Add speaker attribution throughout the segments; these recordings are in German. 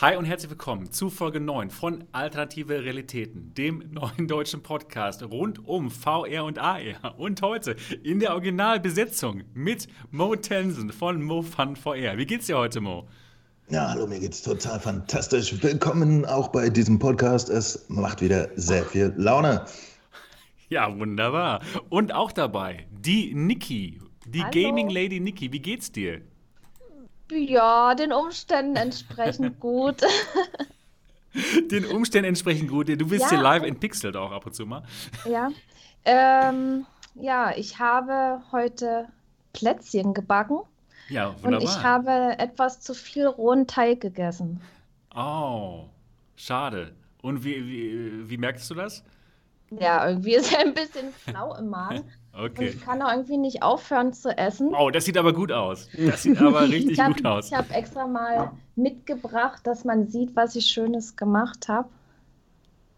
Speaker 1: Hi und herzlich willkommen zu Folge 9 von Alternative Realitäten, dem neuen deutschen Podcast rund um VR und AR. Und heute in der Originalbesetzung mit Mo Tensen von Mo Fun VR. Wie geht's dir heute, Mo?
Speaker 2: Ja, hallo, mir geht's total fantastisch. Willkommen auch bei diesem Podcast. Es macht wieder sehr viel Laune.
Speaker 1: Ja, wunderbar. Und auch dabei die Niki, die hallo. Gaming Lady Niki. Wie geht's dir?
Speaker 3: Ja, den Umständen entsprechend gut.
Speaker 1: den Umständen entsprechend gut. Du bist ja. hier live in Pixel auch ab und zu mal.
Speaker 3: Ja. Ähm, ja, ich habe heute Plätzchen gebacken. Ja, wunderbar. Und ich habe etwas zu viel rohen Teig gegessen.
Speaker 1: Oh, schade. Und wie, wie, wie merkst du das?
Speaker 3: Ja, irgendwie ist er ein bisschen flau im Magen. Okay. Und ich kann auch irgendwie nicht aufhören zu essen.
Speaker 1: Oh, das sieht aber gut aus. Das sieht aber richtig
Speaker 3: hab,
Speaker 1: gut aus.
Speaker 3: Ich habe extra mal mitgebracht, dass man sieht, was ich Schönes gemacht habe.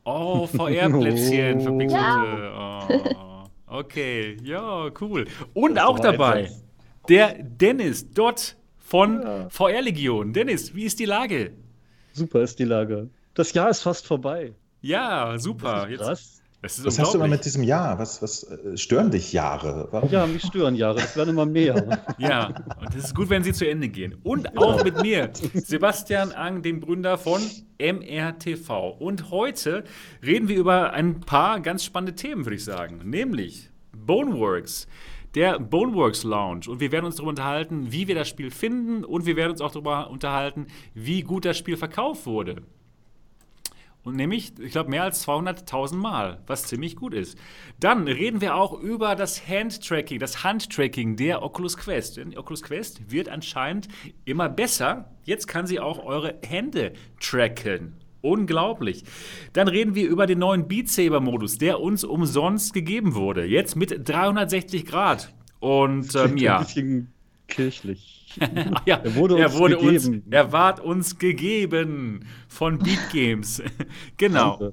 Speaker 1: Oh, VR-Plätzchen für Pixel. Ja. Oh, okay, ja, cool. Und auch dabei der Dennis dort von ja. VR-Legion. Dennis, wie ist die Lage?
Speaker 4: Super ist die Lage. Das Jahr ist fast vorbei.
Speaker 1: Ja, super.
Speaker 2: Jetzt, was hast du immer mit diesem Jahr? Was, was äh, stören dich Jahre?
Speaker 4: Warum? Ja, mich stören Jahre. Das werden immer mehr.
Speaker 1: ja, und das ist gut, wenn sie zu Ende gehen. Und auch mit mir, Sebastian Ang, dem Gründer von MRTV. Und heute reden wir über ein paar ganz spannende Themen, würde ich sagen. Nämlich Boneworks der Boneworks Lounge. Und wir werden uns darüber unterhalten, wie wir das Spiel finden und wir werden uns auch darüber unterhalten, wie gut das Spiel verkauft wurde. Und nämlich, ich glaube, mehr als 200.000 Mal, was ziemlich gut ist. Dann reden wir auch über das Handtracking, das Handtracking der Oculus Quest. Denn die Oculus Quest wird anscheinend immer besser. Jetzt kann sie auch eure Hände tracken. Unglaublich. Dann reden wir über den neuen Beat Saber Modus, der uns umsonst gegeben wurde. Jetzt mit 360 Grad. Und ähm, ja.
Speaker 4: Ein bisschen kirchlich.
Speaker 1: ja, er wurde, uns, er wurde gegeben. uns, er ward uns gegeben von Beat Games. genau.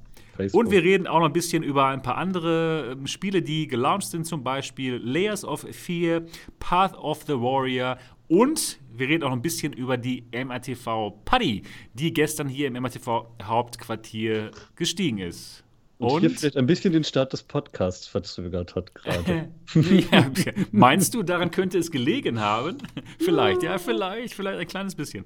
Speaker 1: Und wir reden auch noch ein bisschen über ein paar andere ähm, Spiele, die gelauncht sind, zum Beispiel Layers of Fear, Path of the Warrior und wir reden auch noch ein bisschen über die MRTV Paddy, die gestern hier im MRTV Hauptquartier gestiegen ist.
Speaker 4: Und, und hier vielleicht ein bisschen den Start des Podcasts verzögert hat gerade.
Speaker 1: ja, meinst du, daran könnte es gelegen haben? vielleicht, ja, vielleicht, vielleicht ein kleines bisschen.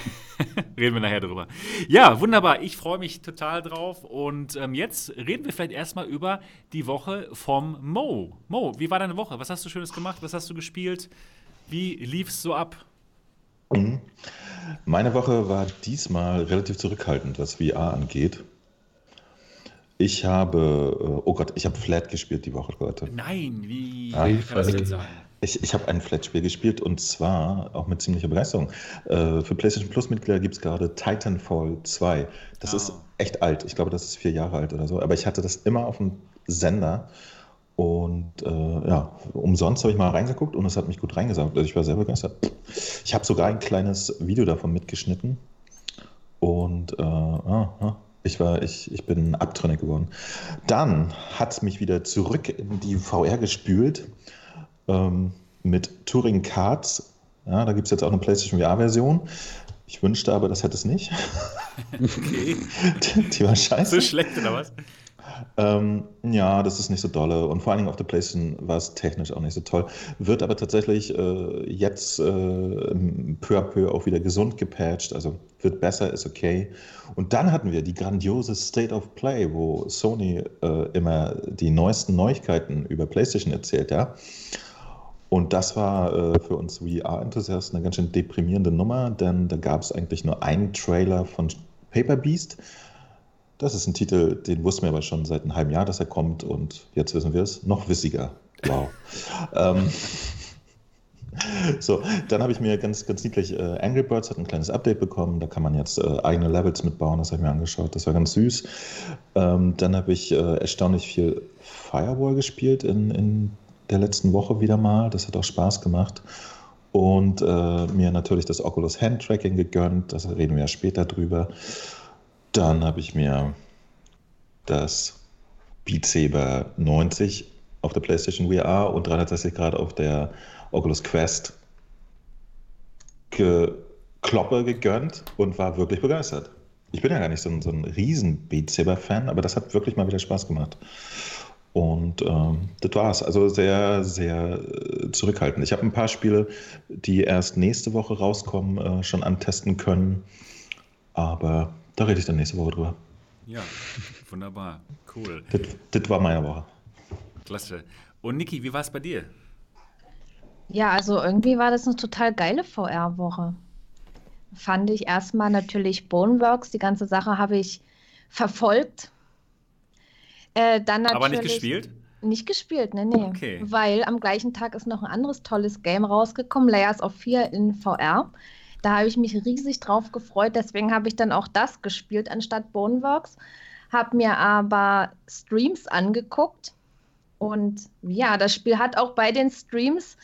Speaker 1: reden wir nachher drüber. Ja, wunderbar. Ich freue mich total drauf. Und ähm, jetzt reden wir vielleicht erstmal über die Woche vom Mo. Mo, wie war deine Woche? Was hast du Schönes gemacht? Was hast du gespielt? Wie lief es so ab?
Speaker 2: Mhm. Meine Woche war diesmal relativ zurückhaltend, was VR angeht. Ich habe, äh, oh Gott, ich habe Flat gespielt die Woche, Leute.
Speaker 1: Nein, wie ja, kann
Speaker 2: das denn sein? Ich, ich habe ein Flat-Spiel gespielt und zwar auch mit ziemlicher Begeisterung. Äh, für PlayStation Plus-Mitglieder gibt es gerade Titanfall 2. Das oh. ist echt alt. Ich glaube, das ist vier Jahre alt oder so. Aber ich hatte das immer auf dem Sender. Und äh, ja, umsonst habe ich mal reingeguckt und es hat mich gut reingesaugt. Also ich war sehr begeistert. Ich habe sogar ein kleines Video davon mitgeschnitten. Und äh, ah, ah, ich, war, ich, ich bin abtrünnig geworden. Dann hat mich wieder zurück in die VR gespült ähm, mit Touring Cards. Ja, da gibt es jetzt auch eine PlayStation VR-Version. Ich wünschte aber, das hätte es nicht. Okay. die, die war scheiße.
Speaker 1: So schlecht oder was?
Speaker 2: Ähm, ja, das ist nicht so dolle. Und vor allen Dingen auf der PlayStation war es technisch auch nicht so toll. Wird aber tatsächlich äh, jetzt äh, peu à peu auch wieder gesund gepatcht. Also wird besser, ist okay. Und dann hatten wir die grandiose State of Play, wo Sony äh, immer die neuesten Neuigkeiten über PlayStation erzählt, ja. Und das war äh, für uns VR-Enthusiasten eine ganz schön deprimierende Nummer, denn da gab es eigentlich nur einen Trailer von Paper Beast das ist ein Titel, den wussten wir aber schon seit einem halben Jahr, dass er kommt und jetzt wissen wir es noch wissiger. Wow. ähm, so, dann habe ich mir ganz, ganz niedlich äh, Angry Birds hat ein kleines Update bekommen. Da kann man jetzt äh, eigene Levels mitbauen. Das habe ich mir angeschaut. Das war ganz süß. Ähm, dann habe ich äh, erstaunlich viel Firewall gespielt in, in der letzten Woche wieder mal. Das hat auch Spaß gemacht. Und äh, mir natürlich das Oculus Hand Tracking gegönnt. Das reden wir ja später drüber. Dann habe ich mir das Beat Saber 90 auf der PlayStation VR und 360 Grad auf der Oculus Quest Kloppe gegönnt und war wirklich begeistert. Ich bin ja gar nicht so ein, so ein riesen Beat Saber-Fan, aber das hat wirklich mal wieder Spaß gemacht. Und ähm, das war's. Also sehr, sehr äh, zurückhaltend. Ich habe ein paar Spiele, die erst nächste Woche rauskommen, äh, schon antesten können. Aber da rede ich dann nächste Woche drüber.
Speaker 1: Ja, wunderbar. Cool.
Speaker 2: Das, das war meine Woche.
Speaker 1: Klasse. Und Niki, wie war es bei dir?
Speaker 3: Ja, also irgendwie war das eine total geile VR-Woche. Fand ich erstmal natürlich Boneworks. Die ganze Sache habe ich verfolgt
Speaker 1: äh, dann Aber nicht gespielt?
Speaker 3: Nicht gespielt, ne, nee. Okay. Weil am gleichen Tag ist noch ein anderes tolles Game rausgekommen, Layers of 4 in VR. Da habe ich mich riesig drauf gefreut, deswegen habe ich dann auch das gespielt anstatt Boneworks. Habe mir aber Streams angeguckt und ja, das Spiel hat auch bei den Streams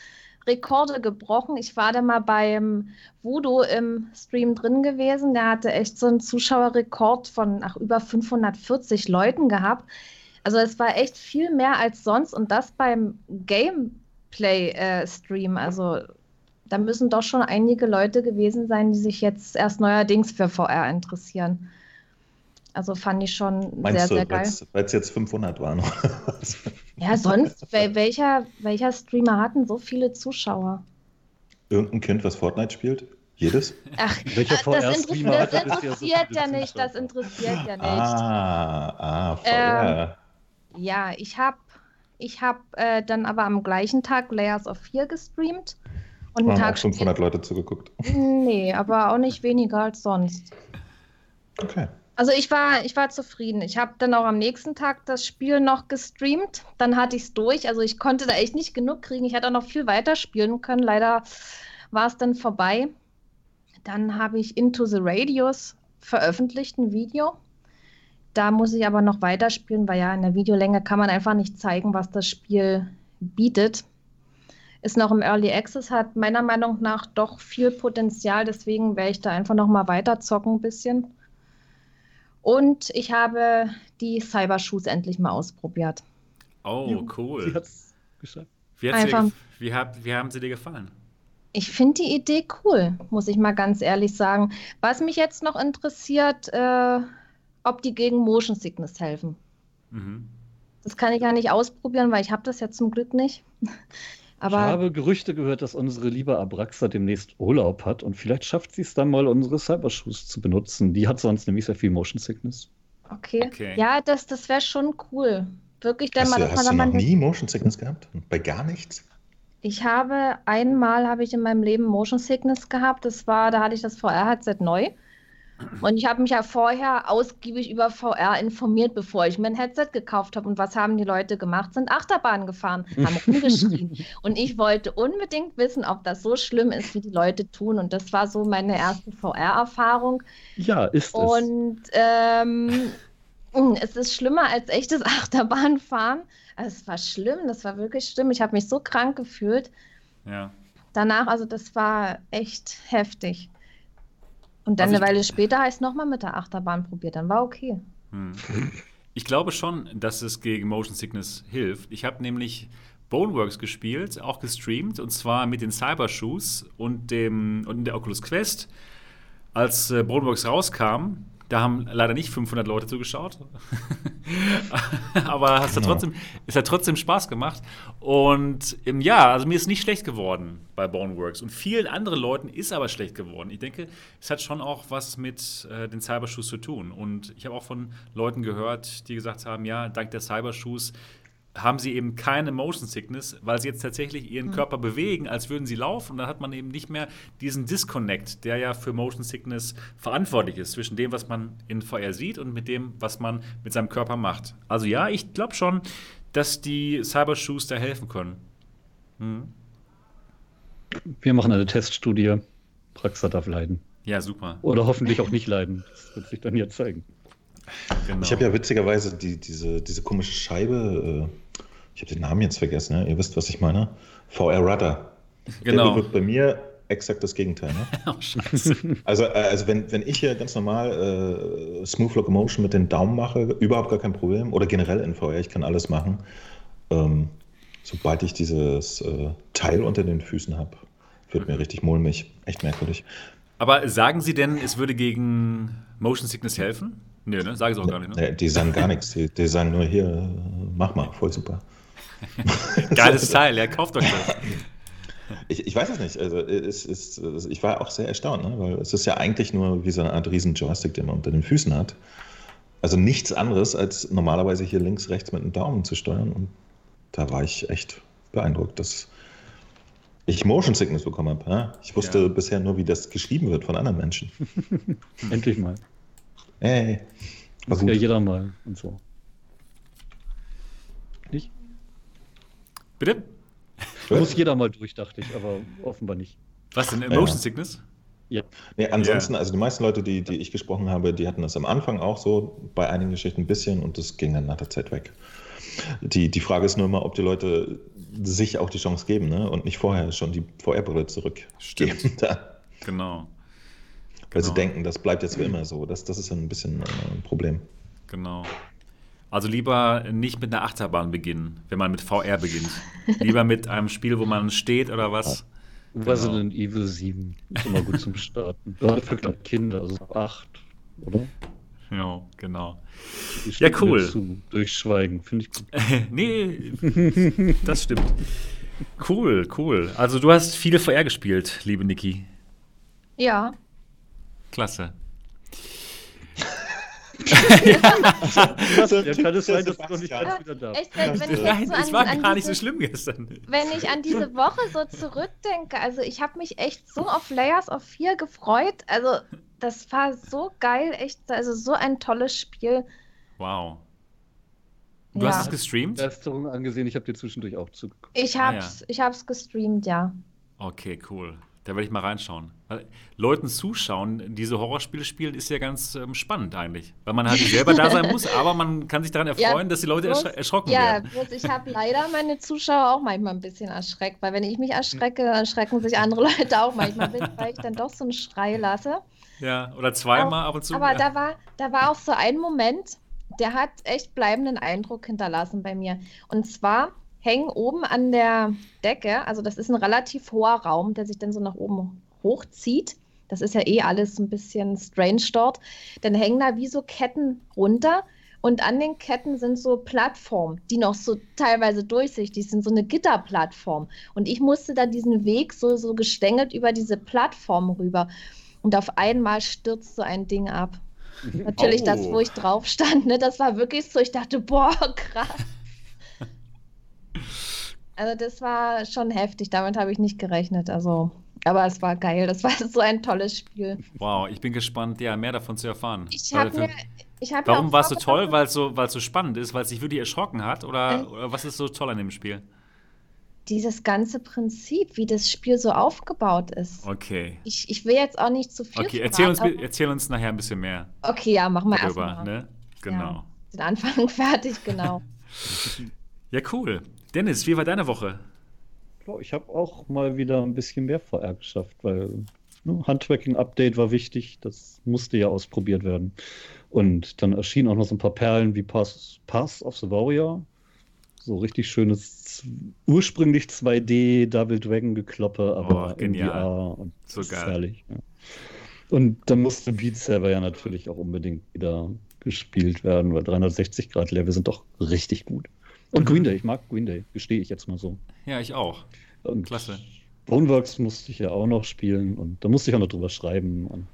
Speaker 3: Rekorde gebrochen. Ich war da mal beim Voodoo im Stream drin gewesen. Der hatte echt so einen Zuschauerrekord von ach, über 540 Leuten gehabt. Also es war echt viel mehr als sonst und das beim Gameplay-Stream. Äh, also da müssen doch schon einige Leute gewesen sein, die sich jetzt erst neuerdings für VR interessieren. Also fand ich schon Meinst sehr, du, sehr geil.
Speaker 2: Weil es jetzt 500 waren.
Speaker 3: ja, sonst, welcher, welcher Streamer hatten so viele Zuschauer?
Speaker 2: Irgendein Kind, was Fortnite spielt? Jedes?
Speaker 3: Ach, Welcher das, interessiert, das interessiert ja, so nicht, das interessiert ja nicht. Ah, ah, VR. Ähm, ja, ich habe ich hab, äh, dann aber am gleichen Tag Layers of 4 gestreamt.
Speaker 2: Und einen Tag auch 500 Leute zugeguckt.
Speaker 3: Nee, aber auch nicht weniger als sonst. Okay. Also ich war, ich war zufrieden. Ich habe dann auch am nächsten Tag das Spiel noch gestreamt. Dann hatte ich es durch. Also ich konnte da echt nicht genug kriegen. Ich hätte auch noch viel weiter spielen können. Leider war es dann vorbei. Dann habe ich Into the Radius veröffentlicht, ein Video. Da muss ich aber noch weiterspielen, weil ja in der Videolänge kann man einfach nicht zeigen, was das Spiel bietet. Ist noch im Early Access, hat meiner Meinung nach doch viel Potenzial, deswegen werde ich da einfach noch mal weiter zocken ein bisschen. Und ich habe die Cybershoes endlich mal ausprobiert.
Speaker 1: Oh, cool. Sie hat's geschafft. Wie, einfach, dir, wie, hab, wie haben sie dir gefallen?
Speaker 3: Ich finde die Idee cool, muss ich mal ganz ehrlich sagen. Was mich jetzt noch interessiert, äh, ob die gegen Motion Sickness helfen. Mhm. Das kann ich ja nicht ausprobieren, weil ich habe das ja zum Glück nicht.
Speaker 4: Aber ich habe Gerüchte gehört, dass unsere liebe Abraxa demnächst Urlaub hat und vielleicht schafft sie es dann mal, unsere Cybershoes zu benutzen. Die hat sonst nämlich sehr viel Motion Sickness.
Speaker 3: Okay. okay. Ja, das, das wäre schon cool. Wirklich
Speaker 2: dann hast mal, du, hast du noch nie Motion Sickness gehabt? Bei gar nichts?
Speaker 3: Ich habe einmal habe ich in meinem Leben Motion Sickness gehabt. Das war, da hatte ich das VR-Headset neu. Und ich habe mich ja vorher ausgiebig über VR informiert, bevor ich mir ein Headset gekauft habe. Und was haben die Leute gemacht? Sind Achterbahn gefahren, haben rumgeschrien. und ich wollte unbedingt wissen, ob das so schlimm ist, wie die Leute tun. Und das war so meine erste VR-Erfahrung.
Speaker 4: Ja, ist
Speaker 3: es. Und ähm, es ist schlimmer als echtes Achterbahnfahren. Also es war schlimm, das war wirklich schlimm. Ich habe mich so krank gefühlt. Ja. Danach, also das war echt heftig. Und dann also eine Weile später heißt nochmal mit der Achterbahn probiert, dann war okay. Hm.
Speaker 1: Ich glaube schon, dass es gegen Motion Sickness hilft. Ich habe nämlich Boneworks gespielt, auch gestreamt, und zwar mit den Cybershoes und, dem, und der Oculus Quest. Als äh, Boneworks rauskam, da haben leider nicht 500 Leute zugeschaut. Aber es hat, trotzdem, es hat trotzdem Spaß gemacht. Und ähm, ja, also mir ist nicht schlecht geworden bei Boneworks. Und vielen anderen Leuten ist aber schlecht geworden. Ich denke, es hat schon auch was mit äh, den Cybershoes zu tun. Und ich habe auch von Leuten gehört, die gesagt haben, ja, dank der Cybershoes haben sie eben keine Motion Sickness, weil sie jetzt tatsächlich ihren mhm. Körper bewegen, als würden sie laufen. Und dann hat man eben nicht mehr diesen Disconnect, der ja für Motion Sickness verantwortlich ist, zwischen dem, was man in VR sieht und mit dem, was man mit seinem Körper macht. Also ja, ich glaube schon, dass die Cybershoes da helfen können. Mhm.
Speaker 4: Wir machen eine Teststudie. Praxa darf leiden.
Speaker 1: Ja, super.
Speaker 4: Oder hoffentlich auch nicht leiden. Das wird sich dann ja zeigen.
Speaker 2: Genau. Ich habe ja witzigerweise die, diese, diese komische Scheibe, äh, ich habe den Namen jetzt vergessen, ne? ihr wisst, was ich meine. VR Rudder. Genau. Der bei mir exakt das Gegenteil. Ne? oh, scheiße. Also, äh, also wenn, wenn ich hier ganz normal äh, Smooth Locomotion mit den Daumen mache, überhaupt gar kein Problem. Oder generell in VR, ich kann alles machen. Ähm, sobald ich dieses äh, Teil unter den Füßen habe, wird mir richtig mulmig. Echt merkwürdig.
Speaker 1: Aber sagen Sie denn, es würde gegen Motion Sickness helfen? Nö, ne? Sagen Sie auch gar nicht,
Speaker 2: ne? Die sagen gar nichts. Die, die sagen nur hier, mach mal, voll super.
Speaker 1: Geiles Teil, ja, kauft euch das.
Speaker 2: Ich, ich, weiß es nicht. Also, es ist, ich war auch sehr erstaunt, ne? weil es ist ja eigentlich nur wie so eine Art riesen Joystick, den man unter den Füßen hat. Also nichts anderes, als normalerweise hier links, rechts mit dem Daumen zu steuern. Und da war ich echt beeindruckt, dass ich Motion Sickness bekommen habe. Ja? Ich wusste ja. bisher nur, wie das geschrieben wird von anderen Menschen.
Speaker 4: Endlich mal.
Speaker 2: Ey.
Speaker 4: War gut. Ja, jeder mal und so. Nicht?
Speaker 1: Bitte?
Speaker 4: Muss jeder mal durch, dachte ich, aber offenbar nicht.
Speaker 1: Was denn, Motion ja. Sickness?
Speaker 2: Ja. Nee, ansonsten, also die meisten Leute, die, die ich gesprochen habe, die hatten das am Anfang auch so, bei einigen Geschichten ein bisschen und das ging dann nach der Zeit weg. Die, die Frage ist nur immer, ob die Leute sich auch die Chance geben ne? und nicht vorher schon die VR-Brille zurückgeben.
Speaker 1: Genau.
Speaker 2: Weil genau. sie denken, das bleibt jetzt für immer so. Das, das ist ein bisschen äh, ein Problem.
Speaker 1: Genau. Also lieber nicht mit einer Achterbahn beginnen, wenn man mit VR beginnt. lieber mit einem Spiel, wo man steht oder was.
Speaker 4: Ja. Resident genau. Evil 7 ist immer gut zum Starten. Gerade für Kinder, also 8, oder?
Speaker 1: Ja, genau. Ja, cool.
Speaker 4: Zu, durchschweigen, finde ich gut.
Speaker 1: nee, das stimmt. Cool, cool. Also du hast viele VR gespielt, liebe Niki.
Speaker 3: Ja.
Speaker 1: Klasse.
Speaker 4: ja, kann es sein, dass du noch nicht ganz wieder da.
Speaker 1: Nein, so es war gar nicht diese, so schlimm gestern.
Speaker 3: Wenn ich an diese Woche so zurückdenke, also ich habe mich echt so auf Layers of 4 gefreut. Also das war so geil, echt, also so ein tolles Spiel.
Speaker 1: Wow. Du ja. hast es gestreamt?
Speaker 4: Begeisterung angesehen, ich habe dir zwischendurch auch zugeguckt.
Speaker 3: Ich hab's, ah, ja. ich hab's gestreamt, ja.
Speaker 1: Okay, cool. Da werde ich mal reinschauen. Weil Leuten zuschauen, diese Horrorspiele spielen, ist ja ganz ähm, spannend eigentlich. Weil man halt nicht selber da sein muss, aber man kann sich daran erfreuen, ja, dass die Leute bloß, ersch erschrocken ja, werden.
Speaker 3: Ja, ich habe leider meine Zuschauer auch manchmal ein bisschen erschreckt, weil wenn ich mich erschrecke, dann erschrecken sich andere Leute auch manchmal, weil ich dann doch so einen Schrei lasse.
Speaker 1: Ja, oder zweimal ab und zu.
Speaker 3: Aber
Speaker 1: ja.
Speaker 3: da, war, da war auch so ein Moment, der hat echt bleibenden Eindruck hinterlassen bei mir. Und zwar hängen oben an der Decke, also das ist ein relativ hoher Raum, der sich dann so nach oben hochzieht. Das ist ja eh alles ein bisschen strange dort. Dann hängen da wie so Ketten runter und an den Ketten sind so Plattformen, die noch so teilweise durchsichtig sind, so eine Gitterplattform. Und ich musste da diesen Weg so, so gestängelt über diese Plattform rüber. Und auf einmal stürzt so ein Ding ab. Natürlich oh. das, wo ich drauf stand, ne? Das war wirklich so, ich dachte, boah, krass. Also das war schon heftig, damit habe ich nicht gerechnet. Also, aber es war geil, das war so ein tolles Spiel.
Speaker 1: Wow, ich bin gespannt, ja, mehr davon zu erfahren.
Speaker 3: Ich habe mir, ich hab
Speaker 1: Warum war es so toll? Weil es so, so spannend ist, weil es sich wirklich erschrocken hat? Oder, äh, oder was ist so toll an dem Spiel?
Speaker 3: Dieses ganze Prinzip, wie das Spiel so aufgebaut ist.
Speaker 1: Okay.
Speaker 3: Ich, ich will jetzt auch nicht zu viel
Speaker 1: Okay, erzähl uns, erzähl uns nachher ein bisschen mehr.
Speaker 3: Okay, ja, machen wir erstmal.
Speaker 1: Ne? Genau.
Speaker 3: Ja, den Anfang fertig, genau.
Speaker 1: ja, cool. Dennis, wie war deine Woche?
Speaker 4: Ich habe auch mal wieder ein bisschen mehr VR geschafft, weil ne, Handtracking-Update war wichtig. Das musste ja ausprobiert werden. Und dann erschienen auch noch so ein paar Perlen wie Pass, Pass of the Warrior. So richtig schönes, ursprünglich 2D Double Dragon Gekloppe, aber
Speaker 1: oh, genial.
Speaker 4: und
Speaker 1: so geil.
Speaker 4: Herrlich, ja. Und dann musste Beat Saber ja natürlich auch unbedingt wieder gespielt werden, weil 360 Grad Level sind doch richtig gut. Und Green Day, ich mag Green Day, gestehe ich jetzt mal so.
Speaker 1: Ja, ich auch. Und Klasse.
Speaker 4: Boneworks musste ich ja auch noch spielen und da musste ich auch noch drüber schreiben. Und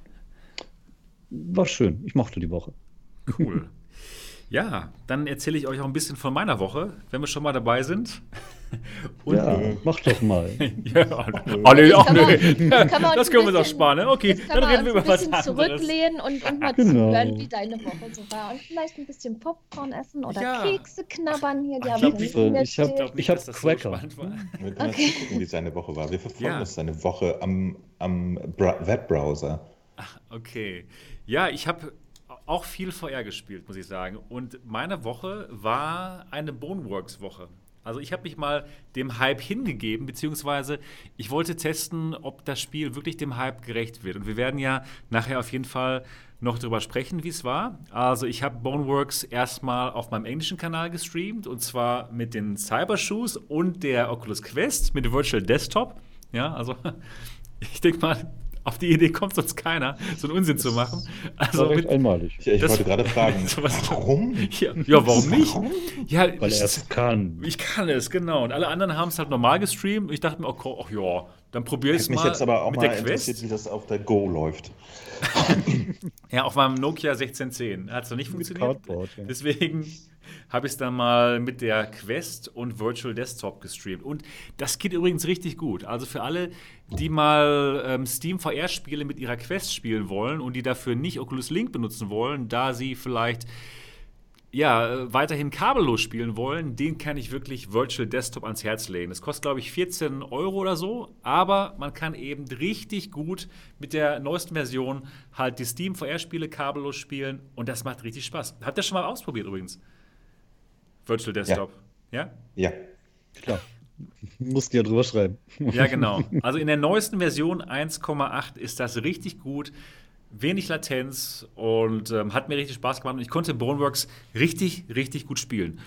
Speaker 4: war schön, ich mochte die Woche.
Speaker 1: Cool. Ja, dann erzähle ich euch auch ein bisschen von meiner Woche, wenn wir schon mal dabei sind.
Speaker 4: Und, ja, mach doch mal.
Speaker 1: ja, alle, ach, nö. das können wir uns auch sparen. Ne? Okay, dann reden wir über was anderes.
Speaker 3: zurücklehnen und, und mal genau. zuhören, wie deine Woche so war. Und vielleicht ein bisschen Popcorn essen oder ja. Kekse knabbern hier. Die
Speaker 4: ich habe ich hab, ich hab Cracker.
Speaker 2: So wir können okay. gucken, wie seine Woche war. Wir verfolgen ja. uns seine Woche am, am Webbrowser.
Speaker 1: Ach, okay. Ja, ich habe auch viel VR gespielt, muss ich sagen. Und meine Woche war eine Boneworks-Woche. Also ich habe mich mal dem Hype hingegeben, beziehungsweise ich wollte testen, ob das Spiel wirklich dem Hype gerecht wird. Und wir werden ja nachher auf jeden Fall noch darüber sprechen, wie es war. Also ich habe Boneworks erstmal auf meinem englischen Kanal gestreamt und zwar mit den Cybershoes und der Oculus Quest mit dem Virtual Desktop. Ja, also ich denke mal, Auf die Idee kommt sonst keiner, so einen Unsinn zu machen.
Speaker 4: Also mit, einmalig.
Speaker 2: Ich, ich wollte gerade fragen, warum?
Speaker 1: Ja, ja warum nicht?
Speaker 4: Ja, Weil er es kann.
Speaker 1: Ich kann es, genau. Und alle anderen haben es halt normal gestreamt. Ich dachte mir, ach, oh, ja, dann probiere ich es mal.
Speaker 2: mich jetzt aber auch mit mal interessiert, wie das auf der Go läuft.
Speaker 1: ja, auf meinem Nokia 1610 hat es noch nicht funktioniert. Ja. Deswegen habe ich es dann mal mit der Quest und Virtual Desktop gestreamt. Und das geht übrigens richtig gut. Also für alle, die mal ähm, Steam VR-Spiele mit ihrer Quest spielen wollen und die dafür nicht Oculus Link benutzen wollen, da sie vielleicht ja, weiterhin kabellos spielen wollen, den kann ich wirklich Virtual Desktop ans Herz legen. Das kostet, glaube ich, 14 Euro oder so, aber man kann eben richtig gut mit der neuesten Version halt die Steam VR-Spiele kabellos spielen und das macht richtig Spaß. Habt ihr schon mal ausprobiert übrigens? Virtual Desktop.
Speaker 2: Ja? Ja.
Speaker 4: ja. Klar. Musst ja drüber schreiben.
Speaker 1: Ja, genau. Also in der neuesten Version 1,8 ist das richtig gut. Wenig Latenz und ähm, hat mir richtig Spaß gemacht. Und ich konnte Boneworks richtig, richtig gut spielen.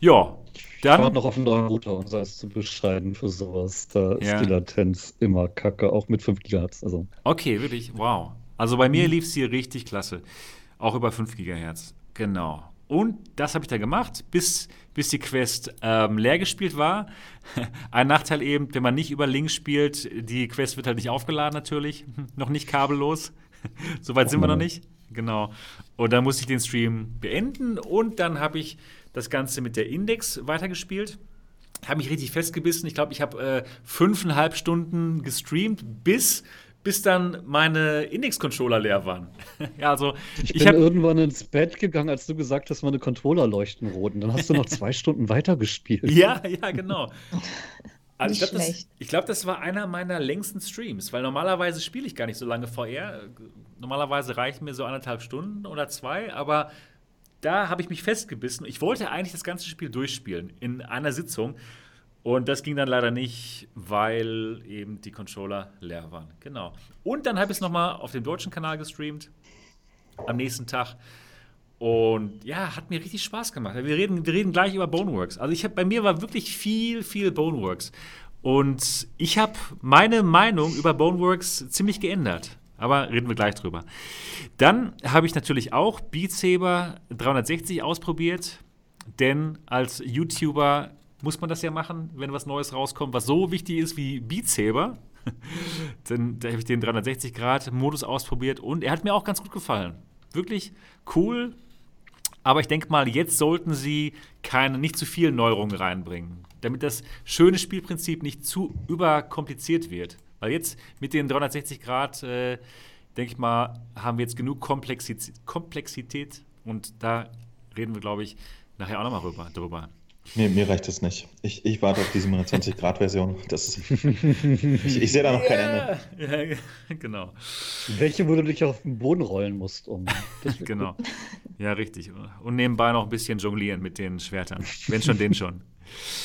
Speaker 1: Ja,
Speaker 4: dann. Ich war noch auf dem neuen Router, um das zu beschreiben für sowas. Da ja. ist die Latenz immer kacke, auch mit 5 GHz. Also.
Speaker 1: Okay, wirklich, wow. Also bei mir lief es hier richtig klasse. Auch über 5 GHz. Genau. Und das habe ich da gemacht, bis, bis die Quest ähm, leer gespielt war. Ein Nachteil eben, wenn man nicht über Links spielt, die Quest wird halt nicht aufgeladen natürlich. noch nicht kabellos. Soweit sind wir noch nicht. Genau. Und dann musste ich den Stream beenden und dann habe ich das Ganze mit der Index weitergespielt. Habe mich richtig festgebissen. Ich glaube, ich habe äh, fünfeinhalb Stunden gestreamt, bis bis dann meine Index-Controller leer waren.
Speaker 4: ja, also, ich, ich bin irgendwann ins Bett gegangen, als du gesagt hast, meine Controller leuchten rot. Und dann hast du noch zwei Stunden weitergespielt.
Speaker 1: Ja, ja, genau. Also ich glaube, das, glaub, das war einer meiner längsten Streams, weil normalerweise spiele ich gar nicht so lange VR. Normalerweise reichen mir so anderthalb Stunden oder zwei, aber da habe ich mich festgebissen. Ich wollte eigentlich das ganze Spiel durchspielen in einer Sitzung. Und das ging dann leider nicht, weil eben die Controller leer waren. Genau. Und dann habe ich es nochmal auf dem deutschen Kanal gestreamt. Am nächsten Tag. Und ja, hat mir richtig Spaß gemacht. Wir reden, wir reden gleich über Boneworks. Also ich hab, bei mir war wirklich viel, viel Boneworks. Und ich habe meine Meinung über Boneworks ziemlich geändert. Aber reden wir gleich drüber. Dann habe ich natürlich auch Beat Saber 360 ausprobiert. Denn als YouTuber muss man das ja machen, wenn was Neues rauskommt, was so wichtig ist wie Beat Saber. Dann da habe ich den 360-Grad-Modus ausprobiert und er hat mir auch ganz gut gefallen. Wirklich cool. Aber ich denke mal, jetzt sollten sie keine, nicht zu viel Neuerungen reinbringen, damit das schöne Spielprinzip nicht zu überkompliziert wird. Weil jetzt mit den 360 Grad, äh, denke ich mal, haben wir jetzt genug Komplexität, Komplexität und da reden wir, glaube ich, nachher auch nochmal drüber.
Speaker 2: Mir, mir reicht das nicht. Ich, ich warte auf die 27-Grad-Version. ich, ich sehe da noch kein Ende.
Speaker 1: Ja, genau.
Speaker 4: Welche, wo du dich auf den Boden rollen musst, um.
Speaker 1: genau. Ja, richtig. Und nebenbei noch ein bisschen jonglieren mit den Schwertern. Wenn schon, den schon.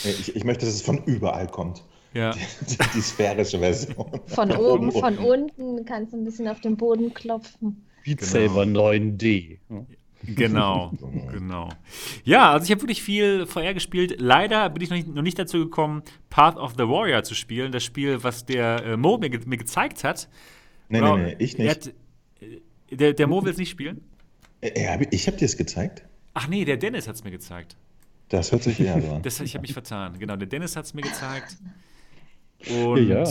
Speaker 2: Ich, ich möchte, dass es von überall kommt.
Speaker 1: Ja.
Speaker 2: Die, die sphärische Version.
Speaker 3: Von oben, von unten kannst du ein bisschen auf den Boden klopfen.
Speaker 4: Beat Saber genau. 9D.
Speaker 1: Genau, genau. Ja, also ich habe wirklich viel VR gespielt. Leider bin ich noch nicht, noch nicht, dazu gekommen, Path of the Warrior zu spielen. Das Spiel, was der äh, Mo mir, mir, gezeigt hat.
Speaker 2: Nee, nee, nee, ich nicht. Hat,
Speaker 1: äh, der, der Mo will es nicht spielen?
Speaker 2: Äh, ich habe dir es gezeigt.
Speaker 1: Ach nee, der Dennis hat es mir gezeigt.
Speaker 2: Das hört sich eher so an.
Speaker 1: Das, ich habe mich vertan. Genau, der Dennis hat es mir gezeigt. Und ja.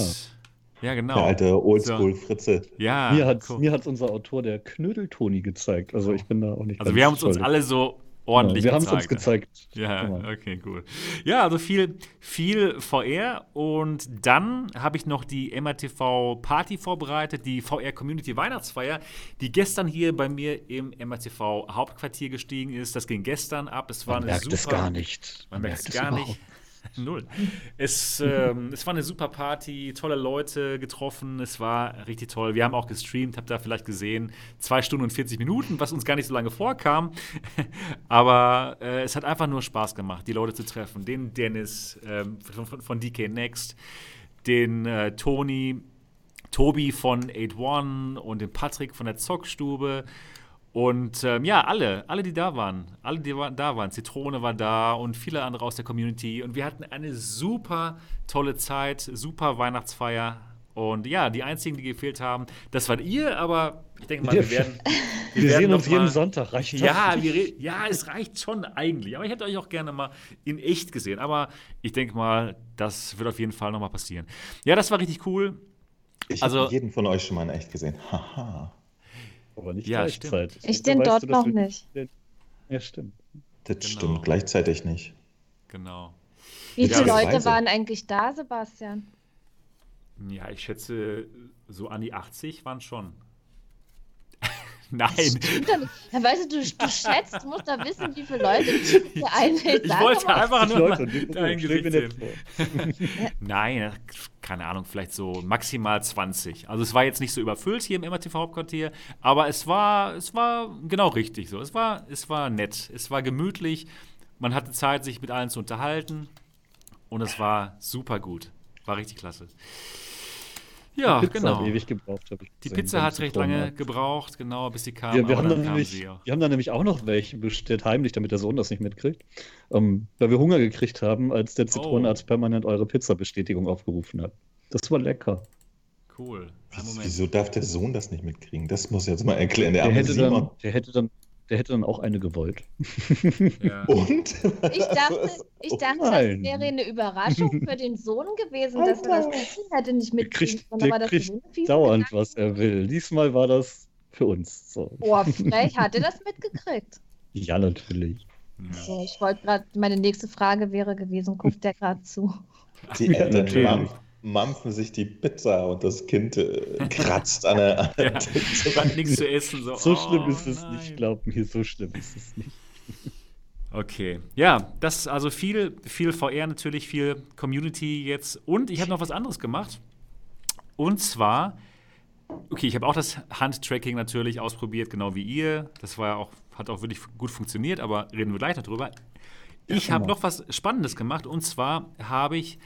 Speaker 1: Ja, genau.
Speaker 2: Der alte Oldschool-Fritze.
Speaker 4: Ja. Mir hat cool. unser Autor, der Knödel-Toni, gezeigt. Also ich bin da auch nicht
Speaker 1: Also wir haben es uns alle so ordentlich
Speaker 4: ja, wir gezeigt. Wir haben es uns gezeigt.
Speaker 1: Ja, genau. okay, cool. Ja, also viel, viel VR und dann habe ich noch die MRTV Party vorbereitet, die VR Community Weihnachtsfeier, die gestern hier bei mir im MRTV Hauptquartier gestiegen ist. Das ging gestern ab. Es war
Speaker 4: man merkt
Speaker 1: super,
Speaker 4: es gar nicht.
Speaker 1: Man, man merkt es gar nicht. Null. Es, ähm, es war eine super Party, tolle Leute getroffen, es war richtig toll. Wir haben auch gestreamt, habt ihr vielleicht gesehen, zwei Stunden und 40 Minuten, was uns gar nicht so lange vorkam. Aber äh, es hat einfach nur Spaß gemacht, die Leute zu treffen. Den Dennis ähm, von, von, DK Next, den äh, Toni, Tobi von 8-One und den Patrick von der Zockstube und ähm, ja, alle, alle, die da waren, alle, die da waren, Zitrone war da und viele andere aus der Community. Und wir hatten eine super tolle Zeit, super Weihnachtsfeier. Und ja, die einzigen, die gefehlt haben, das wart ihr, aber ich denke mal, wir werden.
Speaker 4: Wir, wir sehen uns jeden Sonntag,
Speaker 1: reicht ja, wir, ja, es reicht schon eigentlich. Aber ich hätte euch auch gerne mal in echt gesehen. Aber ich denke mal, das wird auf jeden Fall nochmal passieren. Ja, das war richtig cool.
Speaker 2: Ich also, habe jeden von euch schon mal in echt gesehen. Haha.
Speaker 4: Aber nicht ja, gleichzeitig.
Speaker 3: Ich den dort noch nicht.
Speaker 4: Ja, stimmt.
Speaker 2: Das genau. stimmt, gleichzeitig nicht.
Speaker 1: Genau.
Speaker 3: Wie viele ja, Leute waren eigentlich da, Sebastian?
Speaker 1: Ja, ich schätze, so an die 80 waren schon. Nein.
Speaker 3: Dann weißt du, du, du schätzt, du musst da wissen, wie viele Leute hier einlädt.
Speaker 1: Ich wollte einfach nur Leute, dein Gesicht sehen. Nein, keine Ahnung, vielleicht so maximal 20. Also es war jetzt nicht so überfüllt hier im MRTV Hauptquartier, aber es war, es war genau richtig so. Es war, es war nett, es war gemütlich. Man hatte Zeit, sich mit allen zu unterhalten und es war super gut. War richtig klasse. Ja,
Speaker 4: die Pizza
Speaker 1: genau.
Speaker 4: Hat ewig gebraucht,
Speaker 1: ich die Pizza hat recht lange hat. gebraucht, genau, bis sie kam.
Speaker 4: Wir, wir haben dann nämlich, sie, ja. wir haben dann nämlich auch noch welche bestellt, heimlich, damit der Sohn das nicht mitkriegt. Ähm, weil wir Hunger gekriegt haben, als der Zitronenarzt oh. permanent eure Pizza-Bestätigung aufgerufen hat. Das war lecker.
Speaker 1: Cool.
Speaker 2: Wieso darf der Sohn das nicht mitkriegen? Das muss jetzt mal erklären. Der,
Speaker 4: der, hätte, dann, der hätte dann der hätte dann auch eine gewollt.
Speaker 2: Ja. Und?
Speaker 3: Ich dachte, ich dachte das wäre eine Überraschung für den Sohn gewesen, dass er das Kind hätte nicht mitkriegen
Speaker 4: können. Der kriegt, der kriegt dauernd, was er will. Diesmal war das für uns so.
Speaker 3: Oh, frech. Hat er das mitgekriegt?
Speaker 4: Ja, natürlich.
Speaker 3: So, ich wollte gerade, meine nächste Frage wäre gewesen, guckt der gerade zu?
Speaker 2: Die Eltern ja, mampfen sich die Pizza und das Kind äh, kratzt an der, an
Speaker 1: ja, hat nichts zu essen. So,
Speaker 4: so schlimm oh, ist es nein. nicht, glaub mir, so schlimm ist es nicht.
Speaker 1: Okay, ja, das ist also viel, viel VR natürlich, viel Community jetzt. Und ich habe noch was anderes gemacht. Und zwar, okay, ich habe auch das Handtracking natürlich ausprobiert, genau wie ihr. Das war ja auch, hat auch wirklich gut funktioniert, aber reden wir gleich darüber. Ich habe noch was Spannendes gemacht und zwar habe ich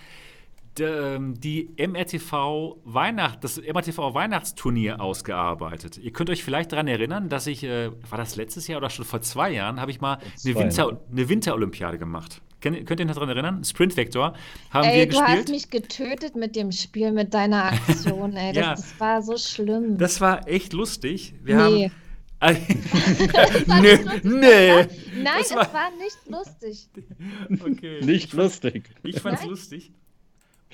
Speaker 1: die MRTV Weihnacht, das MRTV Weihnachtsturnier ausgearbeitet. Ihr könnt euch vielleicht daran erinnern, dass ich, äh, war das letztes Jahr oder schon vor zwei Jahren, habe ich mal eine, Winter, eine Winterolympiade gemacht. Könnt, könnt ihr euch daran erinnern? Sprint Vector haben ey, wir gespielt. Du hast
Speaker 3: mich getötet mit dem Spiel, mit deiner Aktion, ey. Das, ja, das war so schlimm.
Speaker 1: Das war echt lustig. Wir nee. haben. Nö, nee.
Speaker 3: Nein, es war, war nicht lustig.
Speaker 4: Okay. Nicht lustig.
Speaker 1: Ich fand's Nein? lustig.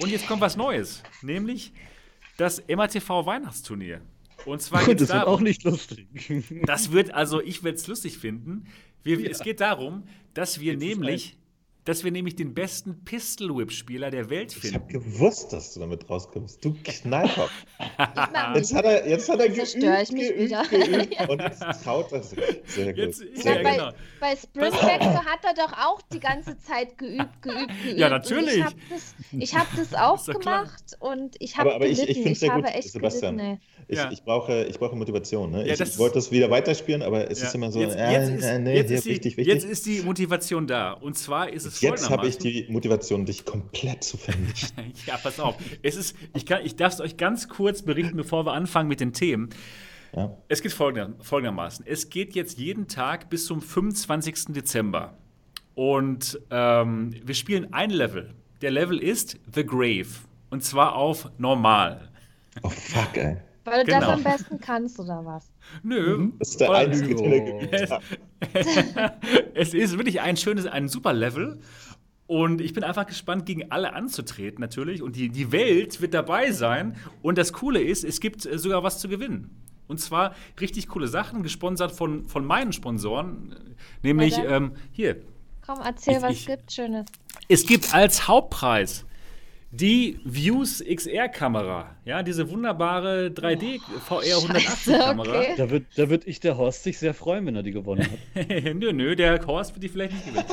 Speaker 1: Und jetzt kommt was Neues, nämlich das MATV Weihnachtsturnier. Und zwar
Speaker 4: geht das darum, wird auch nicht lustig.
Speaker 1: Das wird, also ich werde es lustig finden. Wir, ja. Es geht darum, dass wir jetzt nämlich dass wir nämlich den besten Pistol Whip Spieler der Welt finden. Ich
Speaker 2: habe gewusst, dass du damit rauskommst. Du Kneifer. jetzt hat er, jetzt hat er geübt, ich mich geübt, wieder. geübt und jetzt traut er sich. Sehr gut. Jetzt,
Speaker 3: Sehr ja, genau. Bei, bei Sprint Vector hat er doch auch die ganze Zeit geübt, geübt, geübt.
Speaker 1: Ja, natürlich.
Speaker 3: Und ich habe das, hab das auch gemacht und ich habe
Speaker 2: Aber, aber ich, ich finde es sehr gut, Sebastian. Gelitten, ich, ja. ich, brauche, ich brauche Motivation. Ne? Ja, ich, ich wollte das wieder weiterspielen, aber es ist immer so,
Speaker 1: jetzt,
Speaker 2: äh,
Speaker 1: jetzt ist, äh, nee, jetzt ist die, wichtig, wichtig. Jetzt ist die Motivation da. Und zwar ist es
Speaker 2: Jetzt habe ich die Motivation, dich komplett zu vernichten.
Speaker 1: ja, pass auf. Es ist, ich, kann, ich darf es euch ganz kurz berichten, bevor wir anfangen mit den Themen. Ja. Es geht folgender, folgendermaßen. Es geht jetzt jeden Tag bis zum 25. Dezember. Und ähm, wir spielen ein Level. Der Level ist The Grave. Und zwar auf normal.
Speaker 2: Oh fuck, ey.
Speaker 3: Weil du genau. das am besten kannst, oder was?
Speaker 1: Nö.
Speaker 2: Mhm. Das ist der einzige, der geübt
Speaker 1: hat. es ist wirklich ein schönes, ein super Level. Und ich bin einfach gespannt, gegen alle anzutreten, natürlich. Und die, die Welt wird dabei sein. Und das Coole ist, es gibt äh, sogar was zu gewinnen. Und zwar richtig coole Sachen, gesponsert von, von meinen Sponsoren. Nämlich, ähm, hier.
Speaker 3: Komm, erzähl, ich, was es gibt Schönes.
Speaker 1: Es gibt als Hauptpreis die Views XR-Kamera. Ja, diese wunderbare 3D VR 180-Kamera.
Speaker 4: Okay. Da wird, da wird ich, der Horst, sich sehr freuen, wenn er die gewonnen hat.
Speaker 1: nö, nö, der Horst wird die vielleicht nicht gewinnen.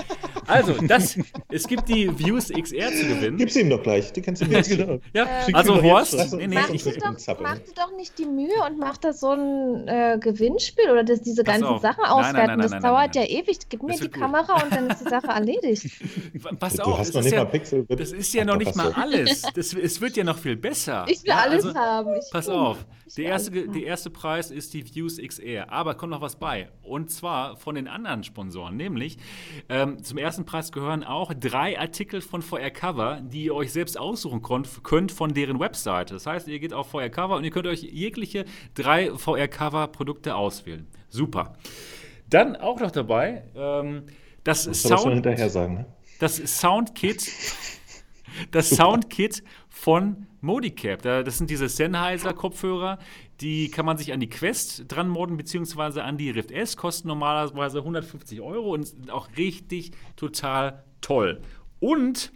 Speaker 1: Also, das, es gibt die Views XR zu gewinnen.
Speaker 2: Gib's ihm doch gleich, die kannst du mir
Speaker 1: genau. Ja, äh, also Horst,
Speaker 3: nee, nee, mach, ich, dir doch, mach dir doch nicht die Mühe und mach da so ein äh, Gewinnspiel oder das, diese ganzen auf. Sachen auswerten. Nein, nein, nein, das dauert ja ewig. Gib mir die Kamera und dann ist die Sache erledigt.
Speaker 1: Pass du auf,
Speaker 2: hast noch nicht
Speaker 1: ja,
Speaker 2: mal Pixel.
Speaker 1: Das ist ja noch nicht mal alles. Das, es wird ja noch viel besser.
Speaker 3: Ich will
Speaker 1: ja,
Speaker 3: alles also, haben. Ich
Speaker 1: pass auf. Der erste, der erste Preis ist die Views XR. Aber kommt noch was bei. Und zwar von den anderen Sponsoren. Nämlich, ähm, zum ersten Preis gehören auch drei Artikel von VR Cover, die ihr euch selbst aussuchen könnt von deren Webseite. Das heißt, ihr geht auf VR Cover und ihr könnt euch jegliche drei VR Cover Produkte auswählen. Super. Dann auch noch dabei ähm, das, das Sound.
Speaker 2: sagen, ne?
Speaker 1: Das Soundkit. das Soundkit von Modicap. Das sind diese Sennheiser-Kopfhörer, die kann man sich an die Quest dran modden, beziehungsweise an die Rift S, kosten normalerweise 150 Euro und sind auch richtig total toll. Und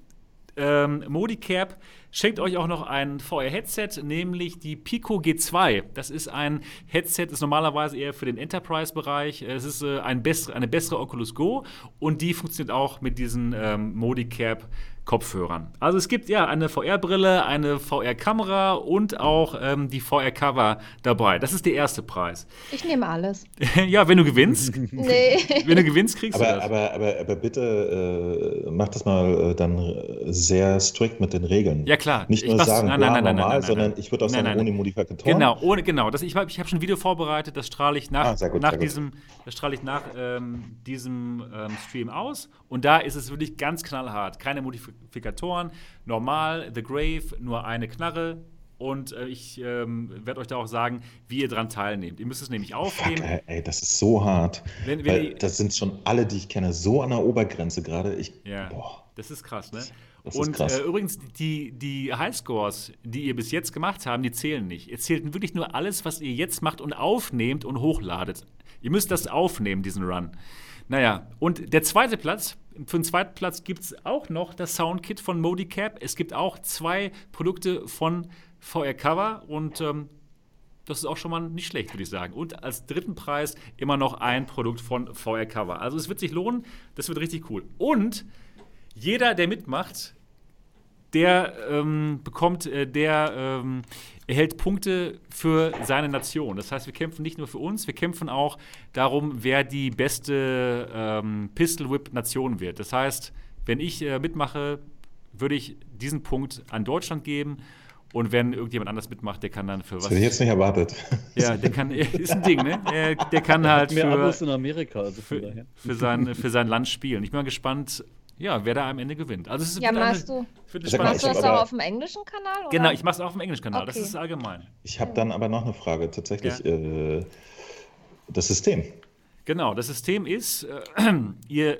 Speaker 1: ähm, Modicap schenkt euch auch noch ein VR-Headset, nämlich die Pico G2. Das ist ein Headset, ist normalerweise eher für den Enterprise-Bereich. Es ist äh, ein bessere, eine bessere Oculus Go und die funktioniert auch mit diesen ähm, Modicap Kopfhörern. Also es gibt ja eine VR-Brille, eine VR-Kamera und auch ähm, die VR-Cover dabei. Das ist der erste Preis.
Speaker 3: Ich nehme alles.
Speaker 1: ja, wenn du gewinnst. nee. Wenn du gewinnst, kriegst
Speaker 2: aber,
Speaker 1: du das.
Speaker 2: Aber, aber, aber bitte äh, mach das mal äh, dann sehr strikt mit den Regeln.
Speaker 1: Ja, klar.
Speaker 2: Nicht nur sagen, nein, nein, nein, normal, sondern ich würde auch sagen, ohne Modifikatoren.
Speaker 1: Genau, ohne, genau. Das, ich ich habe schon ein Video vorbereitet, das strahle ich nach, ah, gut, nach diesem, das strahle ich nach ähm, diesem ähm, Stream aus. Und da ist es wirklich ganz knallhart. Keine Modifikatoren Modifikatoren. Normal, The Grave, nur eine Knarre. Und äh, ich ähm, werde euch da auch sagen, wie ihr daran teilnehmt. Ihr müsst es nämlich aufnehmen. Fuck,
Speaker 2: ey, das ist so hart. Wenn, wenn weil das sind schon alle, die ich kenne, so an der Obergrenze gerade.
Speaker 1: ja, boah. das ist krass, ne? Das und äh, übrigens, die, die Highscores, die ihr bis jetzt gemacht habt, die zählen nicht. Ihr zählt wirklich nur alles, was ihr jetzt macht und aufnehmt und hochladet. Ihr müsst das aufnehmen, diesen Run. Naja, und der zweite Platz, für den zweiten Platz gibt es auch noch das Soundkit von Modicap. Es gibt auch zwei Produkte von VR Cover und ähm, das ist auch schon mal nicht schlecht, würde ich sagen. Und als dritten Preis immer noch ein Produkt von VR Cover. Also es wird sich lohnen, das wird richtig cool. Und jeder, der mitmacht, der ähm, bekommt, äh, der ähm, erhält Punkte für seine Nation. Das heißt, wir kämpfen nicht nur für uns, wir kämpfen auch darum, wer die beste ähm, Pistol Whip Nation wird. Das heißt, wenn ich äh, mitmache, würde ich diesen Punkt an Deutschland geben. Und wenn irgendjemand anders mitmacht, der kann dann für was. Das
Speaker 2: hätte ich jetzt nicht erwartet.
Speaker 1: Ja, der kann, ist ein Ding, ne? Der, der kann halt
Speaker 4: mehr
Speaker 1: für,
Speaker 4: Abos in Amerika, also
Speaker 1: für, für, sein, für sein Land spielen. Ich bin mal gespannt, ja, wer da am Ende gewinnt. Also es ist
Speaker 3: ja, machst eine, du, machst du das auch auf dem englischen Kanal? Oder?
Speaker 1: Genau, ich mache es auch auf dem englischen Kanal. Okay. Das ist allgemein.
Speaker 2: Ich habe dann aber noch eine Frage. Tatsächlich ja. äh, das System.
Speaker 1: Genau, das System ist, äh, ihr,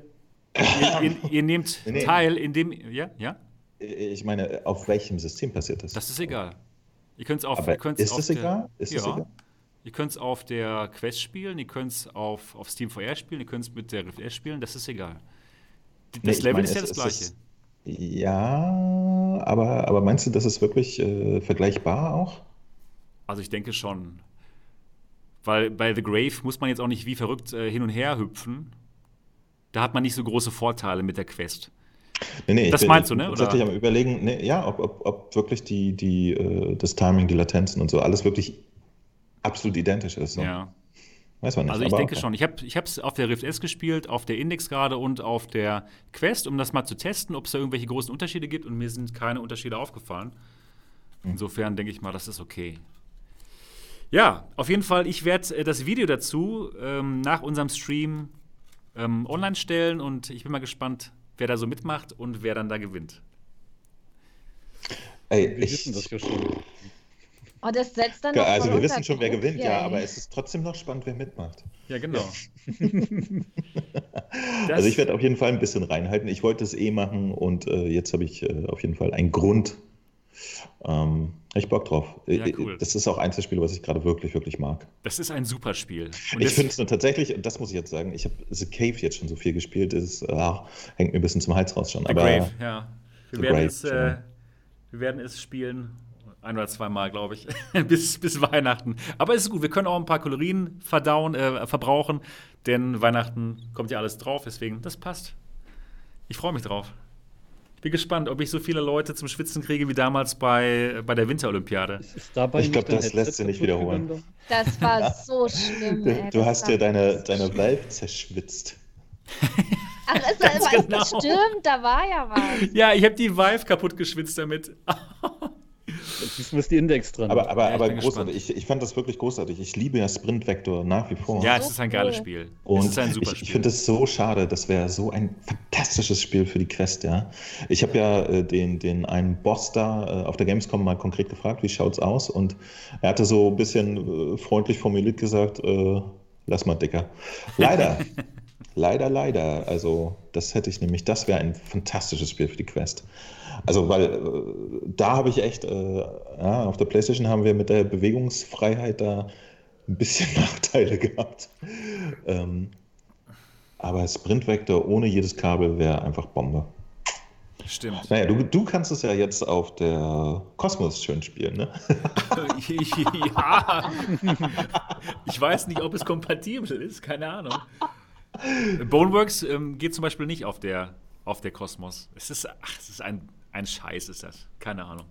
Speaker 1: ihr, ihr, ihr, nehmt nee, teil in dem, ja, ja?
Speaker 2: Ich meine, auf welchem System passiert das?
Speaker 1: Das ist egal. Ihr könnt es auf,
Speaker 2: aber
Speaker 1: ihr
Speaker 2: ist es egal?
Speaker 1: Ist ja. egal? Ihr könnt es auf der Quest spielen, ihr könnt es auf, auf Steam VR spielen, ihr könnt es mit der Rift S spielen, das ist egal. Das Level meine, ist ja das gleiche. Ist,
Speaker 2: ja, aber, aber meinst du, das ist wirklich äh, vergleichbar auch?
Speaker 1: Also ich denke schon. Weil bei The Grave muss man jetzt auch nicht wie verrückt äh, hin und her hüpfen. Da hat man nicht so große Vorteile mit der Quest.
Speaker 2: Nee, nee,
Speaker 1: das meinst du, ne?
Speaker 2: Tatsächlich am überlegen, nee, ja, ob, ob, ob wirklich die, die, äh, das Timing, die Latenzen und so alles wirklich absolut identisch ist. So.
Speaker 1: Ja.
Speaker 2: Weiß man nicht.
Speaker 1: Also ich denke okay. schon. Ich habe es auf der Rift S gespielt, auf der Index gerade und auf der Quest, um das mal zu testen, ob es da irgendwelche großen Unterschiede gibt und mir sind keine Unterschiede aufgefallen. Hm. Insofern denke ich mal, das ist okay. Ja, auf jeden Fall, ich werde äh, das Video dazu ähm, nach unserem Stream ähm, online stellen und ich bin mal gespannt, wer da so mitmacht und wer dann da gewinnt.
Speaker 2: Ey, wir wissen das ja schon.
Speaker 3: Oh, das setzt dann
Speaker 2: ja, Also wir wissen schon, wer gewinnt, ja, aber es ist trotzdem noch spannend, wer mitmacht.
Speaker 1: Ja, genau.
Speaker 2: also ich werde auf jeden Fall ein bisschen reinhalten. Ich wollte es eh machen und äh, jetzt habe ich äh, auf jeden Fall einen Grund. Ähm, ich Bock drauf. Ja, äh, cool. Das ist auch eins der Spiele, was ich gerade wirklich, wirklich mag.
Speaker 1: Das ist ein super Spiel.
Speaker 2: Und ich finde es nur tatsächlich, und das muss ich jetzt sagen, ich habe The Cave jetzt schon so viel gespielt, das ah, hängt mir ein bisschen zum Hals raus schon.
Speaker 1: The aber, Grave, ja. Wir werden, Grave, es, äh, wir werden es spielen ein oder zweimal, glaube ich, bis, bis Weihnachten. Aber es ist gut, wir können auch ein paar Kalorien verdauen, äh, verbrauchen, denn Weihnachten kommt ja alles drauf, deswegen, das passt. Ich freue mich drauf. Ich bin gespannt, ob ich so viele Leute zum Schwitzen kriege wie damals bei, bei der Winterolympiade.
Speaker 2: Ich glaube, das lässt sich nicht wiederholen.
Speaker 3: Das war so schlimm.
Speaker 2: Du, ey, du hast dir deine, deine Valve zerschwitzt.
Speaker 3: Ach, ist da immer genau. stimmt, da war ja was.
Speaker 1: Ja, ich habe die Vive kaputt geschwitzt damit.
Speaker 4: Diesmal ist die Index dran.
Speaker 2: Aber, aber, ja, aber großartig. Ich, ich, fand das wirklich großartig. Ich liebe ja Sprint Vector nach wie vor.
Speaker 1: Ja, es ist ein geiles Spiel.
Speaker 2: Und
Speaker 1: es ist
Speaker 2: ein super ich, ich finde es so schade. Das wäre so ein fantastisches Spiel für die Quest, ja. Ich habe ja äh, den, den einen Boss da äh, auf der Gamescom mal konkret gefragt, wie schaut's aus? Und er hatte so ein bisschen äh, freundlich formuliert gesagt, äh, lass mal dicker. Leider. leider, leider. Also, das hätte ich nämlich, das wäre ein fantastisches Spiel für die Quest. Also, weil äh, da habe ich echt, äh, ja, auf der PlayStation haben wir mit der Bewegungsfreiheit da ein bisschen Nachteile gehabt. Ähm, aber Sprint Vector ohne jedes Kabel wäre einfach Bombe.
Speaker 1: Stimmt.
Speaker 2: Naja, du, du kannst es ja jetzt auf der Kosmos schön spielen, ne?
Speaker 1: ja. Ich weiß nicht, ob es kompatibel ist, keine Ahnung. Boneworks ähm, geht zum Beispiel nicht auf der, auf der Kosmos. Es ist, ach, es ist ein ein Scheiß ist das. Keine Ahnung.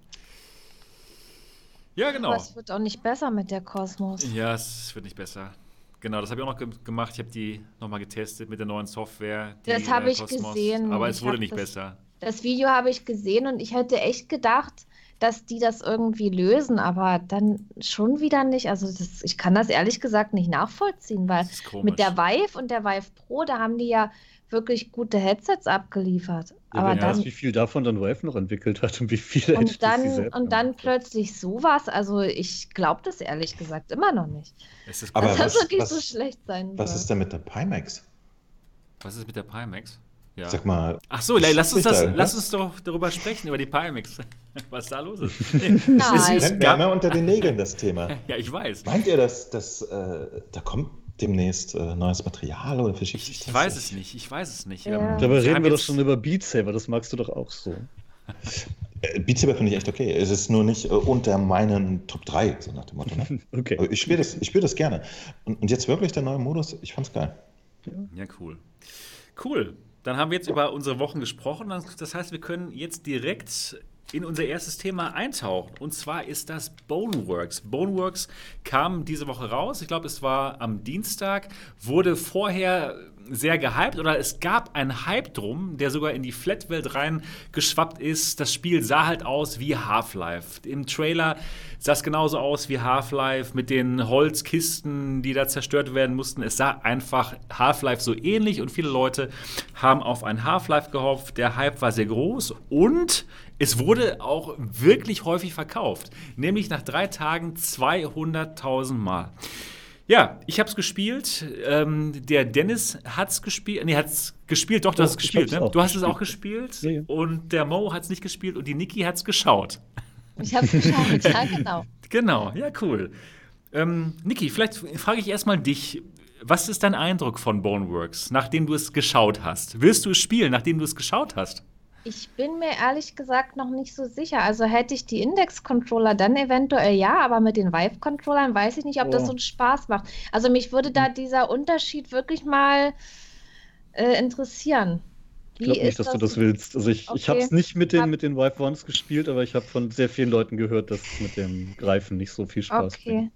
Speaker 1: Ja, genau.
Speaker 3: Aber es wird auch nicht besser mit der Kosmos.
Speaker 1: Ja, es wird nicht besser. Genau, das habe ich auch noch ge gemacht. Ich habe die nochmal getestet mit der neuen Software.
Speaker 3: das habe ich Kosmos. gesehen.
Speaker 1: Aber es wurde nicht
Speaker 3: das,
Speaker 1: besser.
Speaker 3: Das Video habe ich gesehen und ich hätte echt gedacht, dass die das irgendwie lösen, aber dann schon wieder nicht. Also das, ich kann das ehrlich gesagt nicht nachvollziehen, weil mit der Vive und der Vive Pro, da haben die ja wirklich gute Headsets abgeliefert.
Speaker 4: Ja, aber dann, wie viel davon dann Valve noch entwickelt hat und wie viele
Speaker 3: und dann und dann plötzlich sowas. Also ich glaube das ehrlich gesagt immer noch nicht.
Speaker 2: Es ist aber dass was,
Speaker 3: das wirklich
Speaker 2: was,
Speaker 3: so schlecht sein
Speaker 2: Was ist denn mit der Pimax?
Speaker 1: Was ist mit der Pimax?
Speaker 2: Ja. Sag mal.
Speaker 1: Ach so, lass uns, das, lass uns doch darüber sprechen, über die Pimax. Was da los ist.
Speaker 2: Nein. Es brennt mir unter den Nägeln, das Thema.
Speaker 1: ja, ich weiß.
Speaker 2: Meint ihr, dass, dass äh, da kommt demnächst äh, neues Material oder verschiebt
Speaker 1: sich das? Ich weiß es nicht, ich weiß es nicht.
Speaker 4: Ja. Ähm, Dabei reden wir doch schon über Beat Saber, das magst du doch auch so.
Speaker 2: Äh, Beat Saber finde ich echt okay. Es ist nur nicht äh, unter meinen Top 3, so nach dem Motto. Ne?
Speaker 4: okay.
Speaker 2: Aber ich spiele das, spiel das gerne. Und, und, jetzt wirklich der neue Modus, ich fand's geil.
Speaker 1: Ja, cool. Cool. Dann haben wir jetzt über unsere Wochen gesprochen. Das heißt, wir können jetzt direkt in unser erstes Thema eintauchen. Und zwar ist das Boneworks. Boneworks kam diese Woche raus. Ich glaube, es war am Dienstag. Wurde vorher sehr gehypt oder es gab einen Hype drum, der sogar in die Flat-Welt reingeschwappt ist. Das Spiel sah halt aus wie Half-Life. Im Trailer sah es genauso aus wie Half-Life mit den Holzkisten, die da zerstört werden mussten. Es sah einfach Half-Life so ähnlich und viele Leute haben auf ein Half-Life gehofft. Der Hype war sehr groß und es wurde auch wirklich häufig verkauft, nämlich nach drei Tagen 200.000 Mal. Ja, ich habe es gespielt. Ähm, der Dennis hat es gespielt. Nee, hat es gespielt. Doch, du hast es gespielt. Ne? Du hast es auch gespielt. Ja, ja. Und der Mo hat es nicht gespielt und die Niki hat es geschaut.
Speaker 3: Ich habe es geschaut, ja, genau.
Speaker 1: Genau, ja, cool. Ähm, Niki, vielleicht frage ich erstmal dich. Was ist dein Eindruck von Boneworks, nachdem du es geschaut hast? Willst du es spielen, nachdem du es geschaut hast?
Speaker 3: Ich bin mir ehrlich gesagt noch nicht so sicher. Also hätte ich die Index-Controller, dann eventuell ja, aber mit den Vive-Controllern weiß ich nicht, ob oh. das so einen Spaß macht. Also mich würde da hm. dieser Unterschied wirklich mal äh, interessieren.
Speaker 4: Wie ich glaube nicht, dass das? du das willst. Also ich, okay. ich habe es nicht mit den, mit den Vive Ones gespielt, aber ich habe von sehr vielen Leuten gehört, dass es mit dem Greifen nicht so viel Spaß okay. bringt.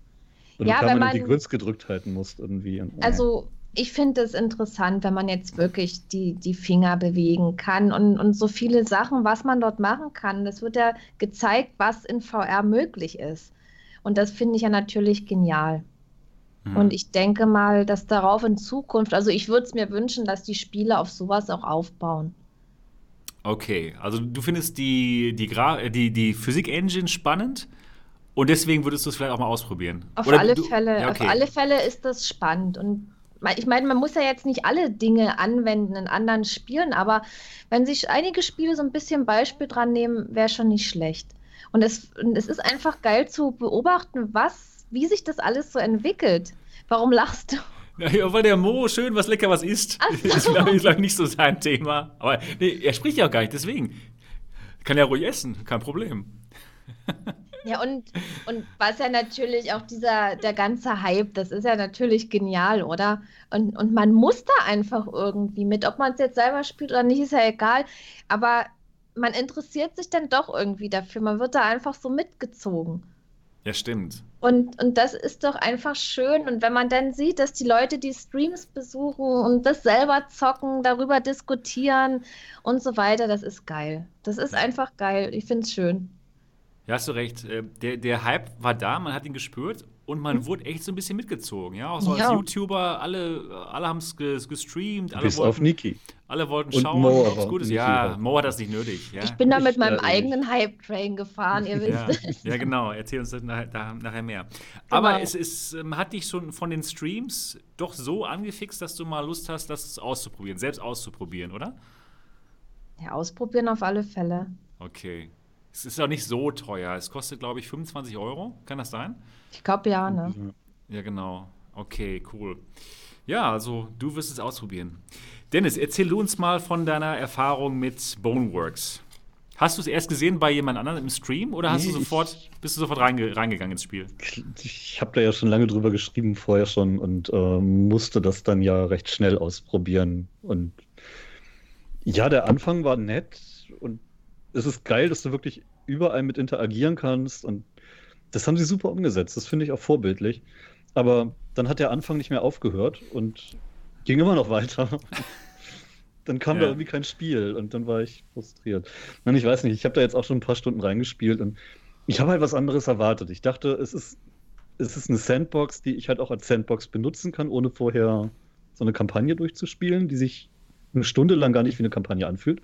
Speaker 4: Und ja, wenn man die Grütz gedrückt halten musst irgendwie.
Speaker 3: Also ich finde es interessant, wenn man jetzt wirklich die, die Finger bewegen kann und, und so viele Sachen, was man dort machen kann. Das wird ja gezeigt, was in VR möglich ist. Und das finde ich ja natürlich genial. Mhm. Und ich denke mal, dass darauf in Zukunft, also ich würde es mir wünschen, dass die Spiele auf sowas auch aufbauen.
Speaker 1: Okay, also du findest die, die, die, die Physik-Engine spannend? Und deswegen würdest du es vielleicht auch mal ausprobieren.
Speaker 3: Auf Oder alle du, Fälle, ja, okay. auf alle Fälle ist das spannend. Und ich meine, man muss ja jetzt nicht alle Dinge anwenden in anderen Spielen, aber wenn sich einige Spiele so ein bisschen Beispiel dran nehmen, wäre schon nicht schlecht. Und es, und es ist einfach geil zu beobachten, was, wie sich das alles so entwickelt. Warum lachst du?
Speaker 1: Ja, weil der Mo schön was lecker was isst. So. Das ist, glaube ich, glaub, nicht so sein Thema. Aber nee, er spricht ja auch gar nicht, deswegen. Kann er ruhig essen, kein Problem.
Speaker 3: Ja, und, und was ja natürlich auch dieser, der ganze Hype, das ist ja natürlich genial, oder? Und, und man muss da einfach irgendwie mit, ob man es jetzt selber spielt oder nicht, ist ja egal. Aber man interessiert sich dann doch irgendwie dafür. Man wird da einfach so mitgezogen.
Speaker 1: Ja, stimmt.
Speaker 3: Und, und das ist doch einfach schön. Und wenn man dann sieht, dass die Leute die Streams besuchen und das selber zocken, darüber diskutieren und so weiter, das ist geil. Das ist einfach geil. Ich finde es schön.
Speaker 1: Ja, hast du recht. Äh, der, der Hype war da, man hat ihn gespürt und man hm. wurde echt so ein bisschen mitgezogen. Ja, auch so ja. als YouTuber, alle, alle haben es gestreamt. Alle
Speaker 4: Bis wollten, auf Niki.
Speaker 1: Alle wollten und schauen, ob es gut ist. Ja, Mo hat das nicht nötig. Ja.
Speaker 3: Ich bin da mit meinem ich, eigenen Hype-Train gefahren, ihr wisst.
Speaker 1: Ja, ja, genau. Erzähl uns das nachher, da, nachher mehr. Genau. Aber es ist, ähm, hat dich schon von den Streams doch so angefixt, dass du mal Lust hast, das auszuprobieren, selbst auszuprobieren, oder?
Speaker 3: Ja, ausprobieren auf alle Fälle.
Speaker 1: Okay. Es ist auch nicht so teuer. Es kostet, glaube ich, 25 Euro. Kann das sein?
Speaker 3: Ich glaube ja, ne?
Speaker 1: Ja, genau. Okay, cool. Ja, also du wirst es ausprobieren. Dennis, erzähl du uns mal von deiner Erfahrung mit Boneworks. Hast du es erst gesehen bei jemand anderem im Stream oder hast nee, du sofort, bist du sofort reinge reingegangen ins Spiel?
Speaker 4: Ich habe da ja schon lange drüber geschrieben vorher schon und äh, musste das dann ja recht schnell ausprobieren. Und ja, der Anfang war nett es ist geil, dass du wirklich überall mit interagieren kannst und das haben sie super umgesetzt. Das finde ich auch vorbildlich. Aber dann hat der Anfang nicht mehr aufgehört und ging immer noch weiter. dann kam ja. da irgendwie kein Spiel und dann war ich frustriert. Nein, ich weiß nicht, ich habe da jetzt auch schon ein paar Stunden reingespielt und ich habe halt was anderes erwartet. Ich dachte, es ist, es ist eine Sandbox, die ich halt auch als Sandbox benutzen kann, ohne vorher so eine Kampagne durchzuspielen, die sich eine Stunde lang gar nicht wie eine Kampagne anfühlt.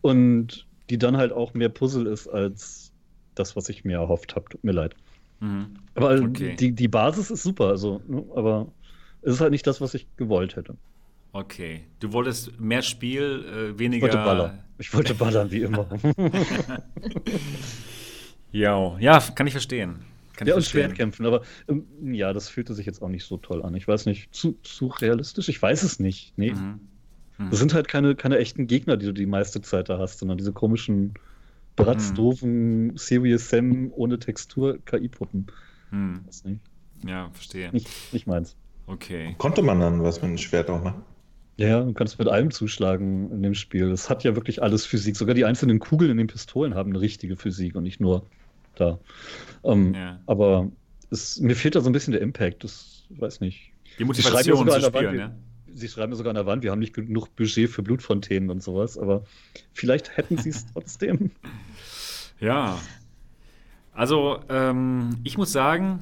Speaker 4: Und die dann halt auch mehr Puzzle ist als das, was ich mir erhofft habe. Tut mir leid. Mhm. Aber okay. die, die Basis ist super, also, ne, aber es ist halt nicht das, was ich gewollt hätte.
Speaker 1: Okay. Du wolltest mehr Spiel, äh, weniger.
Speaker 4: Ich wollte ballern. Ich wollte ballern, wie immer.
Speaker 1: ja, ja, kann ich verstehen. Kann
Speaker 4: ja, ich und Schwertkämpfen, aber ähm, ja, das fühlte sich jetzt auch nicht so toll an. Ich weiß nicht, zu, zu realistisch? Ich weiß es nicht. Nee. Mhm. Mhm. Das sind halt keine, keine echten Gegner, die du die meiste Zeit da hast, sondern diese komischen, bratzdoofen, mhm. Serious Sam ohne Textur KI-Puppen.
Speaker 1: Mhm. Ja, verstehe.
Speaker 4: Nicht, nicht meins.
Speaker 1: Okay.
Speaker 2: Konnte man dann was mit dem Schwert auch machen?
Speaker 4: Ja, du kannst mit allem zuschlagen in dem Spiel. Es hat ja wirklich alles Physik. Sogar die einzelnen Kugeln in den Pistolen haben eine richtige Physik und nicht nur da. Ähm, ja. Aber es, mir fehlt da so ein bisschen der Impact. Das weiß nicht.
Speaker 1: Die Motivation zu spielen, ja
Speaker 4: sie schreiben sogar an der Wand, wir haben nicht genug Budget für Blutfontänen und sowas, aber vielleicht hätten sie es trotzdem.
Speaker 1: Ja. Also, ähm, ich muss sagen,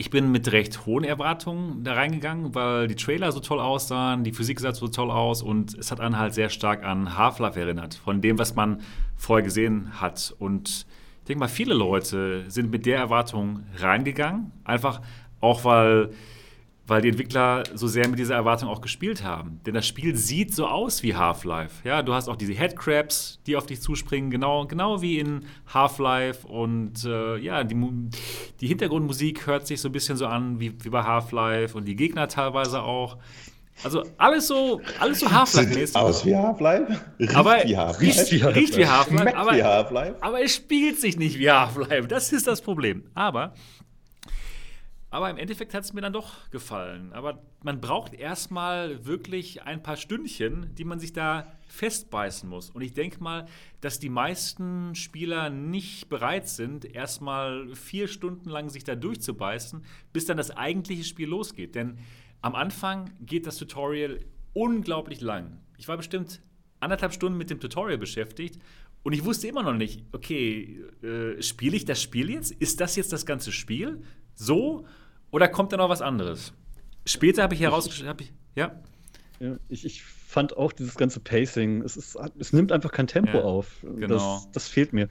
Speaker 1: ich bin mit recht hohen Erwartungen da reingegangen, weil die Trailer so toll aussahen, die Physik sah so toll aus und es hat einen halt sehr stark an Half-Life erinnert, von dem, was man vorher gesehen hat. Und ich denke mal, viele Leute sind mit der Erwartung reingegangen, einfach auch weil weil die Entwickler so sehr mit dieser Erwartung auch gespielt haben. Denn das Spiel sieht so aus wie Half-Life. Ja, du hast auch diese Headcrabs, die auf dich zuspringen, genau, genau wie in Half-Life. Und äh, ja, die, die, Hintergrundmusik hört sich so ein bisschen so an wie, wie bei Half-Life und die Gegner teilweise auch. Also alles so, alles so Half-Life-mäßig.
Speaker 2: Aus wie Half-Life?
Speaker 1: Riecht aber wie Half-Life. Riecht, wie Half-Life. Aber, Half aber es spielt sich nicht wie Half-Life. Das ist das Problem. Aber aber im Endeffekt hat es mir dann doch gefallen. Aber man braucht erstmal wirklich ein paar Stündchen, die man sich da festbeißen muss. Und ich denke mal, dass die meisten Spieler nicht bereit sind, erstmal vier Stunden lang sich da durchzubeißen, bis dann das eigentliche Spiel losgeht. Denn am Anfang geht das Tutorial unglaublich lang. Ich war bestimmt anderthalb Stunden mit dem Tutorial beschäftigt und ich wusste immer noch nicht, okay, äh, spiele ich das Spiel jetzt? Ist das jetzt das ganze Spiel? So? Oder kommt da noch was anderes? Später habe ich herausgestellt, ja.
Speaker 4: ja ich, ich, fand auch dieses ganze Pacing, es, ist, es nimmt einfach kein Tempo ja, auf. Genau. Das, das, fehlt mir.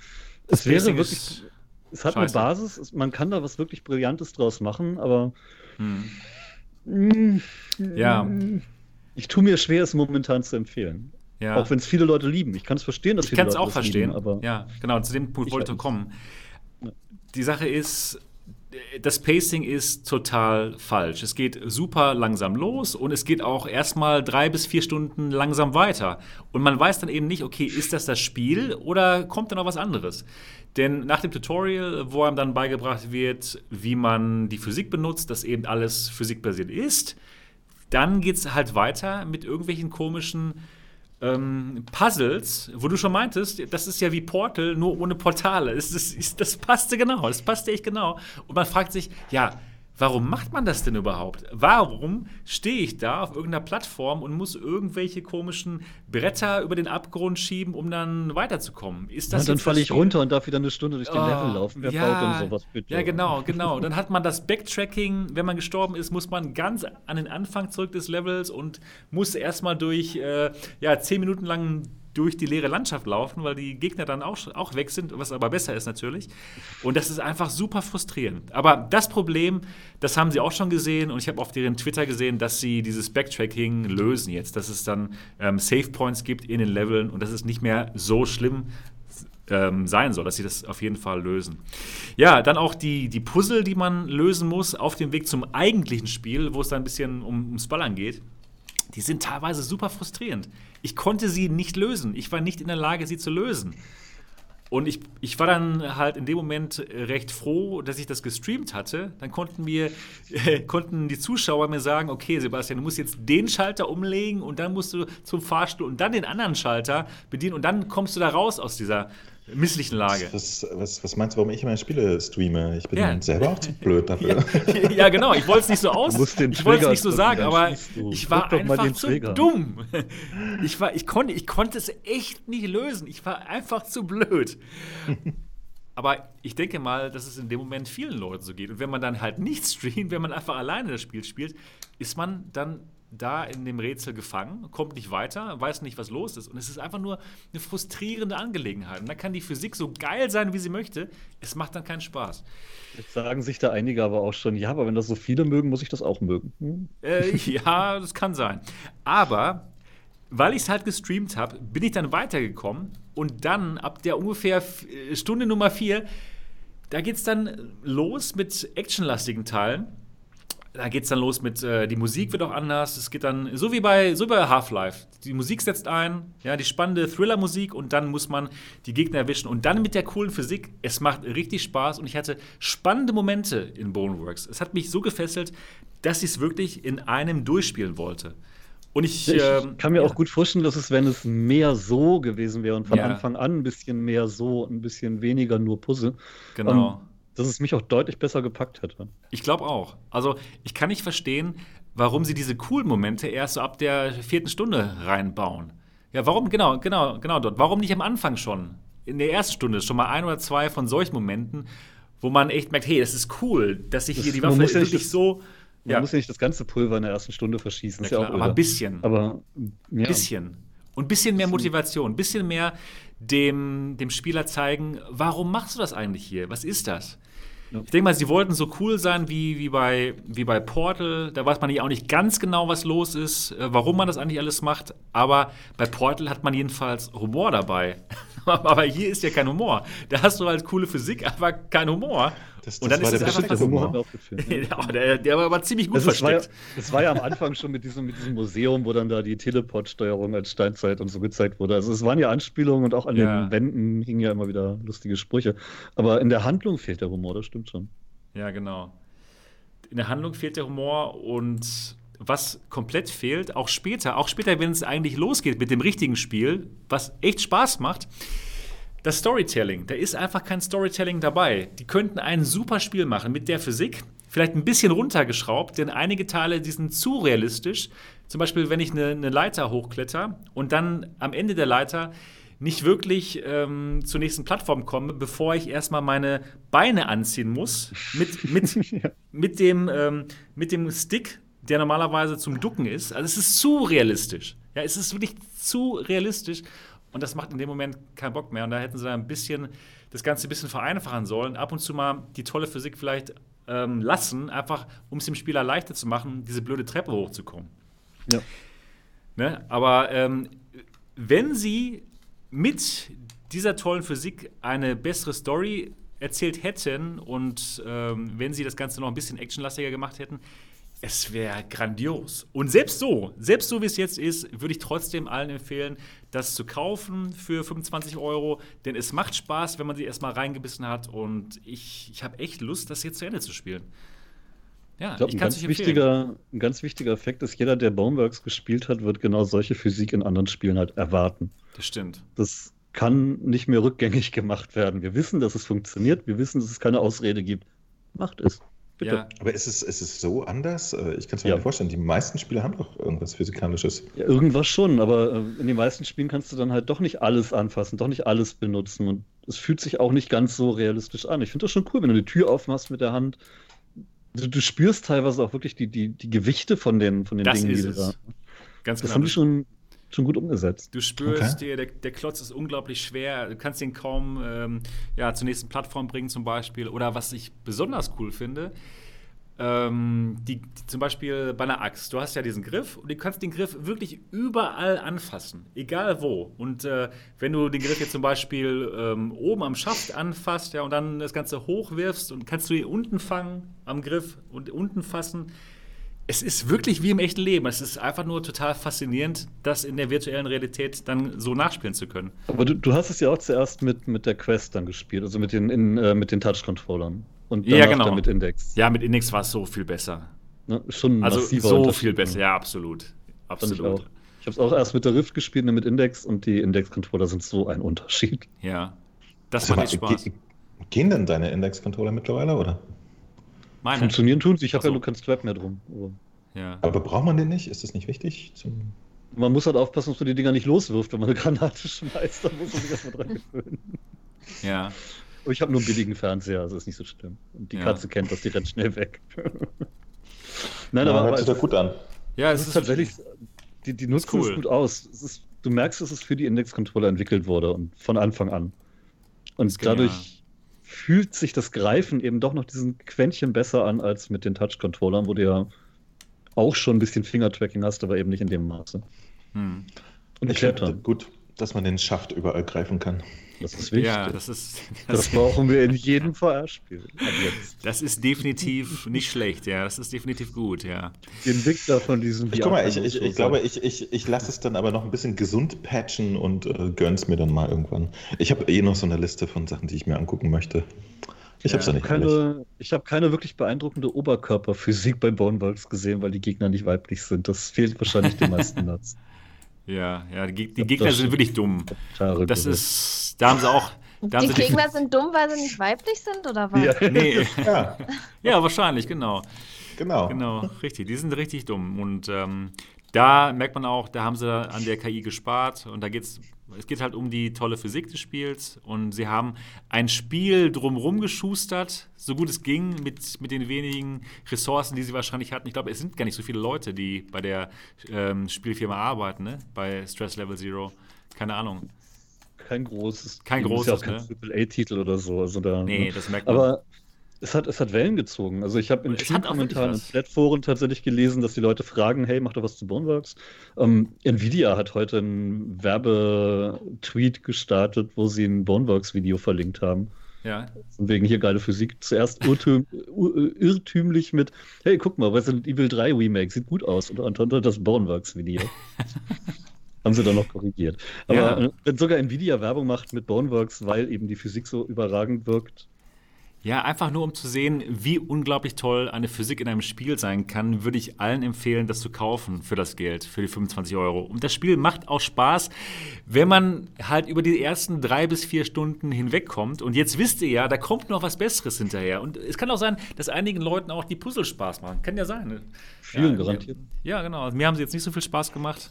Speaker 4: Das es wäre wirklich, es hat scheiße. eine Basis, es, man kann da was wirklich Brillantes draus machen, aber hm.
Speaker 1: Mm, ja.
Speaker 4: Ich tue mir schwer, es momentan zu empfehlen. Ja. Auch wenn es viele Leute lieben. Ich kann es verstehen, dass
Speaker 1: ich
Speaker 4: viele
Speaker 1: Leute es auch verstehen, lieben, aber ja, genau. Zu dem Punkt wollte ich kommen. Die Sache ist, das Pacing ist total falsch. Es geht super langsam los und es geht auch erstmal drei bis vier Stunden langsam weiter. Und man weiß dann eben nicht, okay, ist das das Spiel oder kommt da noch was anderes? Denn nach dem Tutorial, wo einem dann beigebracht wird, wie man die Physik benutzt, dass eben alles physikbasiert ist, dann geht es halt weiter mit irgendwelchen komischen ähm, Puzzles, wo du schon meintest, das ist ja wie Portal, nur ohne Portale. Das, das, das passte genau, das passte echt genau. Und man fragt sich, ja, Warum macht man das denn überhaupt? Warum stehe ich da auf irgendeiner Plattform und muss irgendwelche komischen Bretter über den Abgrund schieben, um dann weiterzukommen?
Speaker 4: Ist das ja, dann falle ich runter und darf wieder eine Stunde durch den oh, Level laufen.
Speaker 1: Wer ja, baut denn sowas bitte? Ja, genau, genau. Dann hat man das Backtracking. Wenn man gestorben ist, muss man ganz an den Anfang zurück des Levels und muss erstmal durch äh, ja, zehn Minuten lang durch die leere Landschaft laufen, weil die Gegner dann auch, auch weg sind, was aber besser ist natürlich. Und das ist einfach super frustrierend. Aber das Problem, das haben sie auch schon gesehen und ich habe auf deren Twitter gesehen, dass sie dieses Backtracking lösen jetzt, dass es dann ähm, Save Points gibt in den Leveln und dass es nicht mehr so schlimm ähm, sein soll, dass sie das auf jeden Fall lösen. Ja, dann auch die, die Puzzle, die man lösen muss auf dem Weg zum eigentlichen Spiel, wo es dann ein bisschen um, ums Ballern geht die sind teilweise super frustrierend. Ich konnte sie nicht lösen. Ich war nicht in der Lage, sie zu lösen. Und ich, ich war dann halt in dem Moment recht froh, dass ich das gestreamt hatte. Dann konnten wir, äh, konnten die Zuschauer mir sagen, okay, Sebastian, du musst jetzt den Schalter umlegen und dann musst du zum Fahrstuhl und dann den anderen Schalter bedienen und dann kommst du da raus aus dieser misslichen Lage.
Speaker 2: Was, was, was, meinst du, warum ich immer Spiele streame? Ich bin ja. selber auch zu blöd dafür.
Speaker 1: Ja, ja genau. Ich wollte es nicht so aus. Ich wollte es nicht so sagen, aber ich war einfach zu Trigger. dumm. Ich, war, ich, konnte, ich konnte es echt nicht lösen. Ich war einfach zu blöd. Aber ich denke mal, dass es in dem Moment vielen Leuten so geht. Und wenn man dann halt nicht streamt, wenn man einfach alleine das Spiel spielt, ist man dann da in dem Rätsel gefangen, kommt nicht weiter, weiß nicht, was los ist. Und es ist einfach nur eine frustrierende Angelegenheit. Und da kann die Physik so geil sein, wie sie möchte. Es macht dann keinen Spaß.
Speaker 4: Jetzt sagen sich da einige aber auch schon, ja, aber wenn das so viele mögen, muss ich das auch mögen. Hm?
Speaker 1: Äh, ja, das kann sein. Aber weil ich es halt gestreamt habe, bin ich dann weitergekommen. Und dann, ab der ungefähr äh, Stunde Nummer vier, da geht es dann los mit actionlastigen Teilen da geht es dann los mit, äh, die Musik wird auch anders. Es geht dann, so wie bei, so bei Half-Life. Die Musik setzt ein, ja, die spannende Thriller-Musik und dann muss man die Gegner erwischen. Und dann mit der coolen Physik, es macht richtig Spaß und ich hatte spannende Momente in Boneworks. Es hat mich so gefesselt, dass ich es wirklich in einem durchspielen wollte. Und ich,
Speaker 4: ich ähm, kann mir ja. auch gut vorstellen, dass es, wenn es mehr so gewesen wäre und von ja. Anfang an ein bisschen mehr so, ein bisschen weniger nur Puzzle.
Speaker 1: Genau. Um,
Speaker 4: dass es mich auch deutlich besser gepackt hätte.
Speaker 1: Ich glaube auch. Also ich kann nicht verstehen, warum sie diese coolen Momente erst so ab der vierten Stunde reinbauen. Ja, warum, genau, genau, genau dort. Warum nicht am Anfang schon? In der ersten Stunde schon mal ein oder zwei von solchen Momenten, wo man echt merkt, hey, das ist cool, dass sich hier die Waffe ja wirklich das, so.
Speaker 4: Man ja. muss ja nicht das ganze Pulver in der ersten Stunde verschießen.
Speaker 1: Ja, klar, aber ein bisschen. Aber ein ja. bisschen. Und ein bisschen mehr Motivation, ein bisschen mehr dem, dem Spieler zeigen, warum machst du das eigentlich hier? Was ist das? Ich denke mal, sie wollten so cool sein wie, wie, bei, wie bei Portal. Da weiß man ja auch nicht ganz genau, was los ist, äh, warum man das eigentlich alles macht. Aber bei Portal hat man jedenfalls Humor dabei. aber hier ist ja kein Humor. Da hast du halt coole Physik, aber kein Humor.
Speaker 2: Das, das und dann war ist der es einfach Humor.
Speaker 1: ja, der, der war aber ziemlich gut
Speaker 4: das
Speaker 1: versteckt.
Speaker 4: War, das war ja am Anfang schon mit diesem, mit diesem Museum, wo dann da die Teleport-Steuerung als Steinzeit und so gezeigt wurde. Also es waren ja Anspielungen und auch an ja. den Wänden hingen ja immer wieder lustige Sprüche. Aber in der Handlung fehlt der Humor, das stimmt schon.
Speaker 1: Ja, genau. In der Handlung fehlt der Humor und was komplett fehlt, auch später, auch später, wenn es eigentlich losgeht mit dem richtigen Spiel, was echt Spaß macht, das Storytelling. Da ist einfach kein Storytelling dabei. Die könnten ein super Spiel machen mit der Physik, vielleicht ein bisschen runtergeschraubt, denn einige Teile, die sind zu realistisch. Zum Beispiel, wenn ich eine, eine Leiter hochkletter und dann am Ende der Leiter nicht wirklich ähm, zur nächsten Plattform komme, bevor ich erstmal meine Beine anziehen muss mit, mit, ja. mit, dem, ähm, mit dem Stick, der normalerweise zum Ducken ist. Also es ist zu realistisch. Ja, es ist wirklich zu realistisch. Und das macht in dem Moment keinen Bock mehr. Und da hätten sie da ein bisschen das Ganze ein bisschen vereinfachen sollen. Ab und zu mal die tolle Physik vielleicht ähm, lassen, einfach um es dem Spieler leichter zu machen, diese blöde Treppe hochzukommen. Ja. Ne? Aber ähm, wenn sie mit dieser tollen Physik eine bessere Story erzählt hätten und ähm, wenn sie das Ganze noch ein bisschen actionlastiger gemacht hätten, es wäre grandios. Und selbst so, selbst so wie es jetzt ist, würde ich trotzdem allen empfehlen, das zu kaufen für 25 Euro. Denn es macht Spaß, wenn man sich erstmal reingebissen hat. Und ich, ich habe echt Lust, das jetzt zu Ende zu spielen.
Speaker 4: Ja, ich, glaub, ich kann es nicht wichtiger, Ein ganz wichtiger Effekt ist, jeder, der Boneworks gespielt hat, wird genau solche Physik in anderen Spielen halt erwarten.
Speaker 1: Das stimmt.
Speaker 4: Das kann nicht mehr rückgängig gemacht werden. Wir wissen, dass es funktioniert. Wir wissen, dass es keine Ausrede gibt. Macht es.
Speaker 2: Bitte. Ja. Aber ist es, ist es so anders? Äh, ich kann es mir ja. nicht vorstellen. Die meisten Spiele haben doch irgendwas Physikalisches.
Speaker 4: Ja, irgendwas schon, aber äh, in den meisten Spielen kannst du dann halt doch nicht alles anfassen, doch nicht alles benutzen. Und es fühlt sich auch nicht ganz so realistisch an. Ich finde das schon cool, wenn du die Tür aufmachst mit der Hand. Du, du spürst teilweise auch wirklich die, die, die Gewichte von den, von den
Speaker 1: das
Speaker 4: Dingen,
Speaker 1: die du da.
Speaker 4: Ganz das genau. haben die schon schon gut umgesetzt.
Speaker 1: Du spürst, okay. der, der Klotz ist unglaublich schwer. Du kannst ihn kaum ähm, ja, zur nächsten Plattform bringen, zum Beispiel. Oder was ich besonders cool finde, ähm, die, die, zum Beispiel bei einer Axt. Du hast ja diesen Griff und du kannst den Griff wirklich überall anfassen, egal wo. Und äh, wenn du den Griff jetzt zum Beispiel ähm, oben am Schaft anfasst ja, und dann das Ganze hochwirfst und kannst du ihn unten fangen am Griff und unten fassen es ist wirklich wie im echten Leben. Es ist einfach nur total faszinierend, das in der virtuellen Realität dann so nachspielen zu können.
Speaker 4: Aber du, du hast es ja auch zuerst mit, mit der Quest dann gespielt, also mit den, in, äh, mit den Touch-Controllern.
Speaker 1: Und danach ja, genau. dann mit Index. Ja, mit Index war es so viel besser. Ne, schon also so viel besser, ja, absolut. Absolut.
Speaker 4: Ich, ich habe es auch erst mit der Rift gespielt, und mit Index und die Index-Controller sind so ein Unterschied.
Speaker 1: Ja, das also macht Spaß.
Speaker 2: Gehen denn deine Index-Controller mittlerweile, oder?
Speaker 4: Meine. Funktionieren tun sie. Ich habe ja nur keinen Strap mehr drum.
Speaker 2: Aber, ja. aber braucht man den nicht? Ist das nicht wichtig? Zum
Speaker 4: man muss halt aufpassen, dass man die Dinger nicht loswirft, wenn man eine Granate schmeißt. Dann muss man sich erstmal dran gewöhnen.
Speaker 1: Ja.
Speaker 4: Aber ich habe nur einen billigen Fernseher, also ist nicht so schlimm. Und die ja. Katze kennt das, die rennt schnell weg.
Speaker 2: Nein, ja, aber. Hört sich doch gut an.
Speaker 4: Ja, es ist, ist tatsächlich. Die, die nutzen cool. es gut aus. Es ist, du merkst, dass es für die Index-Controller entwickelt wurde und von Anfang an. Und dadurch fühlt sich das Greifen eben doch noch diesen Quäntchen besser an als mit den Touch-Controllern, wo du ja auch schon ein bisschen Finger-Tracking hast, aber eben nicht in dem Maße.
Speaker 2: Hm. Und ich finde gut, dass man den Schaft überall greifen kann.
Speaker 4: Das ist wichtig. Ja,
Speaker 1: das ist.
Speaker 4: Das, das brauchen wir in jedem VR-Spiel.
Speaker 1: Das ist definitiv nicht schlecht, ja. Das ist definitiv gut, ja.
Speaker 4: Die Entwickler von diesem
Speaker 2: ich, Guck mal, ich, ich, ich glaube, ich, ich, ich lasse es dann aber noch ein bisschen gesund patchen und äh, gönn's mir dann mal irgendwann. Ich habe eh noch so eine Liste von Sachen, die ich mir angucken möchte.
Speaker 4: Ich ja, habe nicht keine, Ich habe keine wirklich beeindruckende Oberkörperphysik bei Boneworks gesehen, weil die Gegner nicht weiblich sind. Das fehlt wahrscheinlich den meisten Nuts.
Speaker 1: Ja, ja, die, die Gegner sind wirklich dumm. Das ist, da haben sie auch.
Speaker 3: die Gegner die, sind dumm, weil sie nicht weiblich sind, oder was?
Speaker 1: Ja, nee. ja. ja, wahrscheinlich, genau. Genau. Genau, richtig. Die sind richtig dumm. Und ähm, da merkt man auch, da haben sie an der KI gespart und da geht's, es geht halt um die tolle Physik des Spiels und sie haben ein Spiel drumherum geschustert, so gut es ging, mit, mit den wenigen Ressourcen, die sie wahrscheinlich hatten. Ich glaube, es sind gar nicht so viele Leute, die bei der ähm, Spielfirma arbeiten, ne? bei Stress Level Zero. Keine Ahnung.
Speaker 4: Kein großes.
Speaker 1: Kein großes, ja auch
Speaker 4: kein ne? AAA-Titel oder so. Also da,
Speaker 1: nee,
Speaker 4: ne?
Speaker 1: das merkt man.
Speaker 4: Aber es hat, es hat Wellen gezogen. Also ich habe in vielen Kommentaren in Flatforen tatsächlich gelesen, dass die Leute fragen, hey, mach doch was zu Boneworks. Ähm, Nvidia hat heute einen Werbetweet gestartet, wo sie ein Boneworks-Video verlinkt haben.
Speaker 1: Ja.
Speaker 4: Von wegen hier geile Physik. Zuerst irrtümlich mit, hey, guck mal, Resident Evil 3 Remake sieht gut aus. Und dann das Boneworks-Video. haben sie dann noch korrigiert. Aber ja. Äh, wenn sogar Nvidia Werbung macht mit Boneworks, weil eben die Physik so überragend wirkt,
Speaker 1: ja, einfach nur um zu sehen, wie unglaublich toll eine Physik in einem Spiel sein kann, würde ich allen empfehlen, das zu kaufen für das Geld, für die 25 Euro. Und das Spiel macht auch Spaß, wenn man halt über die ersten drei bis vier Stunden hinwegkommt. Und jetzt wisst ihr ja, da kommt noch was Besseres hinterher. Und es kann auch sein, dass einigen Leuten auch die Puzzle Spaß machen. Kann ja sein.
Speaker 4: Vielen ja, garantiert.
Speaker 1: Ja, genau. Also mir haben sie jetzt nicht so viel Spaß gemacht.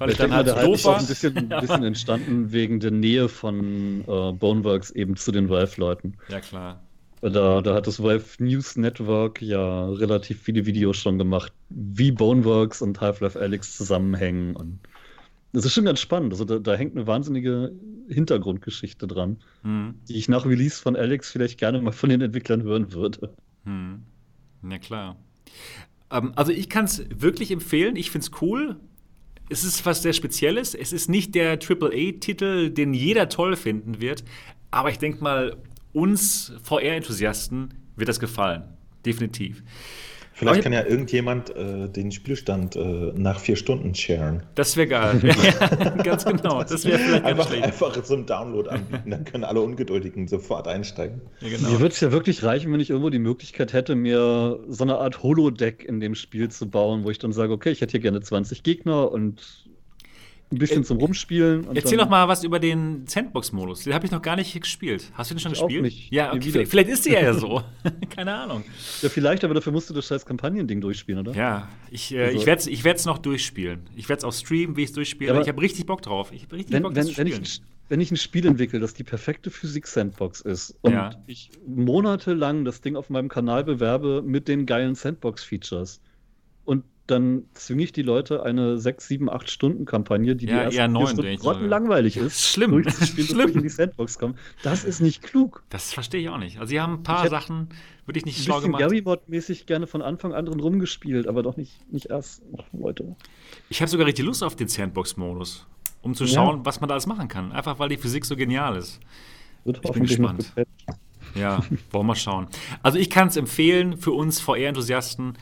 Speaker 4: Weil ich, dann halt der doof war. Auch ein bisschen, ja. bisschen entstanden wegen der Nähe von äh, Boneworks eben zu den Valve-Leuten.
Speaker 1: Ja, klar.
Speaker 4: Da, da hat das Valve News Network ja relativ viele Videos schon gemacht, wie Boneworks und Half-Life Alyx zusammenhängen. Und das ist schon ganz spannend. Also da, da hängt eine wahnsinnige Hintergrundgeschichte dran, hm. die ich nach Release von Alex vielleicht gerne mal von den Entwicklern hören würde.
Speaker 1: Hm. Na klar. Ähm, also ich kann es wirklich empfehlen. Ich finde es cool. Es ist was sehr Spezielles. Es ist nicht der AAA-Titel, den jeder toll finden wird. Aber ich denke mal, uns VR-Enthusiasten wird das gefallen. Definitiv.
Speaker 2: Vielleicht kann ja irgendjemand äh, den Spielstand äh, nach vier Stunden sharen.
Speaker 1: Das wäre geil. ja, ganz genau. Das wäre vielleicht
Speaker 2: einfach, schlecht. Einfach so einen Download anbieten, dann können alle Ungeduldigen sofort einsteigen.
Speaker 4: Ja, genau. Mir würde es ja wirklich reichen, wenn ich irgendwo die Möglichkeit hätte, mir so eine Art Holodeck in dem Spiel zu bauen, wo ich dann sage, okay, ich hätte hier gerne 20 Gegner und ein bisschen zum Rumspielen.
Speaker 1: Erzähl doch mal was über den Sandbox-Modus. Den habe ich noch gar nicht gespielt. Hast du den schon ich gespielt? Auch
Speaker 4: nicht.
Speaker 1: Ja, okay. vielleicht ist der ja so. Keine Ahnung.
Speaker 4: Ja, vielleicht, aber dafür musst du das scheiß Kampagnending durchspielen, oder?
Speaker 1: Ja, ich, äh, also. ich werde es ich noch durchspielen. Ich werde es auch streamen, wie ich es durchspiele. Ja, ich habe richtig Bock drauf. Ich habe richtig
Speaker 4: wenn,
Speaker 1: Bock,
Speaker 4: wenn, das zu spielen. Ich, wenn ich ein Spiel entwickle, das die perfekte Physik-Sandbox ist und ja. ich monatelang das Ding auf meinem Kanal bewerbe mit den geilen Sandbox-Features und dann zwinge ich die Leute eine 6, 7, 8 Stunden Kampagne, die
Speaker 1: ja,
Speaker 4: die
Speaker 1: ersten neun,
Speaker 4: Stunden langweilig ist,
Speaker 1: schlimm.
Speaker 4: durchzuspielen, Schlimm. ich in die Sandbox komme. Das ist nicht klug.
Speaker 1: Das verstehe ich auch nicht. Also sie haben ein paar Sachen wirklich nicht schlau gemacht.
Speaker 4: Ich habe mäßig gerne von Anfang an drin rumgespielt, aber doch nicht, nicht erst heute.
Speaker 1: Ich habe sogar richtig Lust auf den Sandbox-Modus, um zu schauen, ja. was man da alles machen kann. Einfach weil die Physik so genial ist. Wird ich bin gespannt. Ja, wollen wir mal schauen. Also ich kann es empfehlen für uns VR-Enthusiasten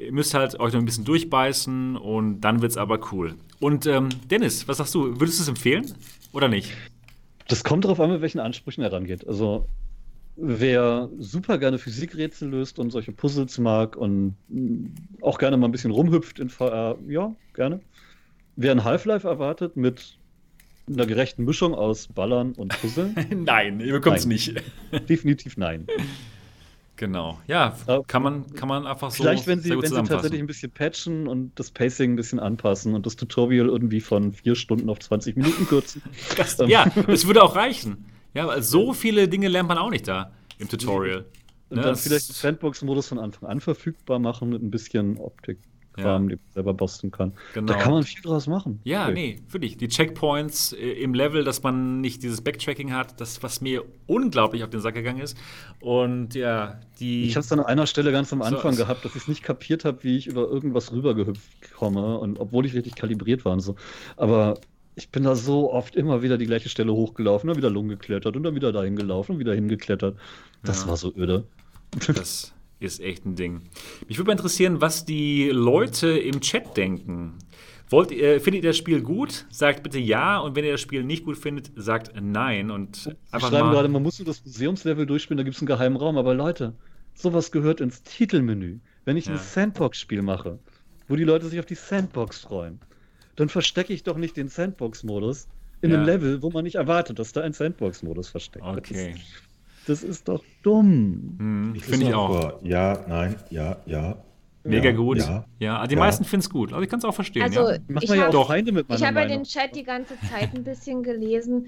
Speaker 1: Ihr müsst halt euch noch ein bisschen durchbeißen und dann wird es aber cool. Und ähm, Dennis, was sagst du? Würdest du es empfehlen oder nicht?
Speaker 4: Das kommt darauf an, mit welchen Ansprüchen er rangeht. Also wer super gerne Physikrätsel löst und solche Puzzles mag und auch gerne mal ein bisschen rumhüpft in VR, ja, gerne. Wer ein Half-Life erwartet mit einer gerechten Mischung aus Ballern und Puzzeln?
Speaker 1: nein, ihr bekommt es nicht.
Speaker 4: Definitiv nein.
Speaker 1: Genau. Ja, kann man, kann man einfach
Speaker 4: so. Vielleicht, wenn sie, wenn sie tatsächlich ein bisschen patchen und das Pacing ein bisschen anpassen und das Tutorial irgendwie von vier Stunden auf 20 Minuten kürzen.
Speaker 1: Das, ja, das würde auch reichen. Ja, weil so viele Dinge lernt man auch nicht da im Tutorial.
Speaker 4: Und ne, dann vielleicht den Sandbox-Modus von Anfang an verfügbar machen mit ein bisschen Optik. Kram, ja. die man selber basteln kann. Genau. Da kann man viel draus machen.
Speaker 1: Ja, okay. nee, wirklich. Die Checkpoints äh, im Level, dass man nicht dieses Backtracking hat, das, was mir unglaublich auf den Sack gegangen ist. Und ja, die.
Speaker 4: Ich habe es dann an einer Stelle ganz am Anfang so, gehabt, dass ich es nicht kapiert habe, wie ich über irgendwas rübergehüpft komme. Und obwohl ich richtig kalibriert war und so. Aber ich bin da so oft immer wieder die gleiche Stelle hochgelaufen, dann wieder Lungen geklettert und dann wieder dahin gelaufen und wieder hingeklettert. Das ja. war so öde.
Speaker 1: Das ist echt ein Ding. Mich würde mal interessieren, was die Leute im Chat denken. Wollt, äh, findet ihr das Spiel gut? Sagt bitte ja. Und wenn ihr das Spiel nicht gut findet, sagt nein. Und
Speaker 4: Wir einfach schreiben mal gerade, man muss nur das Museumslevel durchspielen, da gibt es einen geheimen Raum. Aber Leute, sowas gehört ins Titelmenü. Wenn ich ja. ein Sandbox-Spiel mache, wo die Leute sich auf die Sandbox freuen, dann verstecke ich doch nicht den Sandbox-Modus in ja. einem Level, wo man nicht erwartet, dass da ein Sandbox-Modus versteckt
Speaker 1: okay.
Speaker 4: ist. Das ist doch dumm.
Speaker 1: Hm, Finde ich auch.
Speaker 2: Vor. Ja, nein, ja, ja.
Speaker 1: Mega ja, gut. Ja, ja die ja. meisten finden es gut. Also ich kann es auch verstehen.
Speaker 3: Also, ja. ich habe hab ja den Chat die ganze Zeit ein bisschen gelesen.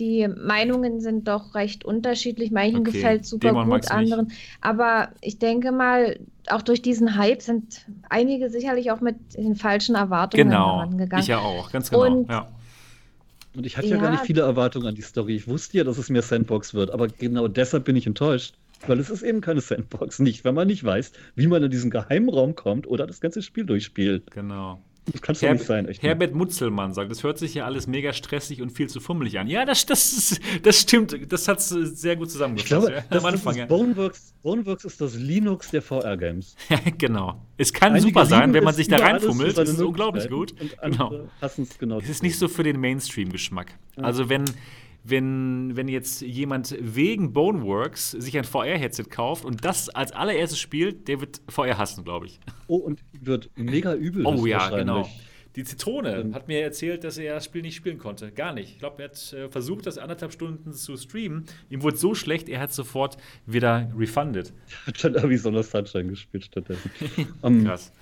Speaker 3: Die Meinungen sind doch recht unterschiedlich. Manchen okay. gefällt super gut, anderen. Nicht. Aber ich denke mal, auch durch diesen Hype sind einige sicherlich auch mit den falschen Erwartungen
Speaker 1: genau. herangegangen. Ich ja auch, ganz genau. Und ja.
Speaker 4: Und ich hatte ja. ja. gar nicht viele Erwartungen an die Story. Ich wusste ja, dass es mehr Sandbox wird, aber genau deshalb bin ich enttäuscht. Weil es ist eben keine Sandbox. Nicht, wenn man nicht weiß, wie man in diesen Geheimraum kommt oder das ganze Spiel durchspielt.
Speaker 1: Genau.
Speaker 4: Das kann doch nicht sein.
Speaker 1: Echt Herbert Mutzelmann sagt, das hört sich ja alles mega stressig und viel zu fummelig an. Ja, das, das, das stimmt. Das hat es sehr gut zusammengefasst. Ich glaube, ja,
Speaker 4: das, am Anfang, das ist Boneworks, Boneworks ist das Linux der VR-Games.
Speaker 1: ja, genau. Es kann Einige super sein, wenn man sich da reinfummelt. Das ist unglaublich gut.
Speaker 4: genau. genau.
Speaker 1: Es ist nicht so für den Mainstream-Geschmack. Ja. Also wenn wenn, wenn jetzt jemand wegen Boneworks sich ein VR-Headset kauft und das als allererstes spielt, der wird VR hassen, glaube ich.
Speaker 4: Oh, und wird mega übel.
Speaker 1: Oh ja, genau. Die Zitrone ähm. hat mir erzählt, dass er das Spiel nicht spielen konnte. Gar nicht. Ich glaube, er hat äh, versucht, das anderthalb Stunden zu streamen. Ihm wurde so schlecht, er hat sofort wieder refunded.
Speaker 4: Er hat dann Arizona Sunshine gespielt stattdessen. um, Krass.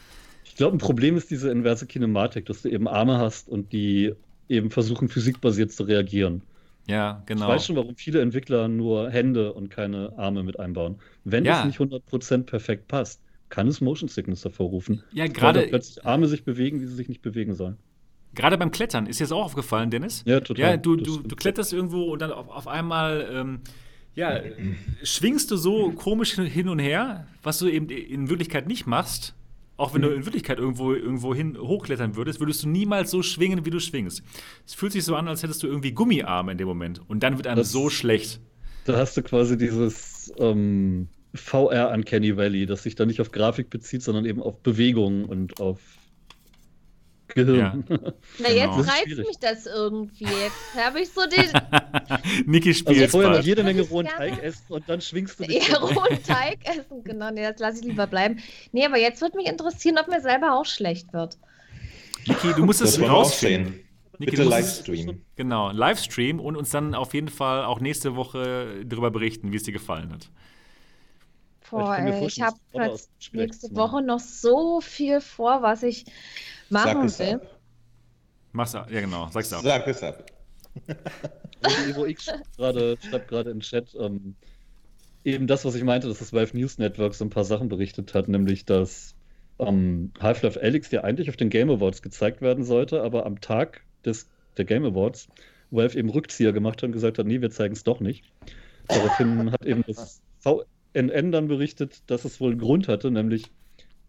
Speaker 4: Ich glaube, ein Problem ist diese inverse Kinematik, dass du eben Arme hast und die eben versuchen, physikbasiert zu reagieren.
Speaker 1: Ja, genau.
Speaker 4: Ich weiß schon, warum viele Entwickler nur Hände und keine Arme mit einbauen. Wenn ja. es nicht 100% perfekt passt, kann es Motion Sickness hervorrufen.
Speaker 1: Ja, gerade.
Speaker 4: plötzlich Arme sich bewegen, wie sie sich nicht bewegen sollen.
Speaker 1: Gerade beim Klettern ist dir das auch aufgefallen, Dennis?
Speaker 4: Ja, total.
Speaker 1: Ja, du, du, du kletterst irgendwo und dann auf, auf einmal ähm, ja, schwingst du so komisch hin und her, was du eben in Wirklichkeit nicht machst. Auch wenn mhm. du in Wirklichkeit irgendwo, irgendwo hin hochklettern würdest, würdest du niemals so schwingen, wie du schwingst. Es fühlt sich so an, als hättest du irgendwie Gummiarme in dem Moment. Und dann wird einem das, so schlecht.
Speaker 4: Da hast du quasi dieses ähm, VR Uncanny Valley, das sich da nicht auf Grafik bezieht, sondern eben auf Bewegung und auf Gehirn.
Speaker 3: Ja. Na, jetzt genau. reizt mich das irgendwie. Jetzt habe ich so den.
Speaker 1: Niki spielt.
Speaker 4: Also vorher noch jede Menge rohen Teig essen und dann schwingst du
Speaker 3: dich. Ja, rohen Teig essen, genau. Nee, das lasse ich lieber bleiben. Nee, aber jetzt würde mich interessieren, ob mir selber auch schlecht wird.
Speaker 1: Niki, du musst es rausfinden. Niki,
Speaker 2: Bitte Livestream.
Speaker 1: Genau, Livestream und uns dann auf jeden Fall auch nächste Woche darüber berichten, wie es dir gefallen hat.
Speaker 3: Boah, ey, ich habe nächste Woche noch so viel vor, was ich machen
Speaker 2: Sag
Speaker 3: will.
Speaker 1: Mach's ab. Ja, genau. Sag's ab.
Speaker 2: Sag es ab.
Speaker 4: Evo X schreibt gerade im Chat ähm, eben das, was ich meinte, dass das Valve News Network so ein paar Sachen berichtet hat, nämlich dass ähm, Half-Life Alyx ja eigentlich auf den Game Awards gezeigt werden sollte, aber am Tag des, der Game Awards Valve eben Rückzieher gemacht hat und gesagt hat, nee, wir zeigen es doch nicht. Daraufhin hat eben das VNN dann berichtet, dass es wohl einen Grund hatte, nämlich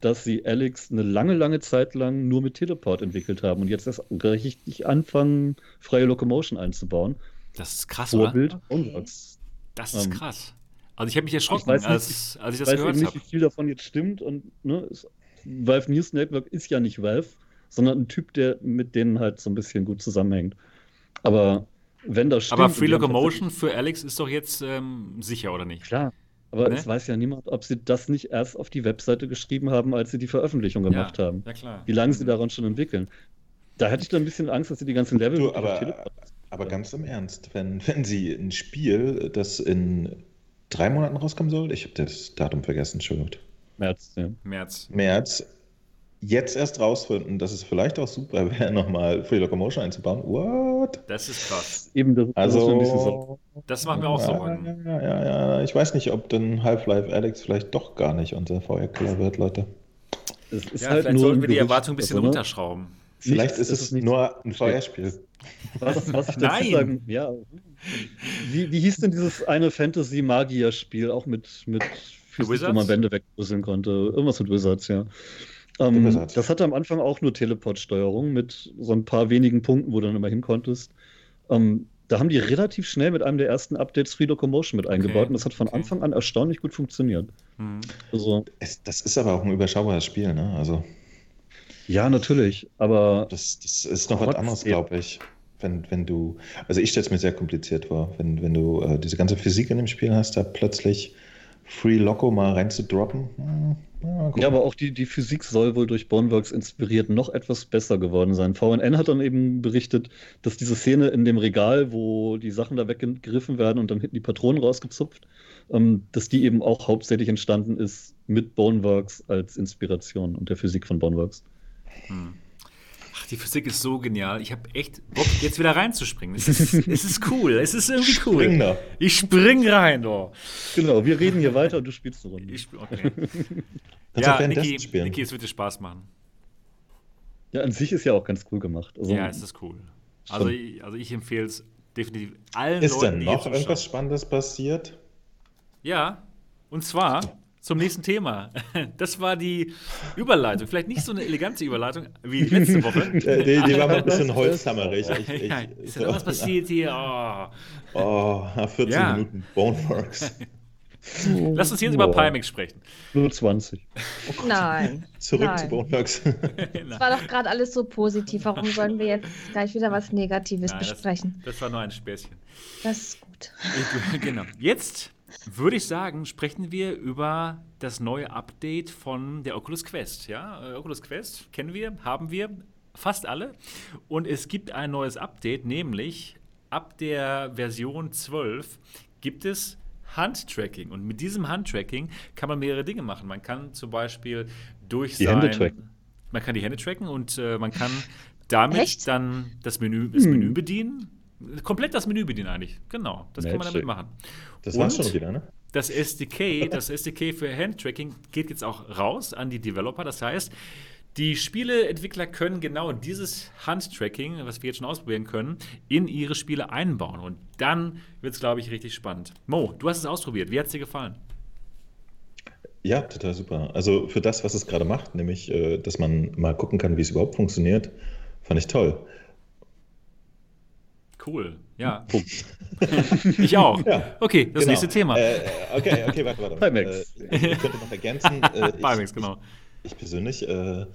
Speaker 4: dass sie Alex eine lange, lange Zeit lang nur mit Teleport entwickelt haben und jetzt erst richtig anfangen, freie Locomotion einzubauen.
Speaker 1: Das ist krass,
Speaker 4: Vorbild
Speaker 1: oder?
Speaker 4: Okay.
Speaker 1: Das ist ähm, krass. Also ich habe mich erschrocken, ich als, nicht, als ich das
Speaker 4: gehört habe. Ich weiß nicht, wie viel davon jetzt stimmt und ne, es, Valve News Network ist ja nicht Valve, sondern ein Typ, der mit denen halt so ein bisschen gut zusammenhängt. Aber wenn das
Speaker 1: stimmt... Aber Free Locomotion für Alex ist doch jetzt ähm, sicher, oder nicht?
Speaker 4: Klar, aber ne? es weiß ja niemand, ob sie das nicht erst auf die Webseite geschrieben haben, als sie die Veröffentlichung gemacht
Speaker 1: ja,
Speaker 4: haben.
Speaker 1: Ja, klar.
Speaker 4: Wie lange sie daran schon entwickeln. Da hätte ich dann ein bisschen Angst, dass sie die ganzen Level.
Speaker 2: Du, aber, aber ganz im Ernst, wenn, wenn sie ein Spiel, das in drei Monaten rauskommen soll, ich habe das Datum vergessen, Entschuldigung.
Speaker 4: März, ja.
Speaker 1: März.
Speaker 2: März, jetzt erst rausfinden, dass es vielleicht auch super wäre, nochmal Free Locomotion einzubauen. What?
Speaker 1: Das ist krass.
Speaker 4: Eben, das,
Speaker 2: also,
Speaker 1: das, so. das machen wir auch so.
Speaker 2: Ja, ja, ja, ich weiß nicht, ob dann Half-Life Alex vielleicht doch gar nicht unser VR-Killer wird, Leute.
Speaker 1: Es ist ja, halt vielleicht sollten wir die Erwartung ein bisschen oder? runterschrauben.
Speaker 2: Vielleicht ist es, es nur ein VR-Spiel.
Speaker 4: Was, was ich dazu Nein. sagen, ja. Wie, wie hieß denn dieses eine Fantasy-Magier-Spiel, auch mit, mit Physik, wo man Wände wegpuzzeln konnte? Irgendwas mit Wizards, ja. Ähm, das hatte am Anfang auch nur Teleport-Steuerung mit so ein paar wenigen Punkten, wo du dann immer hin konntest. Ähm, da haben die relativ schnell mit einem der ersten Updates Free Locomotion mit eingebaut okay. und das hat von okay. Anfang an erstaunlich gut funktioniert.
Speaker 2: Mhm. Also, es, das ist aber auch ein überschaubares Spiel, ne? Also.
Speaker 4: Ja, natürlich, aber.
Speaker 2: Das, das ist noch was anderes, glaube ich. Wenn, wenn du, also ich stelle es mir sehr kompliziert vor, wenn, wenn du äh, diese ganze Physik in dem Spiel hast, da plötzlich Free Loco mal reinzudroppen. Hm,
Speaker 4: ja, ja, aber auch die, die Physik soll wohl durch Boneworks inspiriert noch etwas besser geworden sein. VNN hat dann eben berichtet, dass diese Szene in dem Regal, wo die Sachen da weggegriffen werden und dann hinten die Patronen rausgezupft, ähm, dass die eben auch hauptsächlich entstanden ist mit Boneworks als Inspiration und der Physik von Boneworks.
Speaker 1: Hm. Die Physik ist so genial. Ich habe echt Bock, jetzt wieder reinzuspringen. Es ist, es ist cool. Es ist irgendwie cool. Spring da. Ich spring rein, doch.
Speaker 4: Genau, wir reden hier weiter und du spielst eine Runde.
Speaker 1: Ich, okay. ja, Niki, Niki, es wird dir Spaß machen.
Speaker 4: Ja, an sich ist ja auch ganz cool gemacht.
Speaker 1: Also, ja, es ist cool. Also, ich, also ich empfehle es definitiv allen
Speaker 2: ist
Speaker 1: Leuten.
Speaker 2: Ist denn noch irgendwas Spannendes passiert?
Speaker 1: Ja, und zwar zum nächsten Thema. Das war die Überleitung. Vielleicht nicht so eine elegante Überleitung wie letzte Woche.
Speaker 2: die, die war mal ein bisschen holzhammerig. Ich,
Speaker 1: ich, ja, ist ja so, was passiert hier? Oh,
Speaker 2: oh 14 ja. Minuten Boneworks.
Speaker 1: Lass uns jetzt über Pimax sprechen.
Speaker 4: Nur 20.
Speaker 3: Nein.
Speaker 2: Zurück
Speaker 3: Nein.
Speaker 2: zu Boneworks.
Speaker 3: Es war doch gerade alles so positiv. Warum sollen wir jetzt gleich wieder was Negatives Nein, besprechen?
Speaker 1: Das, das, war nur ein Späßchen.
Speaker 3: Das ist gut.
Speaker 1: genau. Jetzt würde ich sagen, sprechen wir über das neue Update von der Oculus Quest. Ja, äh, Oculus Quest kennen wir, haben wir fast alle. Und es gibt ein neues Update, nämlich ab der Version 12 gibt es Handtracking. Und mit diesem Handtracking kann man mehrere Dinge machen. Man kann zum Beispiel durch
Speaker 4: die
Speaker 1: sein,
Speaker 4: Hände tracken.
Speaker 1: Man kann die Hände tracken und äh, man kann damit Echt? dann das Menü, das hm. Menü bedienen. Komplett das Menü bedienen eigentlich. Genau, das Magic. kann man damit machen.
Speaker 2: Das war's schon wieder, ne?
Speaker 1: Das SDK, das SDK für Handtracking geht jetzt auch raus an die Developer. Das heißt, die Spieleentwickler können genau dieses Handtracking, was wir jetzt schon ausprobieren können, in ihre Spiele einbauen. Und dann wird es, glaube ich, richtig spannend. Mo, du hast es ausprobiert. Wie hat es dir gefallen?
Speaker 2: Ja, total super. Also für das, was es gerade macht, nämlich, äh, dass man mal gucken kann, wie es überhaupt funktioniert, fand ich toll.
Speaker 1: Cool, ja. ich auch. Ja, okay, das genau. nächste Thema.
Speaker 2: Äh, okay, okay, warte, warte.
Speaker 4: Pimax.
Speaker 2: Äh, ich könnte noch ergänzen. Äh,
Speaker 1: Pimax, genau.
Speaker 2: Ich, ich persönlich äh,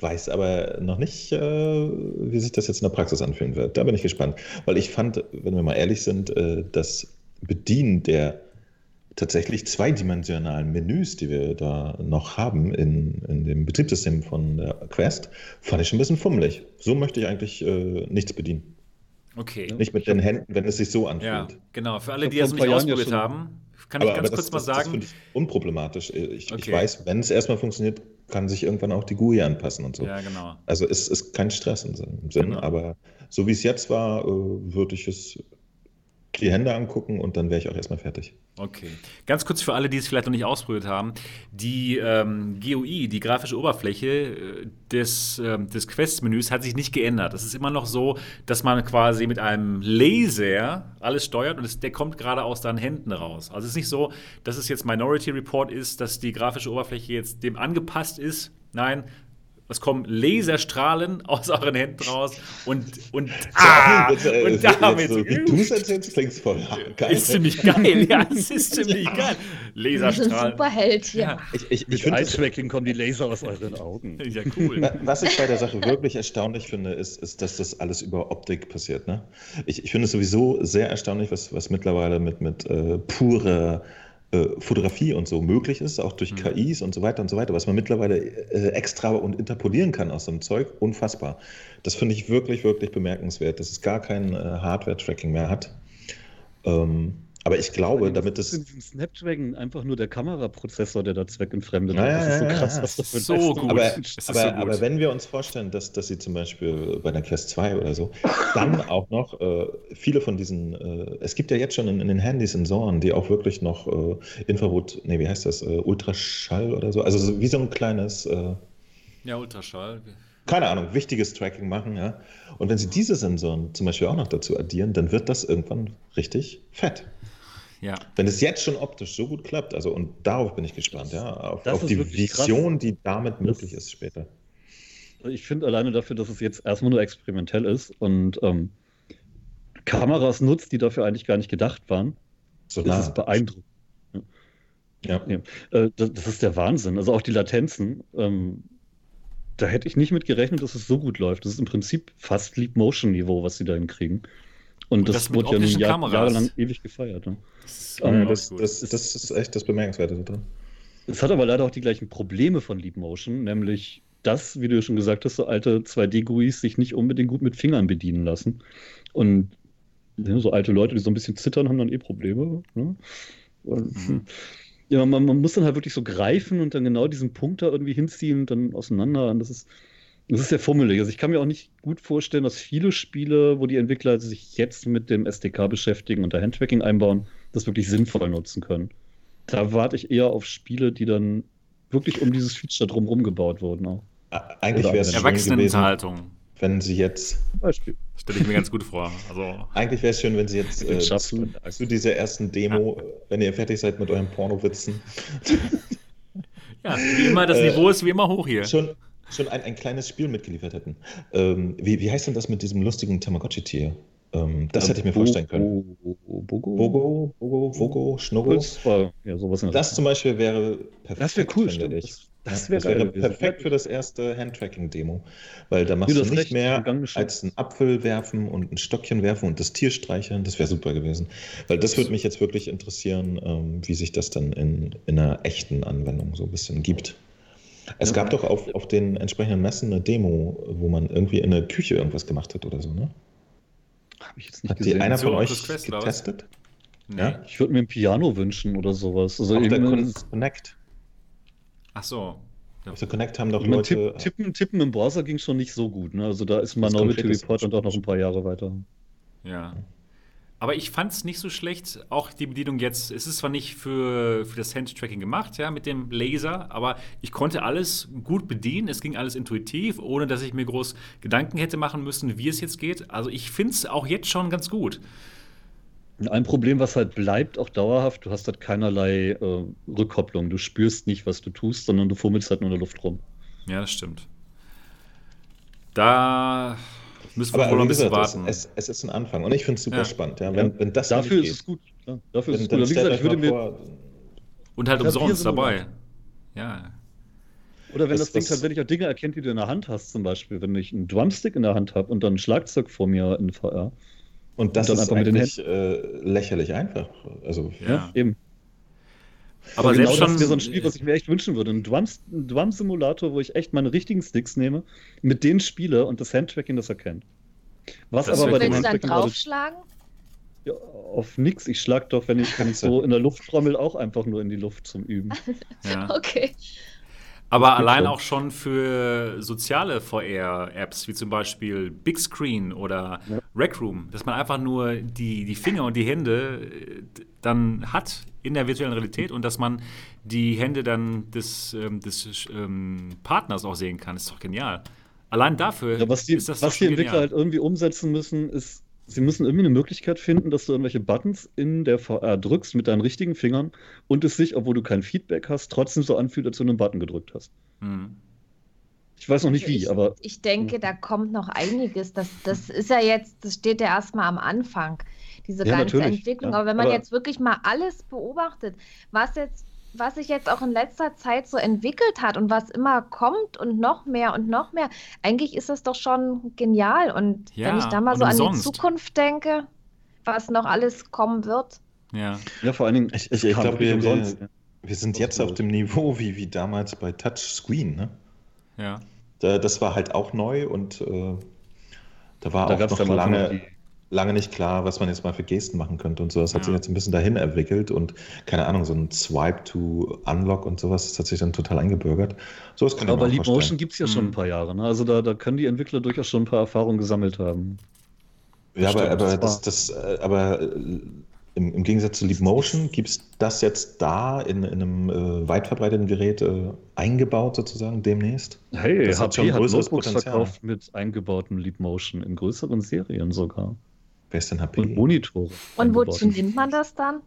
Speaker 2: weiß aber noch nicht, äh, wie sich das jetzt in der Praxis anfühlen wird. Da bin ich gespannt. Weil ich fand, wenn wir mal ehrlich sind, äh, das Bedienen der tatsächlich zweidimensionalen Menüs, die wir da noch haben in, in dem Betriebssystem von der Quest, fand ich schon ein bisschen fummelig. So möchte ich eigentlich äh, nichts bedienen.
Speaker 1: Okay.
Speaker 2: Nicht mit den Händen, wenn es sich so anfühlt.
Speaker 1: Ja, genau. Für alle, die das noch nicht ausprobiert haben, kann aber, ich ganz kurz das, mal sagen. Das, das
Speaker 2: unproblematisch. Ich, okay. ich weiß, wenn es erstmal funktioniert, kann sich irgendwann auch die GUI anpassen und so.
Speaker 1: Ja, genau.
Speaker 2: Also es ist kein Stress im Sinn, genau. aber so wie es jetzt war, äh, würde ich es die Hände angucken und dann wäre ich auch erstmal fertig.
Speaker 1: Okay. Ganz kurz für alle, die es vielleicht noch nicht ausprobiert haben. Die ähm, GUI, die grafische Oberfläche äh, des, äh, des Quest-Menüs hat sich nicht geändert. Es ist immer noch so, dass man quasi mit einem Laser alles steuert und es, der kommt gerade aus deinen Händen raus. Also es ist nicht so, dass es jetzt Minority Report ist, dass die grafische Oberfläche jetzt dem angepasst ist. Nein, es kommen Laserstrahlen aus euren Händen raus und, und,
Speaker 2: ah, äh, und damit. So, wie du es erzählst, klingt voll
Speaker 1: geil. Ist ziemlich geil, ja, es ist ziemlich geil. Laserstrahlen.
Speaker 3: Superheld hier. Ja.
Speaker 4: Ich, ich, ich Eye-Tracking kommen die Laser aus euren Augen.
Speaker 1: Ja, cool.
Speaker 2: Was ich bei der Sache wirklich erstaunlich finde, ist, ist dass das alles über Optik passiert. Ne? Ich, ich finde es sowieso sehr erstaunlich, was, was mittlerweile mit, mit äh, purer äh, Fotografie und so möglich ist, auch durch mhm. KIs und so weiter und so weiter, was man mittlerweile äh, extra und interpolieren kann aus so einem Zeug, unfassbar. Das finde ich wirklich, wirklich bemerkenswert, dass es gar kein äh, Hardware-Tracking mehr hat. Ähm, aber ich glaube, damit es.
Speaker 4: Snapdragon einfach nur der Kameraprozessor, der da zweckentfremdet
Speaker 2: ja, das ist so krass,
Speaker 1: ja, was das für so gut.
Speaker 2: Aber, aber, so gut. aber, wenn wir uns vorstellen, dass, dass sie zum Beispiel bei der Quest 2 oder so, dann auch noch äh, viele von diesen, äh, es gibt ja jetzt schon in, in, den Handys Sensoren, die auch wirklich noch äh, Infrarot, nee, wie heißt das, äh, Ultraschall oder so, also so, wie so ein kleines. Äh,
Speaker 1: ja, Ultraschall
Speaker 2: keine Ahnung, wichtiges Tracking machen, ja. Und wenn Sie diese Sensoren zum Beispiel auch noch dazu addieren, dann wird das irgendwann richtig fett.
Speaker 1: Ja.
Speaker 2: Wenn es jetzt schon optisch so gut klappt, also und darauf bin ich gespannt, ja, auf, auf die Vision, krass. die damit möglich ist später.
Speaker 4: Ich finde alleine dafür, dass es jetzt erstmal nur experimentell ist und ähm, Kameras nutzt, die dafür eigentlich gar nicht gedacht waren, so nah. ist es beeindruckend. Ja. ja. Äh, das, das, ist der Wahnsinn. Also auch die Latenzen. Ähm, da hätte ich nicht mit gerechnet, dass es so gut läuft. Das ist im Prinzip fast Leap Motion Niveau, was sie da hinkriegen. Und, und das, das wurde ja nun Jahr, jahrelang ewig gefeiert. Ne?
Speaker 2: Das, um, das, das, das, ist echt das Bemerkenswerte drin.
Speaker 4: Es hat aber leider auch die gleichen Probleme von Leap Motion, nämlich dass, wie du schon gesagt hast, so alte 2D-GUIs sich nicht unbedingt gut mit Fingern bedienen lassen. Und ja, so alte Leute, die so ein bisschen zittern, haben dann eh Probleme. Ne? Mhm. Ja, man, man, muss dann halt wirklich so greifen und dann genau diesen Punkt da irgendwie hinziehen und dann auseinander. Und das ist, das ist sehr fummelig. Also ich kann mir auch nicht gut vorstellen, dass viele Spiele, wo die Entwickler sich jetzt mit dem SDK beschäftigen und da Handtracking einbauen, das wirklich sinnvoll nutzen können. Da warte ich eher auf Spiele, die dann wirklich um dieses Feature drumherum gebaut wurden. Auch.
Speaker 2: Eigentlich wäre es
Speaker 1: Erwachsenenunterhaltung.
Speaker 2: Wenn sie jetzt.
Speaker 1: Beispiel. Stelle ich mir ganz gut vor. Also.
Speaker 2: Eigentlich wäre es schön, wenn sie jetzt äh, zu, zu, dieser ersten Demo, ja. wenn ihr fertig seid mit euren Pornowitzen.
Speaker 1: ja, wie immer, das Niveau äh, ist wie immer hoch hier.
Speaker 2: Schon, schon ein, ein kleines Spiel mitgeliefert hätten. Ähm, wie, wie heißt denn das mit diesem lustigen Tamagotchi-Tier? Ähm, das ja, hätte ich mir Bo vorstellen können.
Speaker 4: Bogo?
Speaker 2: Bogo, Bogo, Vogo, Schnurro.
Speaker 4: Ja, sowas
Speaker 2: das zum Beispiel wäre
Speaker 4: perfekt. Das wäre cool, finde
Speaker 2: ich. Das, das wäre perfekt für das erste Handtracking-Demo, weil da machst du, du nicht mehr als einen Apfel werfen und ein Stockchen werfen und das Tier streicheln. Das wäre super gewesen. Weil das würde mich jetzt wirklich interessieren, ähm, wie sich das dann in, in einer echten Anwendung so ein bisschen gibt. Es gab doch auf, auf den entsprechenden Messen eine Demo, wo man irgendwie in der Küche irgendwas gemacht hat oder so, ne?
Speaker 4: Habe ich jetzt nicht
Speaker 2: hat
Speaker 4: gesehen.
Speaker 2: Hat einer von euch getestet?
Speaker 4: Nee. Ja? Ich würde mir ein Piano wünschen oder sowas.
Speaker 2: Also auf der Connect.
Speaker 1: Ach so.
Speaker 2: Ja. Auf der Connect haben doch ich Leute...
Speaker 4: Meine, tippen, tippen im Browser ging schon nicht so gut. Ne? Also da ist Minority Report dann doch noch ein paar Jahre weiter.
Speaker 1: Ja. Aber ich fand es nicht so schlecht, auch die Bedienung jetzt. Es ist zwar nicht für, für das Hand-Tracking gemacht, ja, mit dem Laser, aber ich konnte alles gut bedienen. Es ging alles intuitiv, ohne dass ich mir groß Gedanken hätte machen müssen, wie es jetzt geht. Also ich finde es auch jetzt schon ganz gut.
Speaker 4: Ein Problem, was halt bleibt, auch dauerhaft, du hast halt keinerlei äh, Rückkopplung. Du spürst nicht, was du tust, sondern du fummelst halt nur in der Luft rum.
Speaker 1: Ja, das stimmt. Da Müssen wir
Speaker 2: aber, wohl ein bisschen gesagt, warten. Es, es, ist ein Anfang und ich finde es super ja. spannend. Ja, wenn, wenn das
Speaker 4: Dafür ist es gut. Ja, dafür ist es gut. Wie gesagt, ich würde mir vor,
Speaker 1: und halt umsonst dabei. Ja.
Speaker 4: Oder wenn das, das Ding tatsächlich auch Dinge erkennt, die du in der Hand hast, zum Beispiel, wenn ich einen Drumstick in der Hand habe und dann ein Schlagzeug vor mir in
Speaker 2: VR. Und das und ist einfach eigentlich äh, lächerlich einfach. Also,
Speaker 1: ja. eben.
Speaker 4: Aber genau selbst schon, das wäre so ein Spiel, was ich mir echt wünschen würde. Ein Drum-Simulator, wo ich echt meine richtigen Sticks nehme, mit denen spiele und das Handtracking das erkennt.
Speaker 3: Was das aber bei dem Handtracking dann draufschlagen?
Speaker 4: Ja, auf nix. Ich schlag doch, wenn ich, wenn ich so in der Luft trommel, auch einfach nur in die Luft zum Üben.
Speaker 3: ja. Okay.
Speaker 1: Aber allein auch schon für soziale VR-Apps, wie zum Beispiel Big Screen oder ja. Rec Room, dass man einfach nur die, die Finger und die Hände äh, dann hat in der virtuellen Realität und dass man die Hände dann des, ähm, des ähm, Partners auch sehen kann, ist doch genial. Allein dafür
Speaker 4: ja, was die, ist das Was die Entwickler genial. halt irgendwie umsetzen müssen, ist sie müssen irgendwie eine Möglichkeit finden, dass du irgendwelche Buttons in der VR drückst mit deinen richtigen Fingern und es sich, obwohl du kein Feedback hast, trotzdem so anfühlt, als du einen Button gedrückt hast. Mhm. Ich weiß noch nicht also wie,
Speaker 3: ich,
Speaker 4: aber.
Speaker 3: Ich denke, da kommt noch einiges. Das, das ist ja jetzt, das steht ja erstmal am Anfang, diese ja, ganze Entwicklung. Ja, aber wenn man aber jetzt wirklich mal alles beobachtet, was jetzt was sich jetzt auch in letzter Zeit so entwickelt hat und was immer kommt und noch mehr und noch mehr, eigentlich ist das doch schon genial. Und ja, wenn ich da mal so umsonst. an die Zukunft denke, was noch alles kommen wird.
Speaker 2: Ja, ja vor allen Dingen, ich, ich, ich glaube, wir, wir, wir, sind jetzt auf dem Niveau wie, wie damals bei Touchscreen. Ne?
Speaker 1: Ja.
Speaker 2: Da, das war halt auch neu und äh, da war da auch noch lange lange nicht klar, was man jetzt mal für Gesten machen könnte und so. Das hat ja. sich jetzt ein bisschen dahin entwickelt und keine Ahnung, so ein Swipe to Unlock und sowas, das hat sich dann total eingebürgert. So
Speaker 4: das kann Aber Leap Motion gibt es ja schon ein mhm. paar Jahre. Ne? Also da, da können die Entwickler durchaus schon ein paar Erfahrungen gesammelt haben.
Speaker 2: Ja, aber, aber, das, das, äh, aber äh, im, im, Gegensatz zu Leap Motion gibt es das jetzt da in, in einem äh, weit verbreiteten Gerät äh, eingebaut sozusagen demnächst?
Speaker 4: Hey, das HP hat schon größeres Potenzial. verkauft mit eingebautem Leap Motion in größeren Serien sogar.
Speaker 2: Wer ist denn HP?
Speaker 4: Und Monitore.
Speaker 3: Und wozu nimmt man das dann?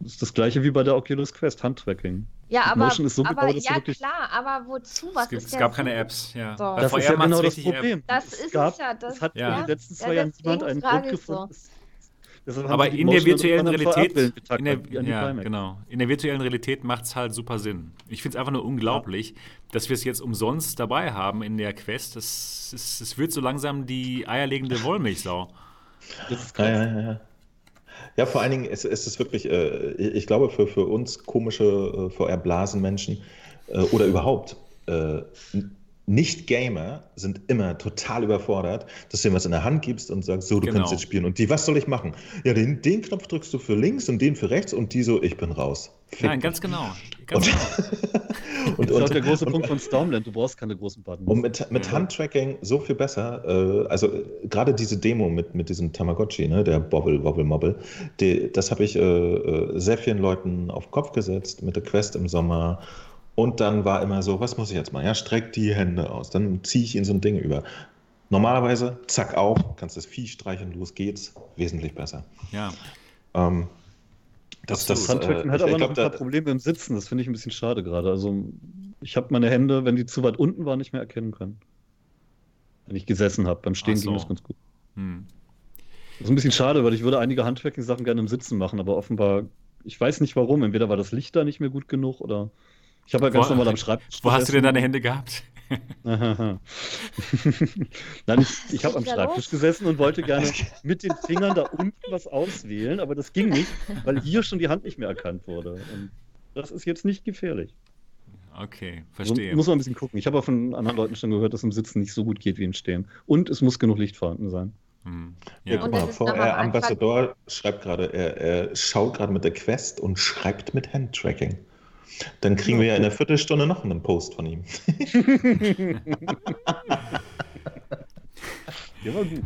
Speaker 4: Das ist das gleiche wie bei der Oculus Quest, Handtracking.
Speaker 3: Ja, aber, Motion ist so aber gebaut, ja klar, aber wozu? Was
Speaker 1: es, gibt, es gab keine Apps, ja.
Speaker 4: So. Das ist ja genau das Problem.
Speaker 3: App. Das ist gab, es ja. Das
Speaker 4: hat
Speaker 3: ja.
Speaker 4: in den letzten zwei Jahren niemand einen Grund gefunden.
Speaker 1: So. Aber in der virtuellen Realität, in der, ja, genau. in der virtuellen Realität macht es halt super Sinn. Ich finde es einfach nur unglaublich, ja. dass wir es jetzt umsonst dabei haben in der Quest. Es wird so langsam die eierlegende Wollmilchsau.
Speaker 2: Das ist krass. Ja, ja, ja. Ja, vor allen Dingen ist, ist es wirklich, äh, ich glaube, für, für uns komische äh, VR-Blasenmenschen äh, oder überhaupt äh, nicht-Gamer sind immer total überfordert, dass du ihm was in der Hand gibst und sagst, so, du genau. kannst jetzt spielen. Und die, was soll ich machen? Ja, den, den Knopf drückst du für links und den für rechts und die so, ich bin raus.
Speaker 1: Fick Nein, ganz genau. Ganz
Speaker 4: und, genau. und, das ist auch der große Punkt von Stormland, du brauchst keine großen Buttons.
Speaker 2: Und mit, mit Handtracking so viel besser. Äh, also gerade diese Demo mit, mit diesem Tamagotchi, ne, der Bobble, Wobble, Mobble, die, das habe ich äh, äh, sehr vielen Leuten auf den Kopf gesetzt mit der Quest im Sommer und dann war immer so, was muss ich jetzt machen? Ja, streck die Hände aus. Dann ziehe ich in so ein Ding über. Normalerweise, zack auf, kannst das Vieh streichen, los geht's. Wesentlich besser.
Speaker 1: Ja.
Speaker 4: Ähm, das, das, das äh, hat aber noch ein paar Probleme im Sitzen. Das finde ich ein bisschen schade gerade. Also ich habe meine Hände, wenn die zu weit unten waren, nicht mehr erkennen können. Wenn ich gesessen habe. Beim Stehen so. ging das ganz gut. Hm. Das ist ein bisschen schade, weil ich würde einige Handwerking-Sachen gerne im Sitzen machen, aber offenbar, ich weiß nicht warum. Entweder war das Licht da nicht mehr gut genug oder ich habe ja ganz wo, normal am Schreibtisch.
Speaker 1: Wo hast du denn deine Hände gehabt?
Speaker 4: Nein, ich, ich habe am Schreibtisch gesessen und wollte gerne mit den Fingern da unten was auswählen, aber das ging nicht, weil hier schon die Hand nicht mehr erkannt wurde. Und das ist jetzt nicht gefährlich.
Speaker 1: Okay, verstehe.
Speaker 4: So, muss man ein bisschen gucken. Ich habe auch von anderen Leuten schon gehört, dass im Sitzen nicht so gut geht wie im Stehen. Und es muss genug Licht vorhanden sein.
Speaker 2: Hm. Ja, ja guck mal, VR Ambassador schreibt gerade, er, er schaut gerade mit der Quest und schreibt mit Handtracking. Dann kriegen wir ja in einer Viertelstunde noch einen Post von ihm.
Speaker 1: ja, war gut.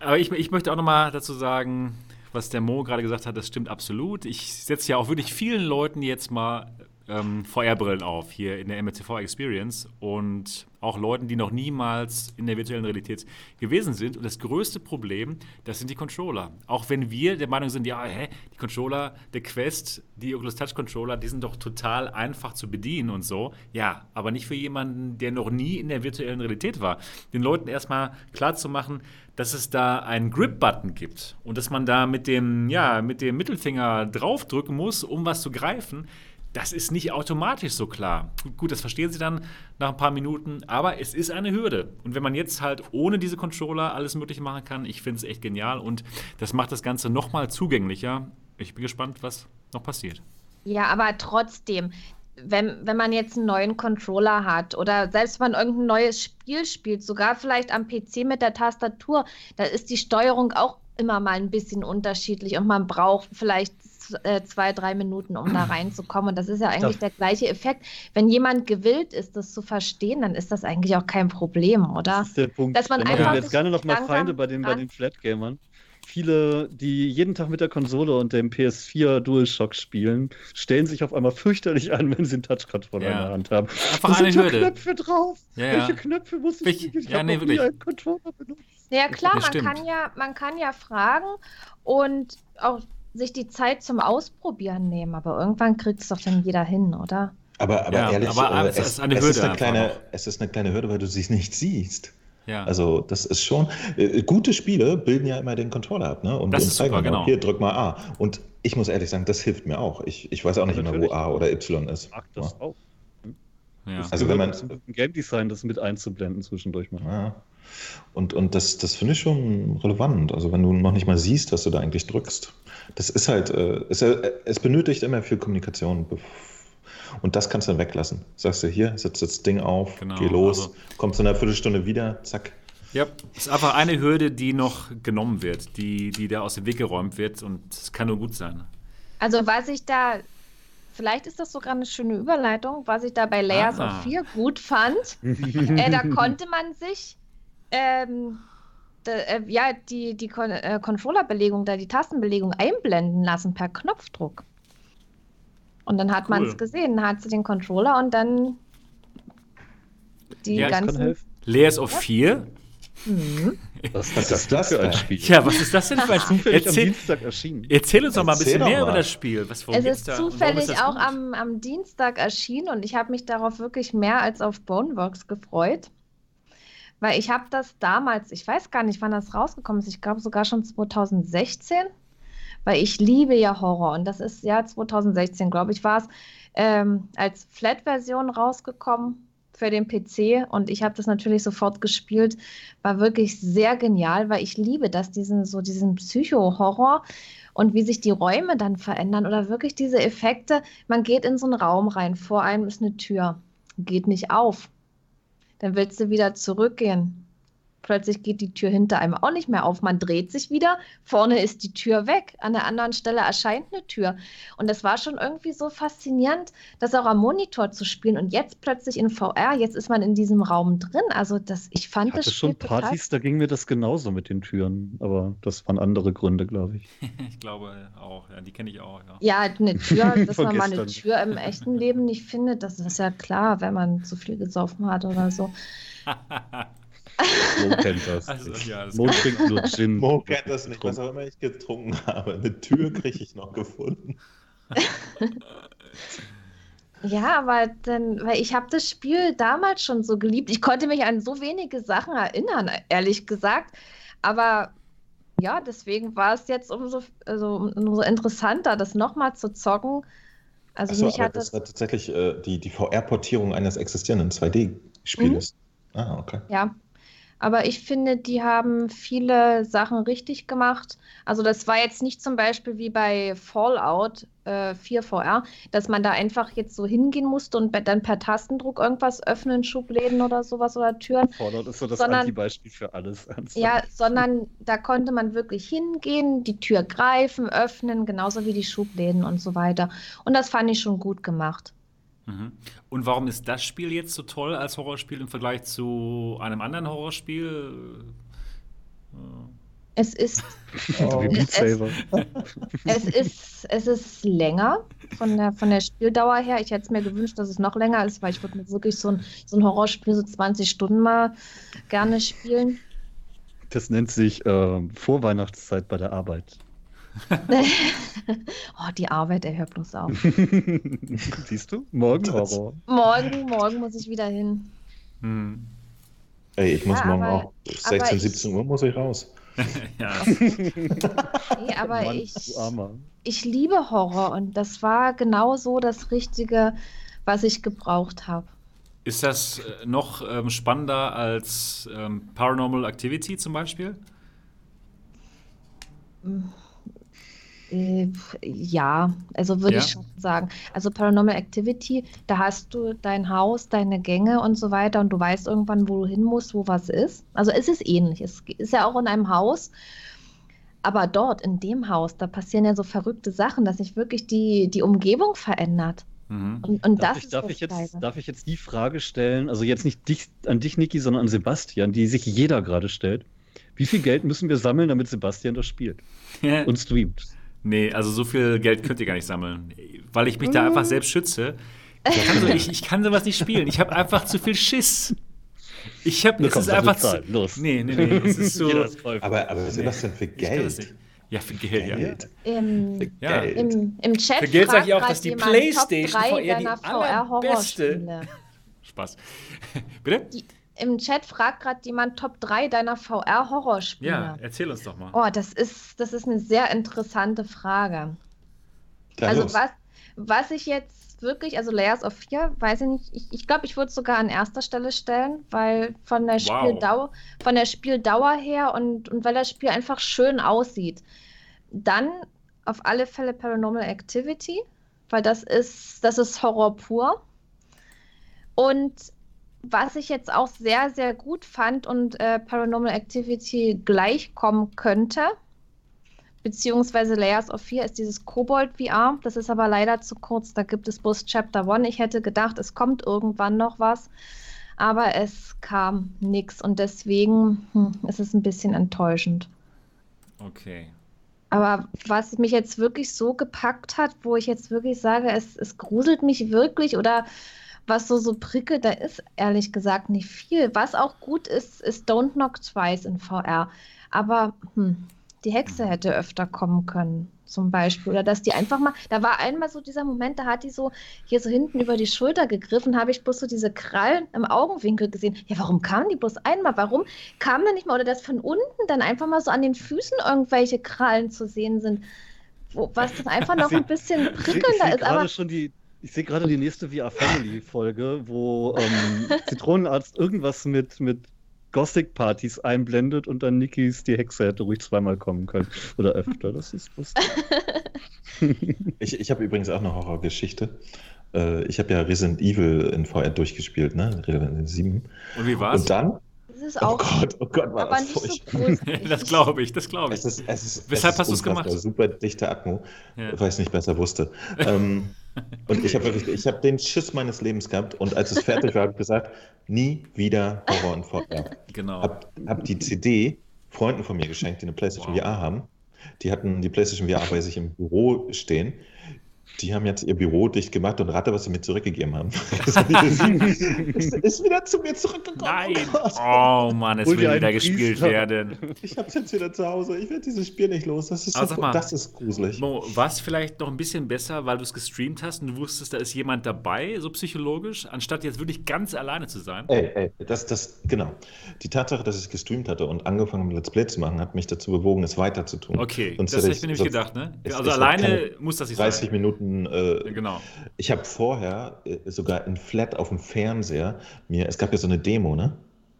Speaker 1: Aber ich, ich möchte auch nochmal dazu sagen, was der Mo gerade gesagt hat, das stimmt absolut. Ich setze ja auch wirklich vielen Leuten jetzt mal ähm, VR-Brillen auf hier in der MRTV Experience und auch Leuten, die noch niemals in der virtuellen Realität gewesen sind. Und das größte Problem, das sind die Controller. Auch wenn wir der Meinung sind, ja, hä, die Controller der Quest, die Oculus Touch Controller, die sind doch total einfach zu bedienen und so. Ja, aber nicht für jemanden, der noch nie in der virtuellen Realität war. Den Leuten erstmal klar zu machen, dass es da einen Grip-Button gibt und dass man da mit dem, ja, mit dem Mittelfinger draufdrücken muss, um was zu greifen das ist nicht automatisch so klar. Gut, das verstehen Sie dann nach ein paar Minuten, aber es ist eine Hürde. Und wenn man jetzt halt ohne diese Controller alles Mögliche machen kann, ich finde es echt genial und das macht das Ganze nochmal zugänglicher. Ich bin gespannt, was noch passiert.
Speaker 3: Ja, aber trotzdem, wenn, wenn man jetzt einen neuen Controller hat oder selbst wenn man irgendein neues Spiel spielt, sogar vielleicht am PC mit der Tastatur, da ist die Steuerung auch immer mal ein bisschen unterschiedlich und man braucht vielleicht zwei, drei Minuten, um da reinzukommen. Und das ist ja eigentlich der gleiche Effekt. Wenn jemand gewillt ist, das zu verstehen, dann ist das eigentlich auch kein Problem, oder? Das
Speaker 4: ist der Punkt. Dass man da einfach jetzt gerne noch mal Feinde bei den, bei den Flatgamern viele, die jeden Tag mit der Konsole und dem PS4 DualShock spielen, stellen sich auf einmal fürchterlich an, wenn sie einen Touch-Controller ja. in der Hand haben.
Speaker 1: Einfach eine Hürde.
Speaker 4: Knöpfe drauf.
Speaker 1: Ja,
Speaker 4: Welche Knöpfe muss ich,
Speaker 1: ich, ich ja, nee, wirklich. einen
Speaker 3: Controller benutzen? Ja, klar, man kann ja, man kann ja fragen und auch sich die Zeit zum Ausprobieren nehmen, aber irgendwann kriegt es doch dann jeder hin, oder?
Speaker 2: Aber, aber ja, ehrlich, aber, äh, es, ist eine Hürde es, ist eine kleine, es ist eine kleine Hürde, weil du sie nicht siehst. Ja. Also das ist schon, äh, gute Spiele bilden ja immer den Controller ab, ne? Und,
Speaker 1: das ist super, genau.
Speaker 2: Hier, drück mal A. Und ich muss ehrlich sagen, das hilft mir auch. Ich, ich weiß auch nicht immer, wo A oder Y ist.
Speaker 4: Ach, das ja. auch.
Speaker 2: Ja. Also wenn man
Speaker 4: Game Design das mit einzublenden zwischendurch mal. Ja.
Speaker 2: Und, und das, das finde ich schon relevant. Also wenn du noch nicht mal siehst, was du da eigentlich drückst. Das ist halt, äh, es, äh, es benötigt immer viel Kommunikation, und das kannst du dann weglassen. Sagst du, hier, setz das Ding auf, genau, geh los, also, kommst in einer Viertelstunde wieder, zack.
Speaker 1: Ja, ist einfach eine Hürde, die noch genommen wird, die, die da aus dem Weg geräumt wird und es kann nur gut sein.
Speaker 3: Also was ich da, vielleicht ist das sogar eine schöne Überleitung, was ich da bei Layers ah. of 4 gut fand, äh, da konnte man sich ähm, da, äh, ja, die, die Kon äh, Controllerbelegung, da die Tastenbelegung einblenden lassen per Knopfdruck. Und dann hat cool. man es gesehen, dann hat sie den Controller und dann die ja, ganzen.
Speaker 1: Layers of 4?
Speaker 2: Mhm. Was, was, ist das für ein Spiel?
Speaker 1: Ja, was ist das denn für ein Spiel? Erzähl, Dienstag erschienen. Erzähl uns doch mal ein bisschen mehr über das Spiel.
Speaker 3: Was, es ist da? zufällig ist auch am, am, Dienstag erschienen und ich habe mich darauf wirklich mehr als auf Boneworks gefreut. Weil ich habe das damals, ich weiß gar nicht, wann das rausgekommen ist, ich glaube sogar schon 2016 weil ich liebe ja Horror und das ist ja 2016, glaube ich, war es ähm, als Flat-Version rausgekommen für den PC und ich habe das natürlich sofort gespielt. War wirklich sehr genial, weil ich liebe das, diesen so diesen Psycho-Horror und wie sich die Räume dann verändern oder wirklich diese Effekte. Man geht in so einen Raum rein, vor einem ist eine Tür, geht nicht auf. Dann willst du wieder zurückgehen Plötzlich geht die Tür hinter einem auch nicht mehr auf. Man dreht sich wieder, vorne ist die Tür weg, an der anderen Stelle erscheint eine Tür. Und das war schon irgendwie so faszinierend, das auch am Monitor zu spielen. Und jetzt plötzlich in VR, jetzt ist man in diesem Raum drin. Also das, ich fand ich
Speaker 4: hatte
Speaker 3: das
Speaker 4: schon Partys, da ging mir das genauso mit den Türen, aber das waren andere Gründe, glaube ich.
Speaker 1: ich glaube auch, ja, die kenne ich auch. Ja.
Speaker 3: ja, eine Tür, dass man mal eine Tür im echten Leben nicht findet, das ist ja klar, wenn man zu viel gesoffen hat oder so.
Speaker 2: Mo kennt das. Also, ja, das Mo trinkt nur Gin. Mo kennt das nicht, was auch immer ich getrunken habe. Eine Tür kriege ich noch gefunden.
Speaker 3: Ja, aber dann, weil ich habe das Spiel damals schon so geliebt. Ich konnte mich an so wenige Sachen erinnern, ehrlich gesagt. Aber ja, deswegen war es jetzt umso, also, umso interessanter, das nochmal zu zocken. Also
Speaker 2: so, mich hat das, das war tatsächlich äh, die, die VR-Portierung eines existierenden 2D-Spieles.
Speaker 3: Mhm. Ah, okay. Ja, aber ich finde, die haben viele Sachen richtig gemacht. Also das war jetzt nicht zum Beispiel wie bei Fallout äh, 4 VR, dass man da einfach jetzt so hingehen musste und dann per Tastendruck irgendwas öffnen, Schubläden oder sowas oder Türen.
Speaker 4: Fallout ist so das sondern, Anti-Beispiel für alles.
Speaker 3: Ja, sondern da konnte man wirklich hingehen, die Tür greifen, öffnen, genauso wie die Schubläden und so weiter. Und das fand ich schon gut gemacht.
Speaker 1: Mhm. Und warum ist das Spiel jetzt so toll als Horrorspiel im Vergleich zu einem anderen Horrorspiel?
Speaker 3: Es ist, oh. es, es, ist, es ist länger von der, von der Spieldauer her. Ich hätte es mir gewünscht, dass es noch länger ist, weil ich würde mir wirklich so ein, so ein Horrorspiel so 20 Stunden mal gerne spielen.
Speaker 4: Das nennt sich äh, Vorweihnachtszeit bei der Arbeit.
Speaker 3: oh, die Arbeit, er hört bloß auf.
Speaker 4: Siehst du? Morgen Horror.
Speaker 3: Morgen, morgen muss ich wieder hin.
Speaker 2: Hm. Ey, ich muss ja, morgen aber, auch 16, 17 Uhr muss ich raus.
Speaker 3: ja. nee, aber Mann, ich, ich liebe Horror und das war genau so das Richtige, was ich gebraucht habe.
Speaker 1: Ist das äh, noch ähm, spannender als ähm, Paranormal Activity zum Beispiel?
Speaker 3: Hm Äh, ja, also würde ja. ich schon sagen. Also Paranormal Activity, da hast du dein Haus, deine Gänge und so weiter und du weißt irgendwann, wo du hin musst, wo was ist. Also es ist ähnlich. Es ist ja auch in einem Haus. Aber dort, in dem Haus, da passieren ja so verrückte Sachen, dass sich wirklich die, die Umgebung verändert.
Speaker 4: Mhm. Und, und darf das ich, darf, ich jetzt, darf ich jetzt die Frage stellen, also jetzt nicht dich, an dich, Niki, sondern an Sebastian, die sich jeder gerade stellt. Wie viel Geld müssen wir sammeln, damit Sebastian das spielt und streamt?
Speaker 1: Nee, also so viel Geld könnt ihr gar nicht sammeln, weil ich mich da einfach selbst schütze. Ich kann, so, ich, ich kann sowas nicht spielen. Ich habe einfach zu viel Schiss. Ich habe, es ist einfach zu.
Speaker 4: Los.
Speaker 1: Nee, nee, nee, es ist so.
Speaker 2: aber, aber was ist das denn für Geld?
Speaker 1: Ja, für Geld, Geld.
Speaker 3: ja. Im, für ja. Geld. Im, Im Chat
Speaker 1: für Geld sage ich auch, dass die Playstation VR die allerbeste... Spaß. Bitte? Die,
Speaker 3: Im Chat fragt gerade jemand Top 3 deiner VR-Horrorspiele.
Speaker 1: Ja, erzähl uns doch mal.
Speaker 3: Oh, das ist, das ist eine sehr interessante Frage. Ja, also was, was ich jetzt wirklich, also Layers of 4, weiß ich nicht, ich, ich glaube, ich würde es sogar an erster Stelle stellen, weil von der Spieldauer, von der Spieldauer her und, und weil das Spiel einfach schön aussieht. Dann auf alle Fälle Paranormal Activity, weil das ist, das ist Horror pur. Und was ich jetzt auch sehr, sehr gut fand und äh, Paranormal Activity gleichkommen könnte, beziehungsweise Layers of 4 ist dieses Kobold VR. Das ist aber leider zu kurz. Da gibt es bloß Chapter 1. Ich hätte gedacht, es kommt irgendwann noch was, aber es kam nichts und deswegen hm, ist es ein bisschen enttäuschend.
Speaker 1: Okay.
Speaker 3: Aber was mich jetzt wirklich so gepackt hat, wo ich jetzt wirklich sage, es, es gruselt mich wirklich oder was so, so prickelt, da ist ehrlich gesagt nicht viel. Was auch gut ist, ist Don't Knock Twice in VR. Aber hm, die Hexe hätte öfter kommen können, zum Beispiel. Oder dass die einfach mal, da war einmal so dieser Moment, da hat die so hier so hinten über die Schulter gegriffen, habe ich bloß so diese Krallen im Augenwinkel gesehen. Ja, warum kamen die bloß einmal? Warum kam da nicht mal, oder dass von unten dann einfach mal so an den Füßen irgendwelche Krallen zu sehen sind? Wo, was dann einfach noch ein bisschen prickelnder ist. Aber
Speaker 4: schon die, ich sehe gerade die nächste VR Family Folge, wo ähm, Zitronenarzt irgendwas mit, mit Gothic-Partys einblendet und dann Nikis die Hexe hätte ruhig zweimal kommen können. Oder öfter. Das ist lustig.
Speaker 2: ich ich habe übrigens auch eine Horrorgeschichte. Äh, ich habe ja Resident Evil in VR durchgespielt, ne? Resident 7.
Speaker 1: Und wie war's?
Speaker 2: Und dann.
Speaker 3: Das ist auch. Oh Gott, oh Gott, war aber das nicht so
Speaker 1: das glaube ich, das glaube ich.
Speaker 2: Es ist, es ist,
Speaker 1: Weshalb
Speaker 2: es
Speaker 1: hast du es gemacht?
Speaker 2: Super dichter Atmo, ja. weil ich es nicht besser wusste. ähm, und ich habe ich hab den Schiss meines Lebens gehabt und als es fertig war, habe ich gesagt, nie wieder Horror und VR.
Speaker 1: Genau.
Speaker 2: Hab, hab die CD Freunden von mir geschenkt, die eine PlayStation wow. VR haben. Die hatten die PlayStation VR bei sich im Büro stehen. Die haben jetzt ihr Büro dicht gemacht und rate, was sie mir zurückgegeben haben. ist, ist wieder zu mir zurückgekommen.
Speaker 1: Nein! Oh, oh Mann, es will wieder gespielt werden.
Speaker 2: Ich hab's jetzt wieder zu Hause. Ich werde dieses Spiel nicht los. Das ist, so,
Speaker 1: mal,
Speaker 2: das ist gruselig.
Speaker 1: War es vielleicht noch ein bisschen besser, weil du es gestreamt hast und du wusstest, da ist jemand dabei, so psychologisch, anstatt jetzt wirklich ganz alleine zu sein?
Speaker 2: Ey, ey, das, das, genau. Die Tatsache, dass ich gestreamt hatte und angefangen Let's Play zu machen, hat mich dazu bewogen, es weiter zu tun.
Speaker 1: Okay, sonst das hätte ich mir nämlich gedacht, ne? Also alleine muss das nicht
Speaker 2: 30 sein. 30 Minuten Minuten.
Speaker 1: Äh, genau.
Speaker 2: Ich habe vorher äh, sogar in Flat auf dem Fernseher mir, es gab ja so eine Demo, ne?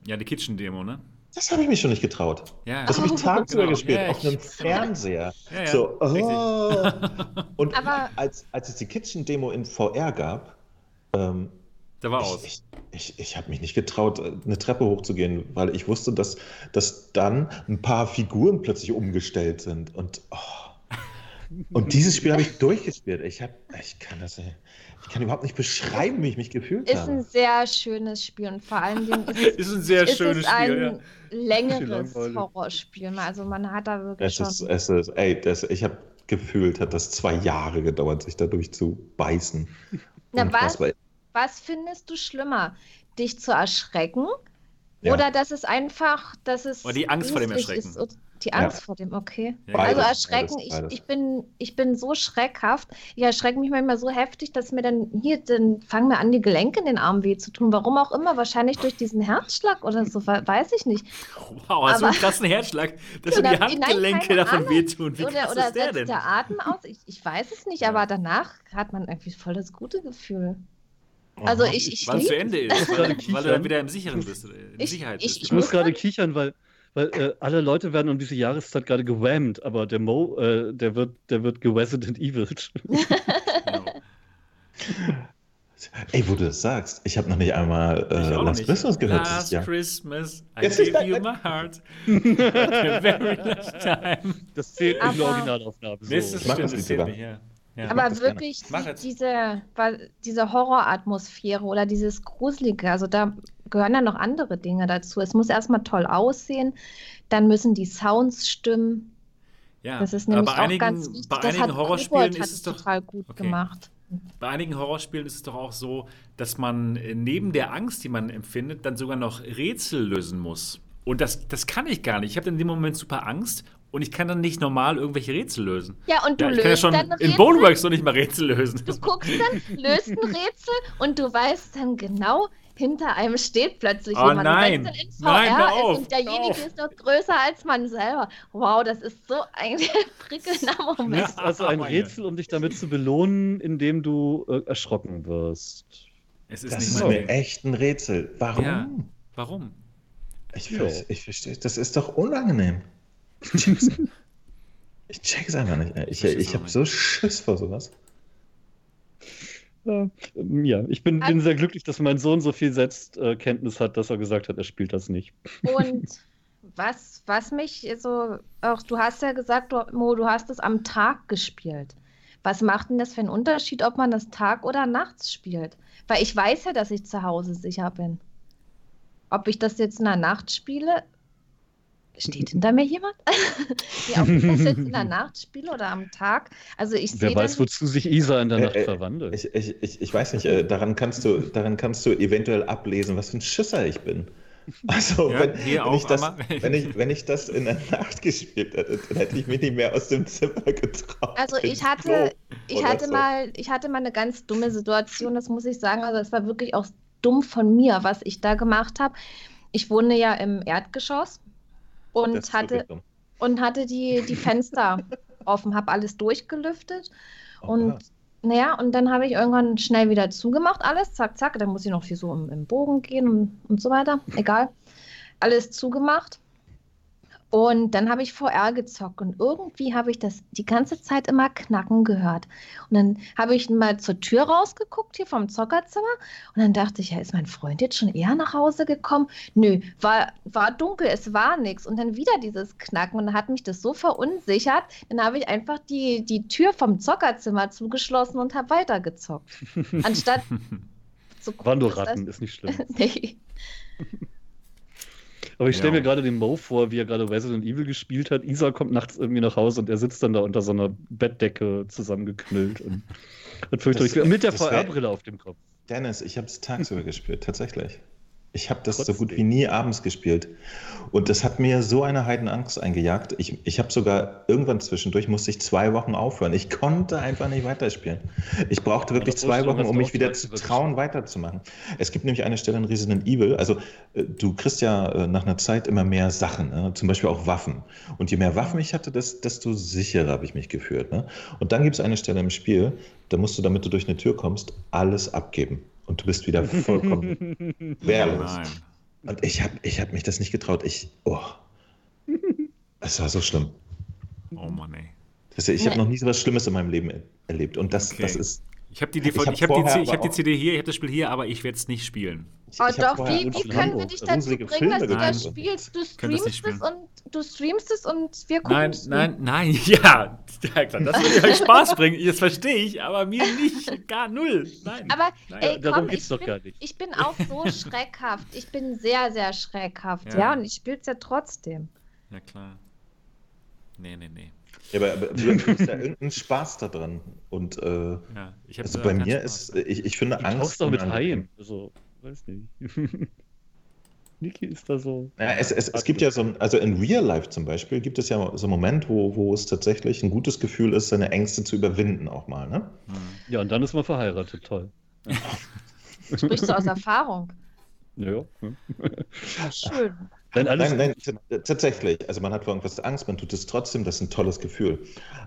Speaker 1: Ja, die Kitchen-Demo, ne?
Speaker 2: Das habe ich mich schon nicht getraut.
Speaker 1: Ja.
Speaker 2: Das habe ich tagsüber genau. gespielt, ja, auf einem Fernseher. Ja, ja. So, oh. Und Aber als, als es die Kitchen-Demo in VR gab, ähm,
Speaker 1: da war
Speaker 2: ich,
Speaker 1: aus.
Speaker 2: Ich, ich, ich habe mich nicht getraut, eine Treppe hochzugehen, weil ich wusste, dass, dass dann ein paar Figuren plötzlich umgestellt sind. Und oh. Und dieses Spiel habe ich durchgespielt. Ich, hab, ich, kann das, ich kann überhaupt nicht beschreiben, wie ich mich gefühlt
Speaker 3: ist
Speaker 2: habe.
Speaker 3: Ist ein sehr schönes Spiel und vor allen Dingen ist,
Speaker 1: ist ein sehr ist schönes
Speaker 3: es ein Spiel, ja. längeres Horrorspiel. Also man hat da wirklich
Speaker 2: es schon... Ist, es ist, ey, das, ich habe gefühlt, hat das zwei Jahre gedauert, sich dadurch zu beißen.
Speaker 3: Na, was, was findest du schlimmer? Dich zu erschrecken ja. Oder dass es einfach, dass es.
Speaker 1: Oder die Angst vor dem Erschrecken.
Speaker 3: Ist, die Angst ja. vor dem, okay. Ja. Also erschrecken, beides, beides. Ich, ich, bin, ich bin so schreckhaft. Ich erschrecke mich manchmal so heftig, dass mir dann hier, dann fangen mir an, die Gelenke in den Arm weh zu tun. Warum auch immer, wahrscheinlich durch diesen Herzschlag oder so, weiß ich nicht.
Speaker 1: Wow, hast du einen krassen Herzschlag, dass oder, die Handgelenke nein, davon wehtun. Wie
Speaker 3: oder oder ist der setzt der Atem aus? Ich, ich weiß es nicht, aber danach hat man irgendwie voll das gute Gefühl. Also ich, ich
Speaker 1: Wann zu Ende ist, weil, weil, du dann wieder im Sicheren bist. In
Speaker 4: ich, Sicherheit bist. Ich, ich, ich muss gerade kichern, weil weil äh, alle Leute werden um diese Jahreszeit gerade gewammt, aber der Mo, äh, der wird, der wird geresident evil. genau.
Speaker 2: Ey, wo du das sagst, ich habe noch nicht einmal äh, Last nicht. Christmas gehört.
Speaker 1: Last ja. Christmas, I gave you my heart. very
Speaker 4: last time. Das zählt in der Originalaufnahme.
Speaker 1: So. Das, das, stimmt, das zählt nicht, ja.
Speaker 3: Ja, aber wirklich die, diese, diese Horroratmosphäre oder dieses Gruselige, also da gehören ja noch andere Dinge dazu. Es muss erstmal toll aussehen, dann müssen die Sounds stimmen.
Speaker 1: Ja, das ist nämlich auch einigen, ganz wichtig. Bei das einigen Horrorspielen ist es doch
Speaker 3: total gut okay. gemacht.
Speaker 1: Bei einigen Horrorspielen ist es doch auch so, dass man äh, neben der Angst, die man empfindet, dann sogar noch Rätsel lösen muss. Und das, das kann ich gar nicht. Ich habe in dem Moment super Angst und ich kann dann nicht normal irgendwelche Rätsel lösen.
Speaker 3: Ja, und du
Speaker 1: ja,
Speaker 3: ich löst
Speaker 1: kann ja schon
Speaker 3: dann
Speaker 1: in Boneworks noch nicht mal Rätsel lösen.
Speaker 3: Du guckst dann, löst ein Rätsel und du weißt dann genau, hinter einem steht plötzlich
Speaker 1: oh,
Speaker 3: jemand.
Speaker 1: Nein,
Speaker 3: und
Speaker 1: dann in VR nein,
Speaker 3: ist und derjenige ist noch größer als man selber. Wow, das ist so ein prickelnder Moment.
Speaker 4: Das ist also ein Rätsel, um dich damit zu belohnen, indem du äh, erschrocken wirst.
Speaker 2: Es ist das nicht ist mir echt ein Rätsel. Warum? Ja,
Speaker 1: warum?
Speaker 2: Ich, ja. ich verstehe, das ist doch unangenehm. Ich check's einfach nicht. Ich, ich, ich habe so Schiss vor sowas.
Speaker 4: Ja, ich bin, bin, sehr glücklich, dass mein Sohn so viel Selbstkenntnis hat, dass er gesagt hat, er spielt das nicht.
Speaker 3: Und was, was mich so, auch du hast ja gesagt, Mo, du hast es am Tag gespielt. Was macht denn das für einen Unterschied, ob man das Tag oder nachts spielt? Weil ich weiß ja, dass ich zu Hause sicher bin. Ob ich das jetzt in der Nacht spiele, Steht hinter mir jemand? ja, ob ich das jetzt in der Nacht spiele oder am Tag. Also ich
Speaker 4: Wer weiß, wozu sich Isa in der Nacht äh, verwandelt.
Speaker 2: Ich, ich, ich, ich, weiß nicht, äh, daran, kannst du, daran kannst du eventuell ablesen, was für ein Schisser ich bin. Also, ja, wenn, wenn, ich das, wenn, ich, wenn ich das in der Nacht gespielt hätte, dann hätte ich mich nicht mehr aus dem Zimmer getraut.
Speaker 3: Also ich hatte, ich hatte so. mal, ich hatte mal eine ganz dumme Situation, das muss ich sagen. Also es war wirklich auch dumm von mir, was ich da gemacht habe. Ich wohne ja im Erdgeschoss und hatte, und hatte die, die Fenster offen, habe alles durchgelüftet. Oh, und ja. naja, und dann habe ich irgendwann schnell wieder zugemacht, alles, zack, zack. Dann muss ich noch hier so im, im Bogen gehen und, und so weiter. Egal. Alles zugemacht. Und dann habe ich VR gezockt und irgendwie habe ich das die ganze Zeit immer knacken gehört. Und dann habe ich mal zur Tür rausgeguckt hier vom Zockerzimmer und dann dachte ich, ja, ist mein Freund jetzt schon eher nach Hause gekommen? Nö, war, war dunkel, es war nichts. Und dann wieder dieses Knacken und dann hat mich das so verunsichert. Dann habe ich einfach die, die Tür vom Zockerzimmer zugeschlossen und habe weitergezockt. Anstatt
Speaker 4: zu gucken. Waren nur Ratten, ist nicht schlimm. nee. Aber ich stelle ja. mir gerade den Mo vor, wie er gerade Resident Evil gespielt hat. Isa kommt nachts irgendwie nach Hause und er sitzt dann da unter so einer Bettdecke zusammengeknüllt und hat fürchterlich mit der VR-Brille auf dem Kopf.
Speaker 2: Dennis, ich habe es tagsüber gespielt, tatsächlich. Ich habe das Trotzdem. so gut wie nie abends gespielt. Und das hat mir so eine Heidenangst eingejagt. Ich, ich habe sogar irgendwann zwischendurch, musste ich zwei Wochen aufhören. Ich konnte einfach nicht weiterspielen. Ich brauchte wirklich zwei Wochen, um mich wieder zu trauen, weiterzumachen. Es gibt nämlich eine Stelle in Resident Evil, also äh, du kriegst ja äh, nach einer Zeit immer mehr Sachen, ne? zum Beispiel auch Waffen. Und je mehr Waffen ich hatte, desto sicherer habe ich mich gefühlt. Ne? Und dann gibt es eine Stelle im Spiel, da musst du, damit du durch eine Tür kommst, alles abgeben und du bist wieder vollkommen wehrlos. Nein. Und ich habe ich hab mich das nicht getraut. Ich, oh, es war so schlimm.
Speaker 1: Oh Mann, ey.
Speaker 2: Ich habe noch nie so was Schlimmes in meinem Leben erlebt. Und das, okay. das ist.
Speaker 1: Ich habe die, ich hab ich hab die, ich hab die CD hier, ich habe das Spiel hier, aber ich werde es nicht spielen.
Speaker 3: Oh doch, wie, wie können wir dich dazu bringen, dass du das spielst? Du streamst es und du streamst es und wir gucken
Speaker 1: Nein, nein, nein, ja, ja klar, das würde euch Spaß bringen, das verstehe ich, aber mir nicht, gar null. Nein.
Speaker 3: Aber
Speaker 1: nein.
Speaker 3: ey, komm, ich bin, ich bin auch so schreckhaft. Ich bin sehr, sehr schreckhaft, ja, ja und ich spiele es ja trotzdem.
Speaker 1: Ja klar. Nee, nee, nee.
Speaker 2: Ja, aber, aber du hast ja irgendeinen Spaß da dran. Und äh, ja, also bei mir Spaß. ist, ich, ich finde
Speaker 4: ich
Speaker 2: Angst.
Speaker 4: doch mit Haien. Also, weiß nicht. Niki ist da so.
Speaker 2: Ja, es, es, es gibt ja so, also in Real Life zum Beispiel gibt es ja so einen Moment, wo, wo es tatsächlich ein gutes Gefühl ist, seine Ängste zu überwinden auch mal, ne?
Speaker 4: Hm. Ja, und dann ist man verheiratet, toll.
Speaker 3: Sprichst du aus Erfahrung?
Speaker 4: Ja.
Speaker 3: ja. Schön.
Speaker 2: Nein, nein, nein, tatsächlich. Also man hat vor irgendwas Angst, man tut es trotzdem, das ist ein tolles Gefühl.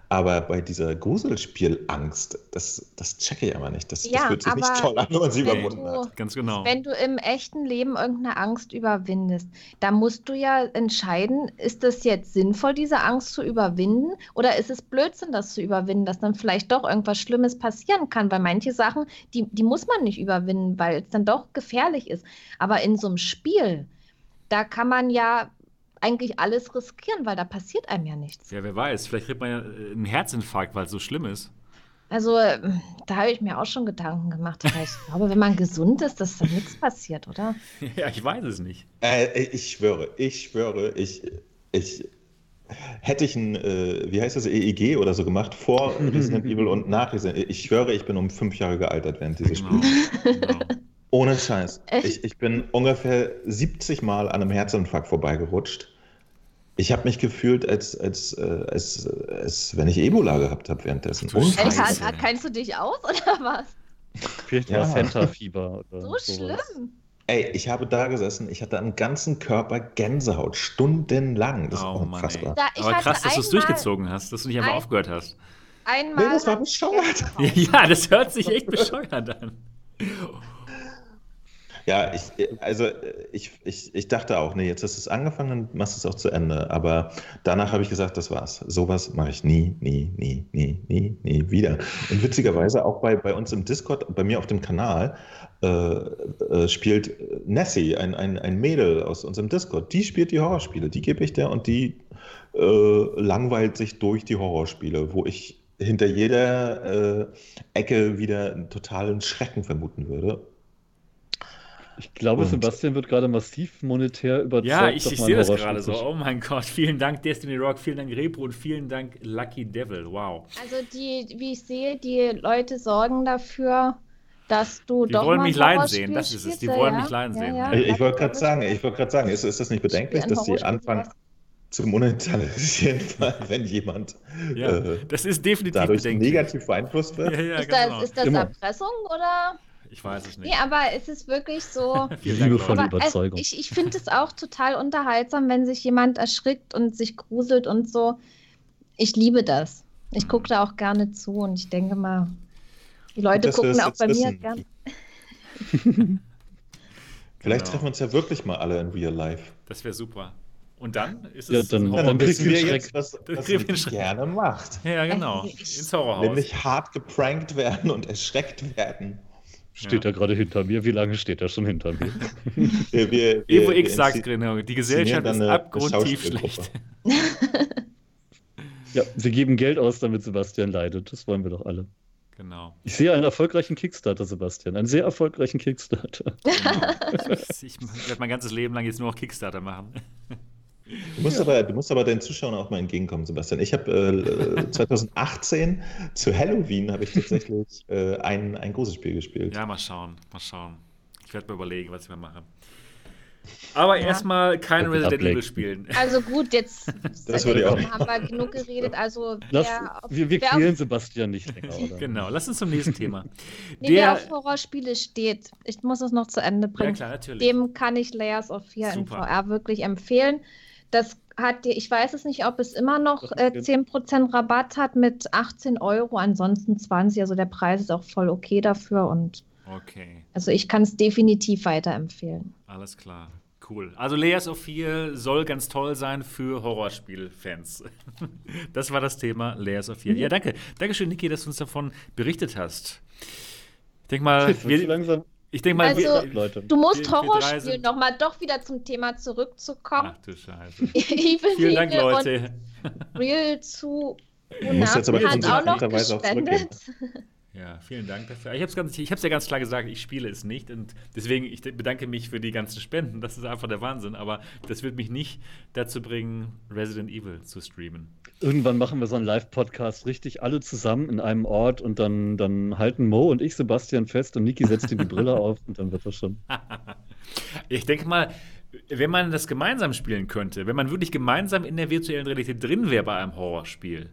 Speaker 2: Aber bei dieser Gruselspielangst, das, das checke ich aber nicht. Das,
Speaker 3: ja,
Speaker 2: das fühlt sich nicht toll an, wenn man sie überwunden du, hat.
Speaker 1: Ganz genau.
Speaker 3: Wenn du im echten Leben irgendeine Angst überwindest, dann musst du ja entscheiden, ist es jetzt sinnvoll, diese Angst zu überwinden? Oder ist es Blödsinn, das zu überwinden, dass dann vielleicht doch irgendwas Schlimmes passieren kann? Weil manche Sachen, die, die muss man nicht überwinden, weil es dann doch gefährlich ist. Aber in so einem Spiel, da kann man ja eigentlich alles riskieren, weil da passiert einem ja nichts.
Speaker 1: Ja, wer weiß, vielleicht kriegt man ja äh, einen Herzinfarkt, weil es so schlimm ist.
Speaker 3: Also, da habe ich mir auch schon Gedanken gemacht. Aber ich glaube, wenn man gesund ist, dass da nichts passiert, oder?
Speaker 1: Ja, ich weiß es nicht.
Speaker 2: Äh, ich schwöre, ich schwöre, ich, ich hätte ich ein, äh, wie heißt das, EEG oder so gemacht, vor Resident Evil und nach Resident Evil. Ich schwöre, ich bin um fünf Jahre gealtert während dieses genau. Spiels. Genau. Ohne Scheiß. Ich, ich bin ungefähr 70 Mal an einem Herzinfarkt vorbeigerutscht. Ich habe mich gefühlt, als, als, äh, als, als, wenn ich Ebola gehabt habe währenddessen.
Speaker 3: Ey, kennst du dich aus oder was?
Speaker 4: Vielleicht ja. Fenta-Fieber.
Speaker 3: So sowas. schlimm.
Speaker 2: Ey, ich habe da gesessen, ich hatte am ganzen Körper Gänsehaut, stundenlang. Das oh, ist unfassbar.
Speaker 1: Da, Aber krass, dass du es durchgezogen hast, dass du nicht einfach ein, aufgehört hast.
Speaker 3: Einmal.
Speaker 2: Nee, das war bescheuert.
Speaker 1: Ja, das hört sich echt bescheuert an.
Speaker 2: Ja, ich, also ich, ich, ich dachte auch, nee, jetzt du es angefangen, dann machst du es auch zu Ende. Aber danach habe ich gesagt, das war's. Sowas mache ich nie, nie, nie, nie, nie, nie wieder. Und witzigerweise auch bei, bei uns im Discord, bei mir auf dem Kanal, äh, äh, spielt Nessie, ein, ein, ein Mädel aus unserem Discord. Die spielt die Horrorspiele, die gebe ich der und die äh, langweilt sich durch die Horrorspiele, wo ich hinter jeder äh, Ecke wieder einen totalen Schrecken vermuten würde.
Speaker 4: Ich glaube, und Sebastian wird gerade massiv monetär überzeugt.
Speaker 1: Ja, ich, ich sehe das gerade so. Oh mein Gott, vielen Dank Destiny Rock, vielen Dank Repro und vielen Dank Lucky Devil. Wow.
Speaker 3: Also die, wie ich sehe, die Leute sorgen dafür, dass du
Speaker 1: die
Speaker 3: doch.
Speaker 1: Die wollen mich leiden sehen, das ist es. Die wollen ja? mich leiden sehen. Ja,
Speaker 2: ich, ich wollte gerade sagen, ich wollte gerade sagen, ist, ist das nicht bedenklich, dass die anfangen zu monetarisieren, wenn jemand
Speaker 1: ja, äh, das ist definitiv
Speaker 2: dadurch bedenklich. negativ beeinflusst wird?
Speaker 3: ist, das, ist das Erpressung oder?
Speaker 1: Ich weiß es nicht.
Speaker 3: Nee, aber es ist wirklich so.
Speaker 4: Liebevolle Überzeugung.
Speaker 3: Ich, ich finde es auch total unterhaltsam, wenn sich jemand erschrickt und sich gruselt und so. Ich liebe das. Ich gucke da auch gerne zu und ich denke mal, die Leute gucken auch bei mir gerne.
Speaker 2: Vielleicht genau. treffen wir uns ja wirklich mal alle in real life.
Speaker 1: Das wäre super. Und dann ist es
Speaker 2: ja, dann,
Speaker 1: ein
Speaker 2: dann kriegen wir jetzt was, was ihr gerne macht.
Speaker 1: Ja, genau. Ins Horrorhaus.
Speaker 2: Nämlich hart geprankt werden und erschreckt werden.
Speaker 4: Steht ja. er gerade hinter mir? Wie lange steht er schon hinter mir?
Speaker 1: wir, wir, Evo X sagt genau, die Gesellschaft ist abgrundtief schlecht.
Speaker 4: ja, wir geben Geld aus, damit Sebastian leidet. Das wollen wir doch alle.
Speaker 1: Genau.
Speaker 4: Ich sehe einen erfolgreichen Kickstarter, Sebastian. Einen sehr erfolgreichen Kickstarter.
Speaker 1: Genau. ich werde mein ganzes Leben lang jetzt nur noch Kickstarter machen.
Speaker 2: Du musst, ja. aber, du musst aber deinen Zuschauern auch mal entgegenkommen, Sebastian. Ich habe äh, 2018 zu Halloween habe ich tatsächlich äh, ein, ein großes Spiel gespielt.
Speaker 1: Ja, mal schauen, mal schauen. Ich werde mir überlegen, was ich mal mache. Aber ja. erstmal kein Resident Evil spielen.
Speaker 3: Also gut, jetzt
Speaker 2: das würde ich auch
Speaker 3: haben wir genug geredet. Also
Speaker 4: Lass, wer, wir wir quälen Sebastian nicht länger.
Speaker 1: Oder? genau, lass uns zum nächsten Thema.
Speaker 3: nee, Der, wer auf Horrorspiele steht, ich muss es noch zu Ende bringen. Ja,
Speaker 1: klar, natürlich.
Speaker 3: Dem kann ich Layers of Fear Super. in VR wirklich empfehlen. Das hat ich weiß es nicht, ob es immer noch äh, 10% Rabatt hat mit 18 Euro, ansonsten 20. Also der Preis ist auch voll okay dafür und
Speaker 1: okay.
Speaker 3: also ich kann es definitiv weiterempfehlen.
Speaker 1: Alles klar. Cool. Also Layers of 4 soll ganz toll sein für Horrorspiel-Fans. Das war das Thema Layers of 4. Mhm. Ja, danke. Dankeschön, Niki, dass du uns davon berichtet hast. Ich denke mal, wir,
Speaker 4: langsam
Speaker 1: ich denke mal,
Speaker 3: also, wir, Leute. du musst Horrorspiel nochmal doch wieder zum Thema zurückzukommen.
Speaker 1: Ach du Scheiße. Vielen Dank, Leute.
Speaker 3: Real zu
Speaker 2: Du musst jetzt aber
Speaker 3: hat auch noch gespendet.
Speaker 1: Ja, vielen Dank dafür. Ich habe es ja ganz klar gesagt, ich spiele es nicht und deswegen, ich bedanke mich für die ganzen Spenden. Das ist einfach der Wahnsinn, aber das wird mich nicht dazu bringen, Resident Evil zu streamen.
Speaker 4: Irgendwann machen wir so einen Live-Podcast richtig alle zusammen in einem Ort und dann, dann halten Mo und ich Sebastian fest und Niki setzt ihm die Brille auf und dann wird das schon.
Speaker 1: ich denke mal, wenn man das gemeinsam spielen könnte, wenn man wirklich gemeinsam in der virtuellen Realität drin wäre bei einem Horrorspiel,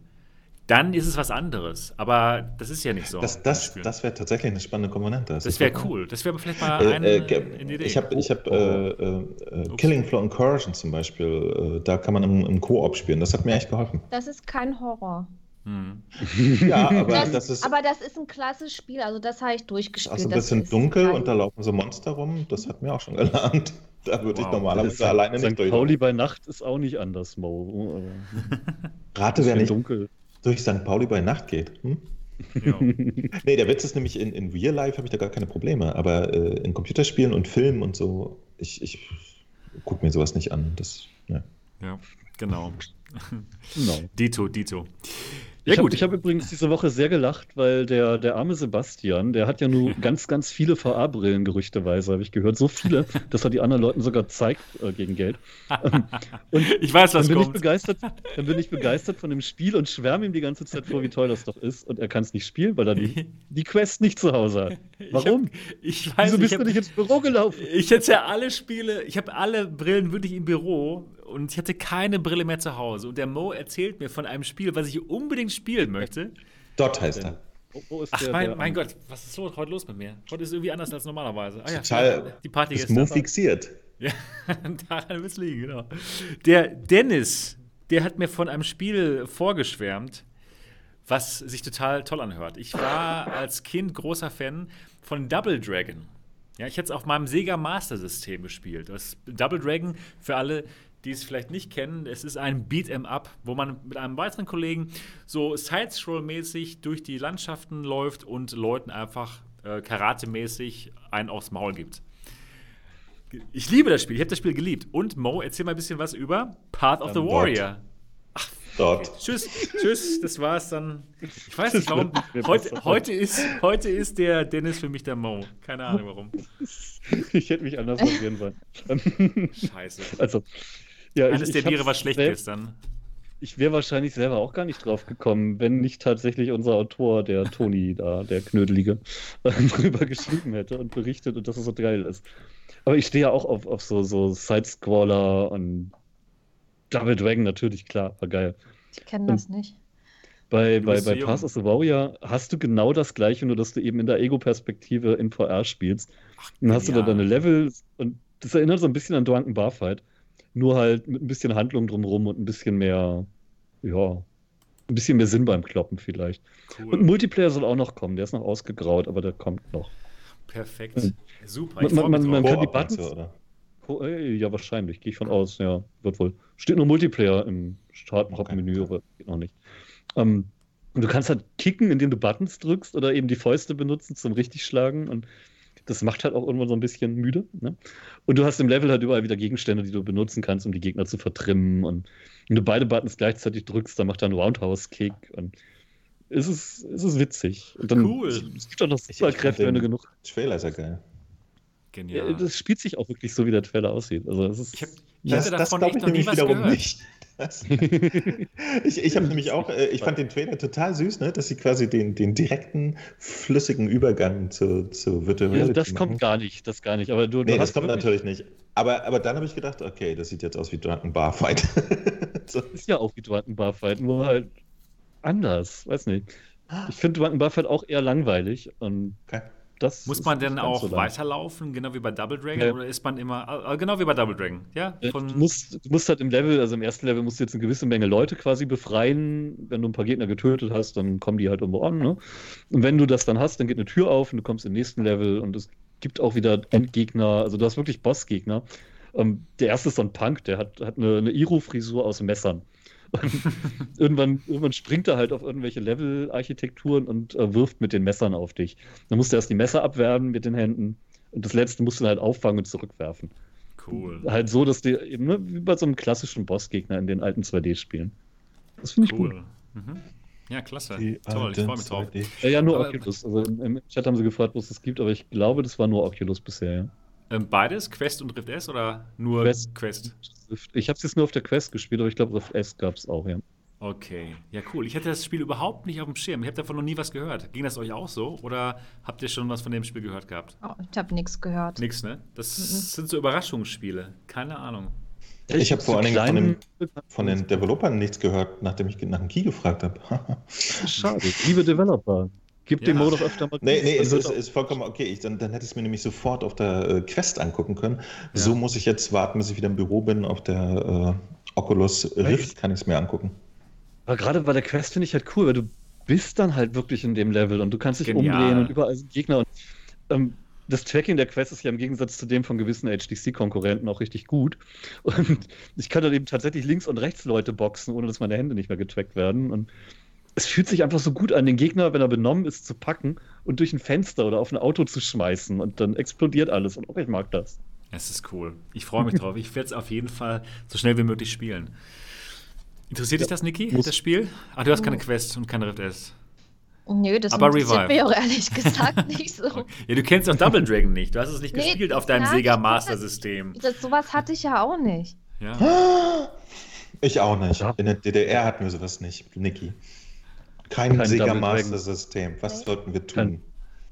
Speaker 1: dann ist es was anderes. Aber das ist ja nicht so.
Speaker 2: Das, das, das wäre tatsächlich eine spannende Komponente.
Speaker 1: Das, das wäre cool. Das wäre vielleicht mal äh, eine,
Speaker 2: äh, eine Idee. Ich habe ich hab, oh. äh, äh Killing Floor Incursion zum Beispiel. Äh, da kann man im, im Koop spielen. Das hat mir echt geholfen.
Speaker 3: Das ist kein Horror.
Speaker 2: Hm. ja, aber das, das, ist.
Speaker 3: Aber das ist ein klasse Spiel, also das habe ich durchgespielt. Also
Speaker 2: ein bisschen dunkel und da laufen so Monster rum, das hat mir auch schon gelernt. Da würde wow. ich normalerweise St. alleine
Speaker 4: nicht durch. Pauli bei Nacht ist auch nicht anders, Mo.
Speaker 2: Rate, wer nicht dunkel. Durch St. Pauli bei Nacht geht. Hm? Ja. nee, der Witz ist nämlich, in, in Real Life habe ich da gar keine Probleme, aber äh, in Computerspielen und Filmen und so, ich, ich gucke mir sowas nicht an. Das, ja.
Speaker 1: ja, genau. no. Dito, Dito.
Speaker 4: Ja, ich habe hab übrigens diese Woche sehr gelacht, weil der, der arme Sebastian, der hat ja nur ganz, ganz viele VR-Brillen, gerüchteweise, habe ich gehört. So viele, dass er die anderen Leuten sogar zeigt äh, gegen Geld.
Speaker 1: und ich weiß, was
Speaker 4: dann bin
Speaker 1: kommt.
Speaker 4: Ich begeistert, dann bin ich begeistert von dem Spiel und schwärme ihm die ganze Zeit vor, wie toll das doch ist. Und er kann es nicht spielen, weil er die, die Quest nicht zu Hause hat. Warum?
Speaker 1: Ich, hab, ich weiß,
Speaker 4: Wieso bist hab, du nicht ins Büro gelaufen?
Speaker 1: Ich hätte ja alle Spiele, ich habe alle Brillen wirklich im Büro und ich hatte keine Brille mehr zu Hause. Und der Mo erzählt mir von einem Spiel, was ich unbedingt spielen möchte.
Speaker 2: Dort heißt er.
Speaker 1: Ach, der, mein, der, mein Gott, was ist heute los mit mir? Heute ist irgendwie anders als normalerweise.
Speaker 2: Ah, ja, Total.
Speaker 1: Die Party
Speaker 2: ist Mo fixiert.
Speaker 1: Ja, daran wird es liegen, genau. Der Dennis, der hat mir von einem Spiel vorgeschwärmt, was sich total toll anhört. Ich war als Kind großer Fan von Double Dragon. Ja, ich hätte es auf meinem Sega Master System gespielt. Das Double Dragon, für alle, die es vielleicht nicht kennen, es ist ein Beat'em Up, wo man mit einem weiteren Kollegen so Sidescroll-mäßig durch die Landschaften läuft und Leuten einfach äh, Karate-mäßig einen aufs Maul gibt. Ich liebe das Spiel, ich habe das Spiel geliebt. Und Mo, erzähl mal ein bisschen was über Path of the ähm, Warrior.
Speaker 2: Ach, dort. Okay.
Speaker 1: Tschüss, tschüss, das war's dann. Ich weiß nicht warum. Heute, heute, ist, heute ist der Dennis für mich der Mo. Keine Ahnung warum.
Speaker 4: Ich hätte mich anders probieren
Speaker 1: sollen. Scheiße.
Speaker 4: Also,
Speaker 1: ja, Eines ich, der Tiere, was schlecht ist dann.
Speaker 4: Ich wäre wahrscheinlich selber auch gar nicht drauf gekommen, wenn nicht tatsächlich unser Autor, der Toni da, der Knödelige, drüber geschrieben hätte und berichtet und dass es so geil ist. Aber ich stehe ja auch auf, auf so, so Sidescroller und Double Dragon natürlich, klar, war geil.
Speaker 3: Ich kenne das nicht.
Speaker 4: Bei, bei, bei Pass of the Warrior hast du genau das gleiche, nur dass du eben in der Ego-Perspektive in VR spielst. Ach, dann hast ja. du da deine Level und das erinnert so ein bisschen an Drunken Barfight. Nur halt mit ein bisschen Handlung drumherum und ein bisschen mehr, ja, ein bisschen mehr Sinn beim Kloppen vielleicht. Cool. Und Multiplayer soll auch noch kommen. Der ist noch ausgegraut, aber der kommt noch.
Speaker 1: Perfekt. Mhm. Super.
Speaker 4: Ich man, man, man kann die Buttons. Oder? Ja, wahrscheinlich. Gehe ich von aus. Ja, wird wohl. Steht nur Multiplayer im Start-Menü, okay. aber geht noch nicht. Ähm, und du kannst halt kicken, indem du Buttons drückst oder eben die Fäuste benutzen zum Richtigschlagen. Und das macht halt auch irgendwann so ein bisschen müde. Ne? Und du hast im Level halt überall wieder Gegenstände, die du benutzen kannst, um die Gegner zu vertrimmen. Und wenn du beide Buttons gleichzeitig drückst, dann macht er einen Roundhouse-Kick. Und es ist, es ist witzig. Und dann,
Speaker 1: cool.
Speaker 4: Es gibt auch noch Superkräfte, wenn du genug.
Speaker 2: Trailer ist ja geil.
Speaker 4: Genial. Ja, das spielt sich auch wirklich so, wie der Trailer aussieht. Also, es ist,
Speaker 1: ich, hab, ich das, das echt noch nie was gehört. Nicht.
Speaker 2: ich ich habe nämlich auch, äh, ich fand den Trailer total süß, ne? dass sie quasi den, den direkten, flüssigen Übergang zu, zu Virtual
Speaker 4: Reality ja, Das machen. kommt gar nicht, das gar nicht. Aber du,
Speaker 2: nee, du das kommt natürlich nicht. Aber, aber dann habe ich gedacht, okay, das sieht jetzt aus wie Drunken Barfight.
Speaker 4: so. Ist ja auch wie Drunken Barfight, nur halt anders, weiß nicht. Ich finde Drunken Barfight auch eher langweilig und okay.
Speaker 1: Das Muss man denn auch so weiterlaufen, genau wie bei Double Dragon? Ja. Oder ist man immer, äh, genau wie bei Double Dragon, ja?
Speaker 4: Von du, musst, du musst halt im Level, also im ersten Level musst du jetzt eine gewisse Menge Leute quasi befreien. Wenn du ein paar Gegner getötet hast, dann kommen die halt irgendwo an, ne? Und wenn du das dann hast, dann geht eine Tür auf und du kommst im nächsten Level und es gibt auch wieder Endgegner, also du hast wirklich Bossgegner. Ähm, der erste ist so ein Punk, der hat, hat eine, eine Iro-Frisur aus Messern. Irgendwann, irgendwann springt er halt auf irgendwelche Level-Architekturen und äh, wirft mit den Messern auf dich. Dann musst du erst die Messer abwerben mit den Händen und das letzte musst du halt auffangen und zurückwerfen.
Speaker 1: Cool.
Speaker 4: Halt so, dass die eben ne, wie bei so einem klassischen Bossgegner in den alten 2D-Spielen. Das finde ich cool. gut. Mhm.
Speaker 1: Ja, klasse. Die Toll, ich freue mich drauf.
Speaker 4: Ja, ja, nur aber, Oculus. Also im Chat haben sie gefragt, was es gibt, aber ich glaube, das war nur Oculus bisher, ja.
Speaker 1: Ähm, beides, Quest und Rift S oder nur
Speaker 4: Quest? Quest? Ich habe es jetzt nur auf der Quest gespielt, aber ich glaube, Rift S gab es auch, ja.
Speaker 1: Okay, ja cool. Ich hatte das Spiel überhaupt nicht auf dem Schirm. Ich habe davon noch nie was gehört. Ging das euch auch so? Oder habt ihr schon was von dem Spiel gehört gehabt?
Speaker 3: Oh, ich habe nichts gehört.
Speaker 1: Nix, ne? Das mhm. sind so Überraschungsspiele. Keine Ahnung.
Speaker 2: Ich, ich habe vor allen Dingen von, dem, von, den Developern nichts gehört, nachdem ich nach dem Key gefragt habe.
Speaker 4: Schade. Liebe Developer, gib ja. dem Modus öfter
Speaker 2: mal. Nee, nee, es ist, ist, vollkommen okay. Ich, dann, dann hätte ich es mir nämlich sofort auf der äh, Quest angucken können. Ja. So muss ich jetzt warten, bis ich wieder im Büro bin. Auf der äh, Oculus Rift kann ich es mir angucken.
Speaker 4: Aber gerade bei der Quest finde ich halt cool, weil du bist dann halt wirklich in dem Level und du kannst dich Genial. umdrehen und überall sind Gegner. Und, ähm, das Tracking der Quest ist ja im Gegensatz zu dem von gewissen HTC-Konkurrenten auch richtig gut. Und ich kann dann eben tatsächlich links und rechts Leute boxen, ohne dass meine Hände nicht mehr getrackt werden. Und es fühlt sich einfach so gut an, den Gegner, wenn er benommen ist, zu packen und durch ein Fenster oder auf ein Auto zu schmeißen. Und dann explodiert alles. Und auch ich mag das.
Speaker 1: Es ist cool. Ich freue mich drauf. Ich werde es auf jeden Fall so schnell wie möglich spielen. Interessiert ja, dich das, Niki, das Spiel? Ach, du hast keine Quest und keine Rift S.
Speaker 3: Nö, das Aber interessiert mich auch ehrlich gesagt nicht so.
Speaker 1: ja, du kennst doch Double Dragon nicht. Du hast es nicht nee, gespielt auf deinem Sega Master System.
Speaker 3: Das, sowas hatte ich ja auch nicht.
Speaker 2: Ja. Ich auch nicht. In der DDR hatten wir sowas nicht, Niki. Kein, kein Sega Master System. Was okay. sollten wir tun?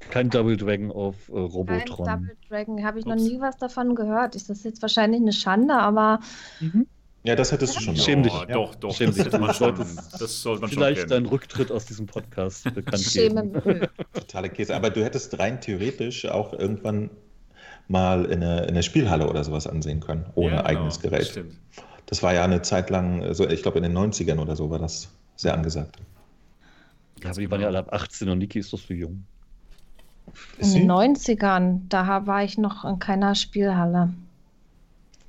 Speaker 4: Kein, kein, Double Dragon auf äh, Robotron.
Speaker 3: Kein Double Dragon, habe ich Ups. noch nie was davon gehört. Ist das jetzt wahrscheinlich eine Schande, aber mhm.
Speaker 2: Ja, das hättest du schon.
Speaker 4: Schäm dich.
Speaker 1: Oh, doch, doch.
Speaker 4: Schäm dich. Das, schon, das sollte man Vielleicht deinen Rücktritt aus diesem Podcast bekannt Schämen. geben.
Speaker 2: Totale Käse. Aber du hättest rein theoretisch auch irgendwann mal in eine, in eine Spielhalle oder sowas ansehen können, ohne ja, genau. eigenes Gerät. Stimmt. Das war ja eine Zeit lang, also ich glaube in den 90ern oder so war das sehr angesagt.
Speaker 4: Ja, aber die waren ja alle ab 18 und Niki ist doch so jung.
Speaker 3: In den 90ern, da war ich noch in keiner Spielhalle.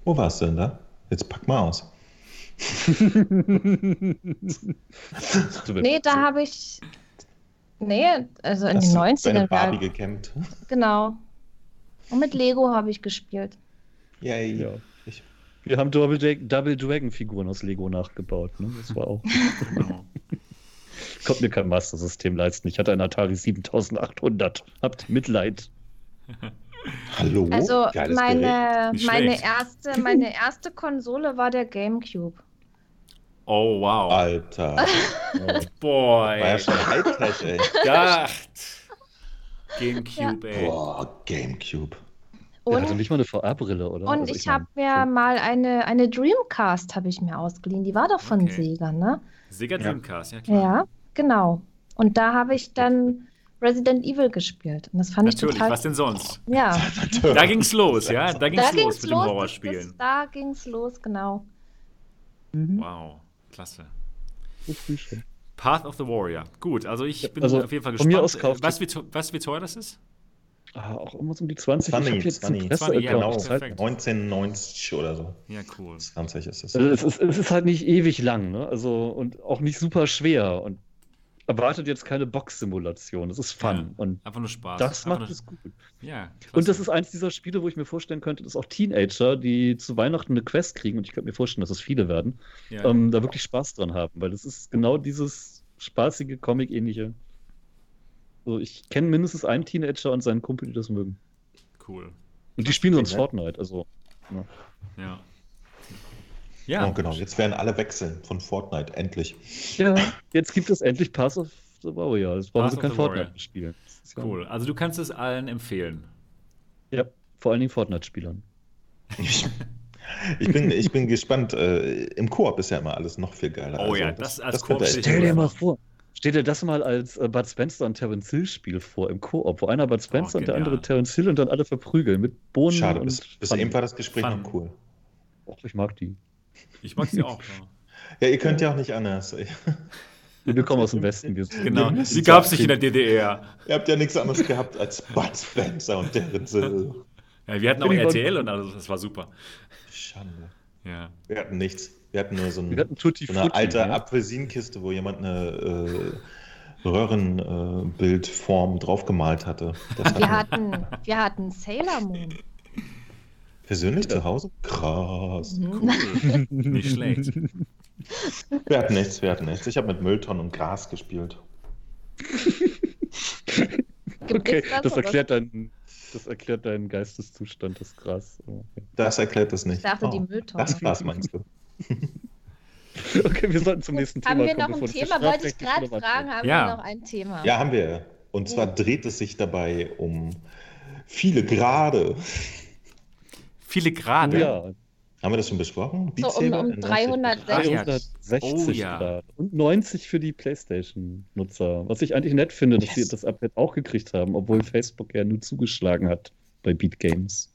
Speaker 2: Wo warst du denn da? Jetzt pack mal aus.
Speaker 3: nee, da habe ich. Nee, also in Hast den 90ern.
Speaker 2: Deine Barbie gekämmt.
Speaker 3: Genau. Und mit Lego habe ich gespielt.
Speaker 2: Yay. Ja.
Speaker 4: Ich. Wir haben Double, Double Dragon-Figuren aus Lego nachgebaut. Ne? Das war auch. genau. Konnte mir kein Master-System leisten. Ich hatte ein Atari 7800. Habt Mitleid.
Speaker 2: Hallo?
Speaker 3: Also meine, meine, erste, meine erste Konsole war der GameCube.
Speaker 1: Oh, wow.
Speaker 2: Alter.
Speaker 1: Oh, boy.
Speaker 2: War ja schon Hightech, ey.
Speaker 1: Dacht. GameCube, ja. ey.
Speaker 2: Boah, GameCube.
Speaker 4: Und, Der hatte nicht mal eine VR-Brille, oder?
Speaker 3: Und also ich, ich habe mir so. mal eine, eine Dreamcast habe ich mir ausgeliehen. Die war doch von okay. Sega, ne?
Speaker 1: Sega Dreamcast, ja, klar.
Speaker 3: Ja, genau. Und da habe ich dann Resident Evil gespielt. Und das fand
Speaker 1: Natürlich,
Speaker 3: ich total.
Speaker 1: was denn sonst?
Speaker 3: Ja.
Speaker 1: da ging's los, ja? Da ging's da los ging's mit los, dem Horrorspielen.
Speaker 3: Das, da ging's los, genau.
Speaker 1: Mhm. Wow, klasse. Path of the Warrior. Gut, also ich bin
Speaker 4: also
Speaker 1: auf jeden Fall
Speaker 4: gespannt. Von mir aus
Speaker 1: kauft was, wie, was wie teuer das ist?
Speaker 4: Ah, auch immer so um die 20.
Speaker 2: 20, ich 20, 20 ja, genau, 1990 oder so.
Speaker 1: Ja, cool.
Speaker 2: 20 ist es.
Speaker 4: Also es, ist, es ist halt nicht ewig lang, ne? Also und auch nicht super schwer. Und erwartet jetzt keine Box-Simulation. Es ist Fun. Ja, und
Speaker 1: einfach nur Spaß.
Speaker 4: Das
Speaker 1: einfach
Speaker 4: macht es gut.
Speaker 1: Ja,
Speaker 4: und das ist eins dieser Spiele, wo ich mir vorstellen könnte, dass auch Teenager, die zu Weihnachten eine Quest kriegen, und ich könnte mir vorstellen, dass es viele werden, ja. ähm, da wirklich Spaß dran haben. Weil das ist genau dieses spaßige, Comic-ähnliche. So, ich kenne mindestens einen Teenager und seinen Kumpel, die das mögen.
Speaker 1: Cool.
Speaker 4: Und die spielen sonst Fortnite, also.
Speaker 1: Ja. ja.
Speaker 2: Ja. Oh, genau, jetzt werden alle wechseln von Fortnite, endlich.
Speaker 4: Ja, jetzt gibt es endlich Pass of the Warrior. Jetzt brauchen sie kein Fortnite mehr spielen.
Speaker 1: Cool, also du kannst es allen empfehlen.
Speaker 4: Ja, vor allen Dingen Fortnite-Spielern.
Speaker 2: Ich, ich, bin, ich bin gespannt. Äh, Im Koop ist ja immer alles noch viel geiler.
Speaker 1: Oh also, ja, das, das als das
Speaker 4: Koop. Stell dir mal vor, Stell dir das mal als äh, Bud Spencer und Terence Hill Spiel vor im Koop, wo einer Bud Spencer oh, und der andere Terence Hill und dann alle verprügeln mit Bohnen.
Speaker 2: Schade, bis, bis eben war das Gespräch Fun. noch cool.
Speaker 4: Och, ich mag die.
Speaker 1: Ich mag sie auch. Ja.
Speaker 2: ja, ihr könnt ja auch nicht anders.
Speaker 4: Wir kommen aus dem Westen. Wir
Speaker 1: genau, sie gab es nicht in der DDR.
Speaker 2: Ihr habt ja nichts anderes gehabt als Bud Spencer und Terence Hill.
Speaker 1: Ja, wir hatten auch RTL und alles, das war super.
Speaker 2: Schande.
Speaker 1: Ja.
Speaker 2: Wir hatten nichts. Wir hatten nur so, ein,
Speaker 4: Tutti
Speaker 2: so eine alte ja? Apfelsinenkiste, wo jemand eine äh, Röhrenbildform äh, draufgemalt hatte.
Speaker 3: wir, hatten, wir hatten Sailor Moon.
Speaker 2: Persönlich zu Hause? Krass.
Speaker 1: Mhm. Cool. Nicht schlecht.
Speaker 2: Wir hatten nichts, wir hatten nichts. Ich habe mit Mülltonnen und Gras gespielt.
Speaker 4: okay, das erklärt, deinen, das erklärt deinen Geisteszustand, das Gras.
Speaker 2: Okay. Das erklärt das nicht. Ich
Speaker 3: dachte, oh, die Mülltonnen.
Speaker 2: Das Gras meinst du?
Speaker 4: okay, wir sollten zum nächsten
Speaker 3: haben
Speaker 4: Thema
Speaker 3: kommen. Haben wir noch ein Thema? Wollte ich gerade fragen, haben ja. wir noch ein Thema?
Speaker 2: Ja, haben wir. Und zwar dreht es sich dabei um viele Grade.
Speaker 1: Viele Grade?
Speaker 4: Ja.
Speaker 2: Haben wir das schon besprochen?
Speaker 3: So um, um 360.
Speaker 4: 360 oh, ja. Grad. Und 90 für die PlayStation-Nutzer. Was ich eigentlich nett finde, yes. dass sie das Update auch gekriegt haben, obwohl Facebook ja nur zugeschlagen hat bei Beat Games.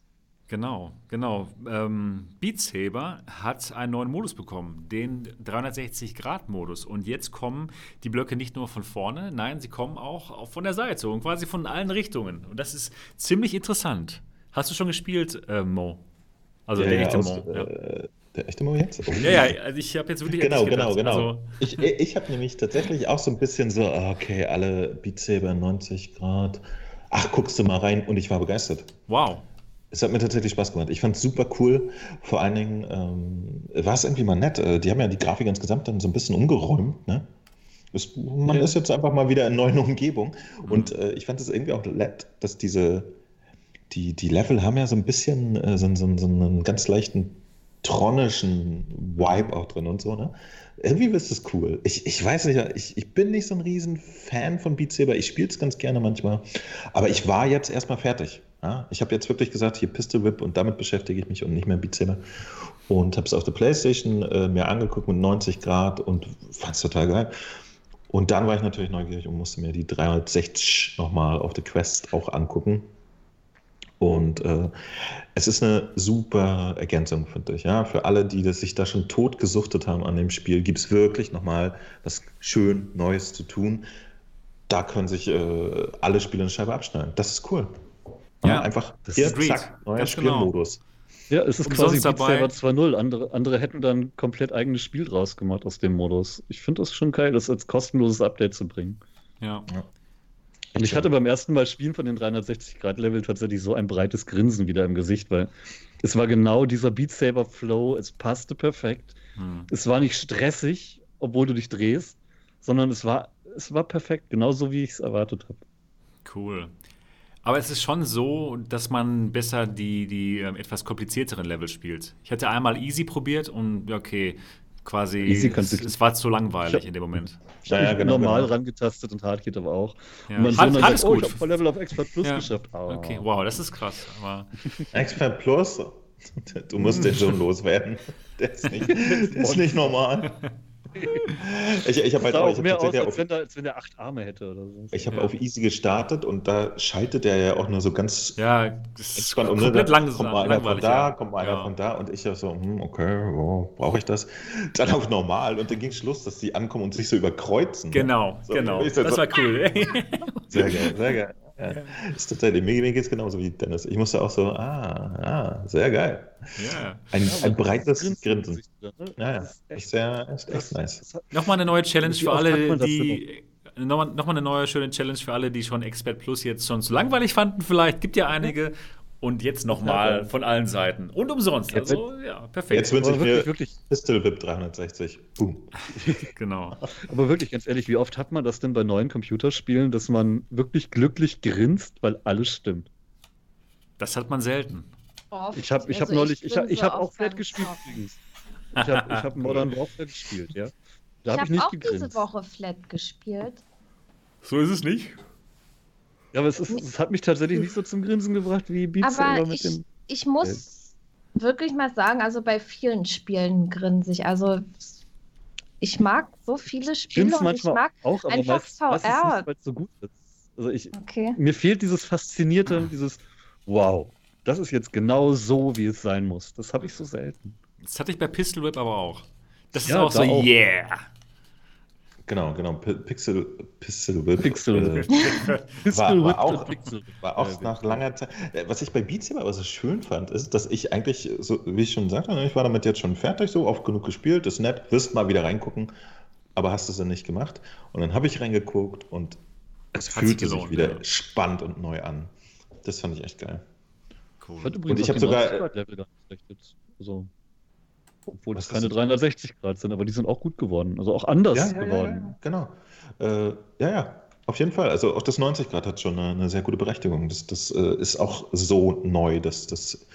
Speaker 1: Genau, genau. Ähm, Beat Saber hat einen neuen Modus bekommen, den 360-Grad-Modus. Und jetzt kommen die Blöcke nicht nur von vorne, nein, sie kommen auch von der Seite und quasi von allen Richtungen. Und das ist ziemlich interessant. Hast du schon gespielt, äh, Mo?
Speaker 2: Also der, der echte aus, Mo. Ja. Äh, der echte Mo jetzt?
Speaker 1: Oh. Ja, ja, also ich habe jetzt wirklich.
Speaker 2: Genau, genau, genau. Also ich ich habe nämlich tatsächlich auch so ein bisschen so, ah, okay, alle Beat Saber 90 Grad. Ach, guckst du mal rein und ich war begeistert.
Speaker 1: Wow.
Speaker 2: Es hat mir tatsächlich Spaß gemacht. Ich fand es super cool. Vor allen Dingen ähm, war es irgendwie mal nett. Äh, die haben ja die Grafik insgesamt dann so ein bisschen umgeräumt. Ne? Das, man ja. ist jetzt einfach mal wieder in neuen Umgebung. Mhm. Und äh, ich fand es irgendwie auch nett, dass diese die, die Level haben ja so ein bisschen äh, so, so, so einen ganz leichten tronischen Vibe auch drin und so, ne? Irgendwie ist das cool. Ich, ich weiß nicht, ich, ich bin nicht so ein riesen Fan von Beat Saber. Ich spiele es ganz gerne manchmal. Aber ich war jetzt erstmal fertig. Ja? Ich habe jetzt wirklich gesagt, hier Pistol Whip und damit beschäftige ich mich und nicht mehr Beat Saber. Und habe es auf der Playstation äh, mir angeguckt mit 90 Grad und fand es total geil. Und dann war ich natürlich neugierig und musste mir die 360 nochmal auf der Quest auch angucken. Und äh, es ist eine super Ergänzung, finde ich. Ja? Für alle, die das sich da schon tot gesuchtet haben an dem Spiel, gibt es wirklich nochmal was schön Neues zu tun. Da können sich äh, alle Spieler eine Scheibe abschneiden. Das ist cool. Ja, ja einfach
Speaker 1: das hier, ist zack,
Speaker 2: neuer Ganz genau. Spielmodus.
Speaker 4: Genau. Ja, es ist Umsonst quasi Beat Saber 2.0. Andere, andere hätten dann komplett eigenes Spiel draus gemacht aus dem Modus. Ich finde das schon geil, das als kostenloses Update zu bringen.
Speaker 1: Ja. ja.
Speaker 4: Und ich hatte beim ersten Mal Spielen von den 360-Grad-Level tatsächlich so ein breites Grinsen wieder im Gesicht, weil es war genau dieser Beat Saber-Flow, es passte perfekt. Hm. Es war nicht stressig, obwohl du dich drehst, sondern es war, es war perfekt, genauso wie ich es erwartet habe.
Speaker 1: Cool. Aber es ist schon so, dass man besser die, die äh, etwas komplizierteren Level spielt. Ich hatte einmal Easy probiert und okay, quasi, Easy es, es war zu langweilig in dem Moment.
Speaker 4: Ich habe ja, genau, normal genau. rangetastet und hart geht aber auch.
Speaker 1: Ja. Und man hart, hart ist
Speaker 4: oh, gut. ich habe Level of Expert Plus ja. geschafft.
Speaker 1: Oh. Okay, wow, das ist krass. Aber
Speaker 2: Expert Plus? Du musst den schon loswerden. Der ist nicht, der ist nicht normal.
Speaker 4: ich ich habe halt auch, ich mehr aus, als, auf, wenn der, als wenn der acht Arme hätte oder so.
Speaker 2: Ich habe ja. auf Easy gestartet und da schaltet er ja auch nur so ganz
Speaker 1: ja,
Speaker 2: entspannt. Und komplett langsam. Kommt mal einer von da, ja. kommt mal einer ja. von da und ich so, hm, okay, oh, brauche ich das? Dann auf normal und dann ging Schluss, dass die ankommen und sich so überkreuzen.
Speaker 1: Genau, so, genau. Das so, war cool.
Speaker 2: sehr geil, sehr geil. Ja. Ist tatsächlich, mir, mir geht es genauso wie Dennis. Ich musste auch so, ah, ah sehr geil. Ja. Ein, ja, ein breites Grinsen. Ne? Ja, ja. Ist sehr, echt, echt nice.
Speaker 1: Nochmal eine neue Challenge für alle, die. Nochmal, nochmal eine neue schöne Challenge für alle, die schon Expert Plus jetzt schon zu langweilig fanden, vielleicht. Gibt ja einige. Und jetzt nochmal von allen Seiten. Und umsonst. Also, ja, perfekt.
Speaker 2: Jetzt wünsche ich mir wirklich Pistol VIP 360. Boom.
Speaker 1: genau.
Speaker 4: Aber wirklich, ganz ehrlich, wie oft hat man das denn bei neuen Computerspielen, dass man wirklich glücklich grinst, weil alles stimmt?
Speaker 1: Das hat man selten.
Speaker 4: Oft. Ich habe ich also hab neulich, ich, ich habe auch Flat gespielt übrigens. Ich habe ich hab Modern Warfare gespielt, ja.
Speaker 3: Da habe hab ich nicht auch gegrinst. diese Woche Flat gespielt.
Speaker 1: So ist es nicht.
Speaker 4: Ja, aber es, ist, es hat mich tatsächlich nicht so zum Grinsen gebracht wie Beat Saber mit
Speaker 3: ich, dem. Ich muss äh. wirklich mal sagen, also bei vielen Spielen grinse ich. Also ich mag so viele Spiele und ich mag
Speaker 4: auch, aber einfach weiß, VR. Weiß nicht, so gut ist. Also ich, okay. mir fehlt dieses Faszinierte, dieses Wow, das ist jetzt genau so, wie es sein muss. Das habe ich so selten.
Speaker 1: Das hatte ich bei Pistol Whip aber auch. Das ja, ist auch so, auch. yeah.
Speaker 2: Genau, genau. Pixel, Pixel Whip.
Speaker 4: Pixel
Speaker 2: Whip. Äh, war, war, auch, war auch nach langer Zeit. Äh, was ich bei Beat Saber aber so schön fand, ist, dass ich eigentlich, so wie ich schon sagte, ne, ich war damit jetzt schon fertig, so oft genug gespielt, ist nett, wirst mal wieder reingucken, aber hast es dann nicht gemacht. Und dann habe ich reingeguckt und es fühlte sich, sich wieder ja. spannend und neu an. Das fand ich echt geil.
Speaker 4: Cool. Und ich habe sogar. Also, obwohl das keine 360 Grad sind, aber die sind auch gut geworden. Also auch anders ja, ja, geworden.
Speaker 2: Ja, genau. Äh, ja, ja, auf jeden Fall. Also auch das 90 Grad hat schon eine, eine sehr gute Berechtigung. Das, das äh, ist auch so neu, dass das.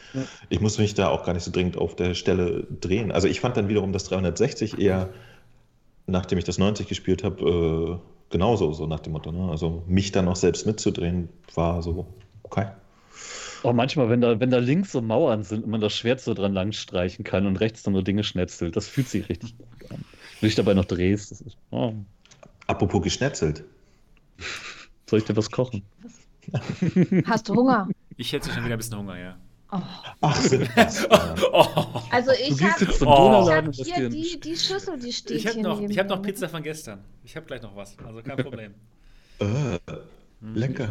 Speaker 2: Ich muss mich da auch gar nicht so dringend auf der Stelle drehen. Also ich fand dann wiederum das 360 eher, nachdem ich das 90 gespielt habe, äh, genauso, so nach dem Motto. Ne? Also mich dann auch selbst mitzudrehen, war so, okay.
Speaker 4: Oh, manchmal, wenn da, wenn da links so Mauern sind und man das Schwert so dran lang streichen kann und rechts dann nur Dinge schnetzelt, das fühlt sich richtig gut an. Wenn du dich dabei noch drehst, das ist. Oh.
Speaker 2: Apropos geschnetzelt.
Speaker 4: Soll ich dir was kochen?
Speaker 3: Hast du Hunger?
Speaker 1: Ich hätte schon wieder ein bisschen Hunger, ja.
Speaker 3: Oh. Ach,
Speaker 1: oh.
Speaker 3: Also ich habe
Speaker 1: oh.
Speaker 3: hab hier die, die Schüssel, die steht
Speaker 1: ich hab
Speaker 3: hier
Speaker 1: noch, Ich habe noch Pizza von gestern. Ich habe gleich noch was, also kein Problem.
Speaker 2: äh, lecker.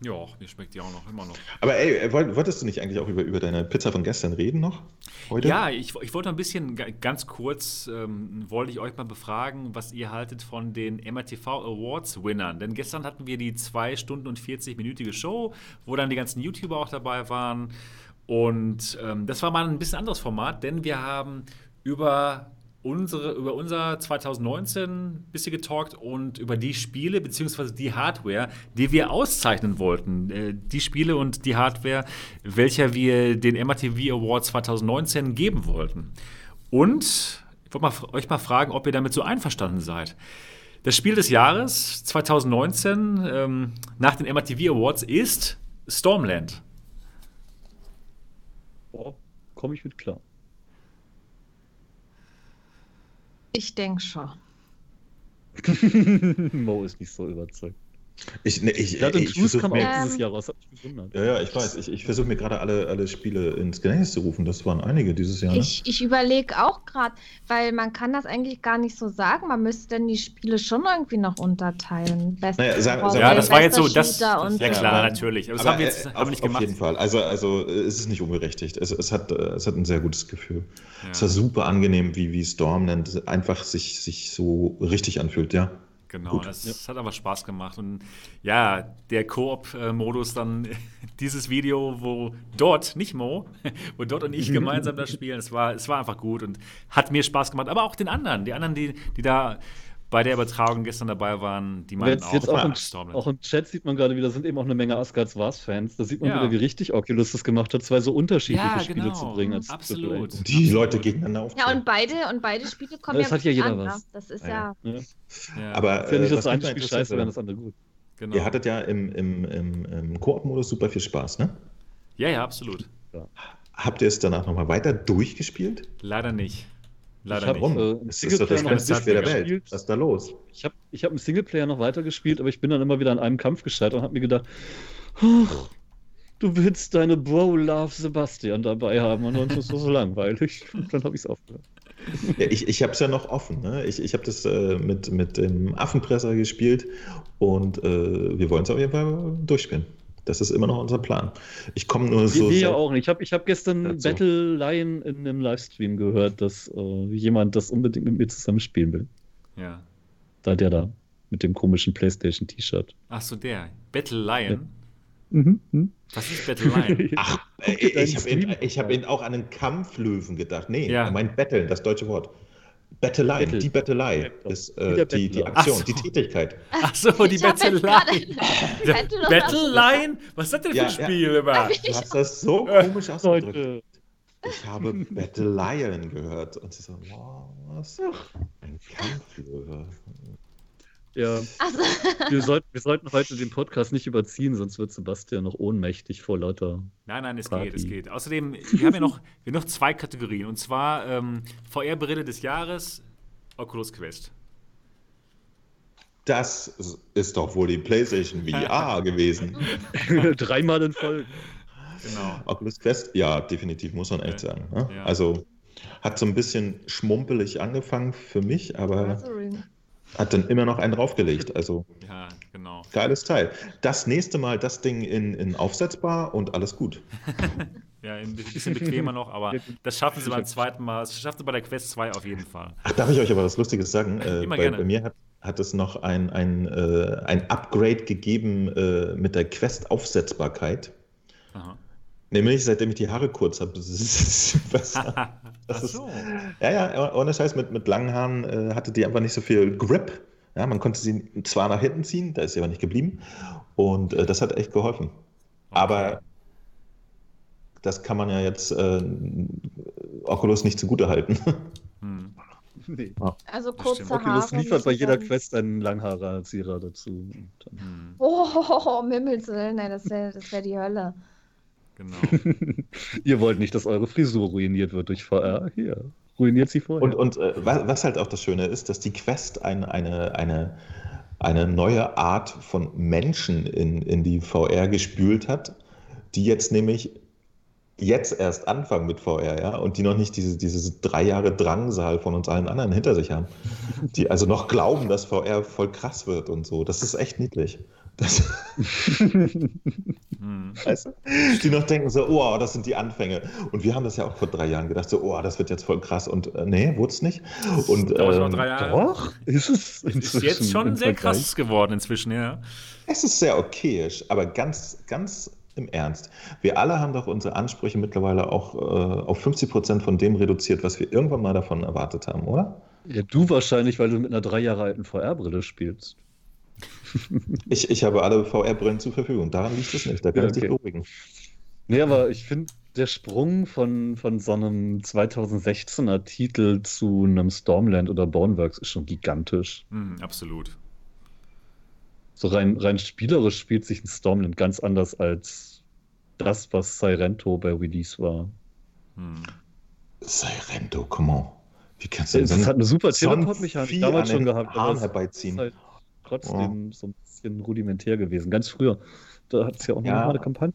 Speaker 1: Ja, mir schmeckt die auch noch, immer noch.
Speaker 2: Aber ey, wolltest du nicht eigentlich auch über, über deine Pizza von gestern reden noch?
Speaker 1: Heute? Ja, ich, ich wollte ein bisschen, ganz kurz, ähm, wollte ich euch mal befragen, was ihr haltet von den MRTV Awards-Winnern. Denn gestern hatten wir die 2 Stunden und 40-minütige Show, wo dann die ganzen YouTuber auch dabei waren. Und ähm, das war mal ein bisschen anderes Format, denn wir haben über unsere, über unser 2019 ein bisschen getalkt und über die Spiele bzw. die Hardware, die wir auszeichnen wollten. Äh, die Spiele und die Hardware, welcher wir den MRTV Award 2019 geben wollten. Und ich wollte euch mal fragen, ob ihr damit so einverstanden seid. Das Spiel des Jahres 2019 ähm, nach den MRTV Awards ist Stormland.
Speaker 4: Oh, Komme ich mit klar.
Speaker 3: Ich denke schon.
Speaker 4: Mo ist nicht so überzeugt.
Speaker 2: Ich, ne, ich,
Speaker 4: ja,
Speaker 2: ich,
Speaker 4: ich kam auch dieses Jahr raus, hat mich gewundert.
Speaker 2: Ja, ja, ich weiß. Ich, ich versuche mir gerade alle, alle Spiele ins Gedächtnis zu rufen. Das waren einige dieses Jahr. Ne?
Speaker 3: Ich, ich überlege auch gerade, weil man kann das eigentlich gar nicht so sagen. Man müsste denn die Spiele schon irgendwie noch unterteilen.
Speaker 1: Beste naja, sag, sag, ja, das war jetzt so. Das, das ja, klar, natürlich. Aber das haben wir jetzt haben
Speaker 2: auf,
Speaker 1: nicht gemacht.
Speaker 2: Auf jeden Fall. Also, also es ist nicht unberechtigt. Es, es, hat, es hat ein sehr gutes Gefühl. Ja. Es war super angenehm, wie, wie Stormland einfach sich, sich so richtig anfühlt, ja.
Speaker 1: Genau, Gut. das ja. hat aber Spaß gemacht. Und ja, der Koop-Modus dann, dieses Video, wo dort, nicht Mo, wo dort und ich gemeinsam das spielen, es war, es war einfach gut und hat mir Spaß gemacht. Aber auch den anderen, die anderen, die, die da bei der Übertragung gestern dabei waren, die meinten
Speaker 4: jetzt, auch, jetzt auch, im, auch im Chat sieht man gerade wieder, sind eben auch eine Menge Asgards Wars-Fans. Da sieht man ja. wieder, wie richtig Oculus das gemacht hat, zwei so unterschiedliche ja, Spiele genau. zu bringen. Als
Speaker 1: Absolut.
Speaker 2: Die Absolut. Leute gegeneinander auf.
Speaker 3: Ja, und beide, und beide Spiele kommen
Speaker 4: das ja hat ja jeder
Speaker 3: an,
Speaker 4: was. Ne?
Speaker 3: Das ist ja.
Speaker 2: ja. Aber
Speaker 4: ist ja nicht äh, das eine Spiel scheiße, wenn das andere gut.
Speaker 2: Genau. Ihr hattet ja im, im, im, im Koop-Modus super viel Spaß, ne?
Speaker 1: Ja, ja, absolut.
Speaker 2: Habt ihr es danach nochmal weiter durchgespielt?
Speaker 1: Leider nicht.
Speaker 4: Leider ich habe äh,
Speaker 2: das ist doch das beste Spiel der Welt. Was ist da los?
Speaker 4: Ich habe ich hab im Singleplayer noch weitergespielt, aber ich bin dann immer wieder an einem Kampf gescheitert und habe mir gedacht, ach, du willst deine Bro Love Sebastian dabei haben und uns ist so langweilig. Und dann habe ich es aufgehört.
Speaker 2: Ja, ich ich habe es ja noch offen. Ne? Ich, ich habe das äh, mit, mit dem Affenpresser gespielt und äh, wir wollen es auf jeden Fall durchspielen. Das ist immer noch unser Plan. Ich komme nur so.
Speaker 4: Wir ja auch nicht. Ich habe ich hab gestern dazu. Battle Lion in einem Livestream gehört, dass äh, jemand das unbedingt mit mir zusammen spielen will.
Speaker 1: Ja.
Speaker 4: Da der da mit dem komischen PlayStation-T-Shirt.
Speaker 1: Ach so, der. Battle Lion? Ja.
Speaker 4: Mhm, mhm.
Speaker 1: Was ist Battle Lion?
Speaker 2: Ach, ich habe ihn, hab ihn auch an einen Kampflöwen gedacht. Nee, ja. er meint Battle, das deutsche Wort. Bettelei, Battle. die Bettelei ist äh, die, die Aktion, so. die Tätigkeit.
Speaker 1: Ach so, die Bettelei. Bettelei? Was ist das denn für ein Spiel ja. immer?
Speaker 2: Du hast das so komisch ausgedrückt. Ich habe Battleien gehört und sie so, wow, was? Ein Kampflöwe.
Speaker 4: Ja. Also. Wir, sollten, wir sollten heute den Podcast nicht überziehen, sonst wird Sebastian noch ohnmächtig vor lauter.
Speaker 1: Nein, nein, es Party. geht, es geht. Außerdem, wir haben ja noch, wir haben noch zwei Kategorien. Und zwar ähm, VR-Brille des Jahres, Oculus Quest.
Speaker 2: Das ist doch wohl die PlayStation VR gewesen.
Speaker 4: Dreimal in Folge.
Speaker 2: Genau. Oculus Quest, ja, definitiv, muss man echt sagen. Ne? Ja. Also hat so ein bisschen schmumpelig angefangen für mich, aber hat dann immer noch einen draufgelegt. Also
Speaker 1: ja, genau.
Speaker 2: geiles Teil. Das nächste Mal das Ding in, in aufsetzbar und alles gut.
Speaker 1: ja, ein bisschen bequemer noch, aber das schaffen sie beim zweiten Mal. Das schaffen sie bei der Quest 2 auf jeden Fall.
Speaker 2: Ach, darf ich euch aber was Lustiges sagen? Äh,
Speaker 1: Immer
Speaker 2: bei,
Speaker 1: gerne.
Speaker 2: bei mir hat, hat es noch ein, ein, äh, ein Upgrade gegeben äh, mit der Quest-Aufsetzbarkeit. Aha. Nämlich, seitdem ich die Haare kurz habe, das ist besser. Das Ach so. Ist, ja, ja, ohne Scheiß, mit, mit langen Haaren äh, hatte die einfach nicht so viel Grip. Ja, man konnte sie zwar nach hinten ziehen, da ist sie aber nicht geblieben. Und äh, das hat echt geholfen. Okay. Aber das kann man ja jetzt äh, Oculus nicht zugute halten.
Speaker 3: Hm. Nee. Also kurze
Speaker 4: Oculus Haare. liefert bei jeder Quest einen Langhaar-Zierer dazu.
Speaker 3: Hm. Oh, Mimmelsel, nein, das wäre das wär die Hölle.
Speaker 4: Genau. Ihr wollt nicht, dass eure Frisur ruiniert wird durch VR. Hier, ruiniert sie vorher.
Speaker 2: Und, und äh, was halt auch das Schöne ist, dass die Quest ein, eine, eine, eine neue Art von Menschen in, in die VR gespült hat, die jetzt nämlich jetzt erst anfangen mit VR, ja, und die noch nicht diese, diese drei Jahre Drangsal von uns allen anderen hinter sich haben. Die also noch glauben, dass VR voll krass wird und so. Das ist echt niedlich. Das hm. weißt du? Die noch denken so, oh, das sind die Anfänge. Und wir haben das ja auch vor drei Jahren gedacht, so, oh, das wird jetzt voll krass. Und äh, nee, wurde es nicht. Und,
Speaker 1: ähm, drei Jahre. Doch, ist es ist jetzt schon sehr krass geworden inzwischen, ja.
Speaker 2: Es ist sehr okayisch, aber ganz, ganz im Ernst. Wir alle haben doch unsere Ansprüche mittlerweile auch äh, auf 50 Prozent von dem reduziert, was wir irgendwann mal davon erwartet haben, oder?
Speaker 4: Ja, du wahrscheinlich, weil du mit einer drei Jahre alten VR-Brille spielst.
Speaker 2: ich, ich habe alle VR-Brillen zur Verfügung. Daran liegt es nicht. Da kann ja, okay. ich dich beruhigen.
Speaker 4: Nee, aber ich finde, der Sprung von, von so einem 2016er Titel zu einem Stormland oder Boneworks ist schon gigantisch.
Speaker 1: Mm, absolut.
Speaker 4: So rein, rein spielerisch spielt sich ein Stormland ganz anders als das, was Sirento bei Release war.
Speaker 2: Hm. Sirento, come on.
Speaker 4: Wie kannst du das? Das hat eine super Teleport-Mechanik damals schon gehabt.
Speaker 2: Arm herbeiziehen. Halt
Speaker 4: trotzdem oh. so ein bisschen rudimentär gewesen. Ganz früher. Da hat es ja auch noch ja. eine Kampagne.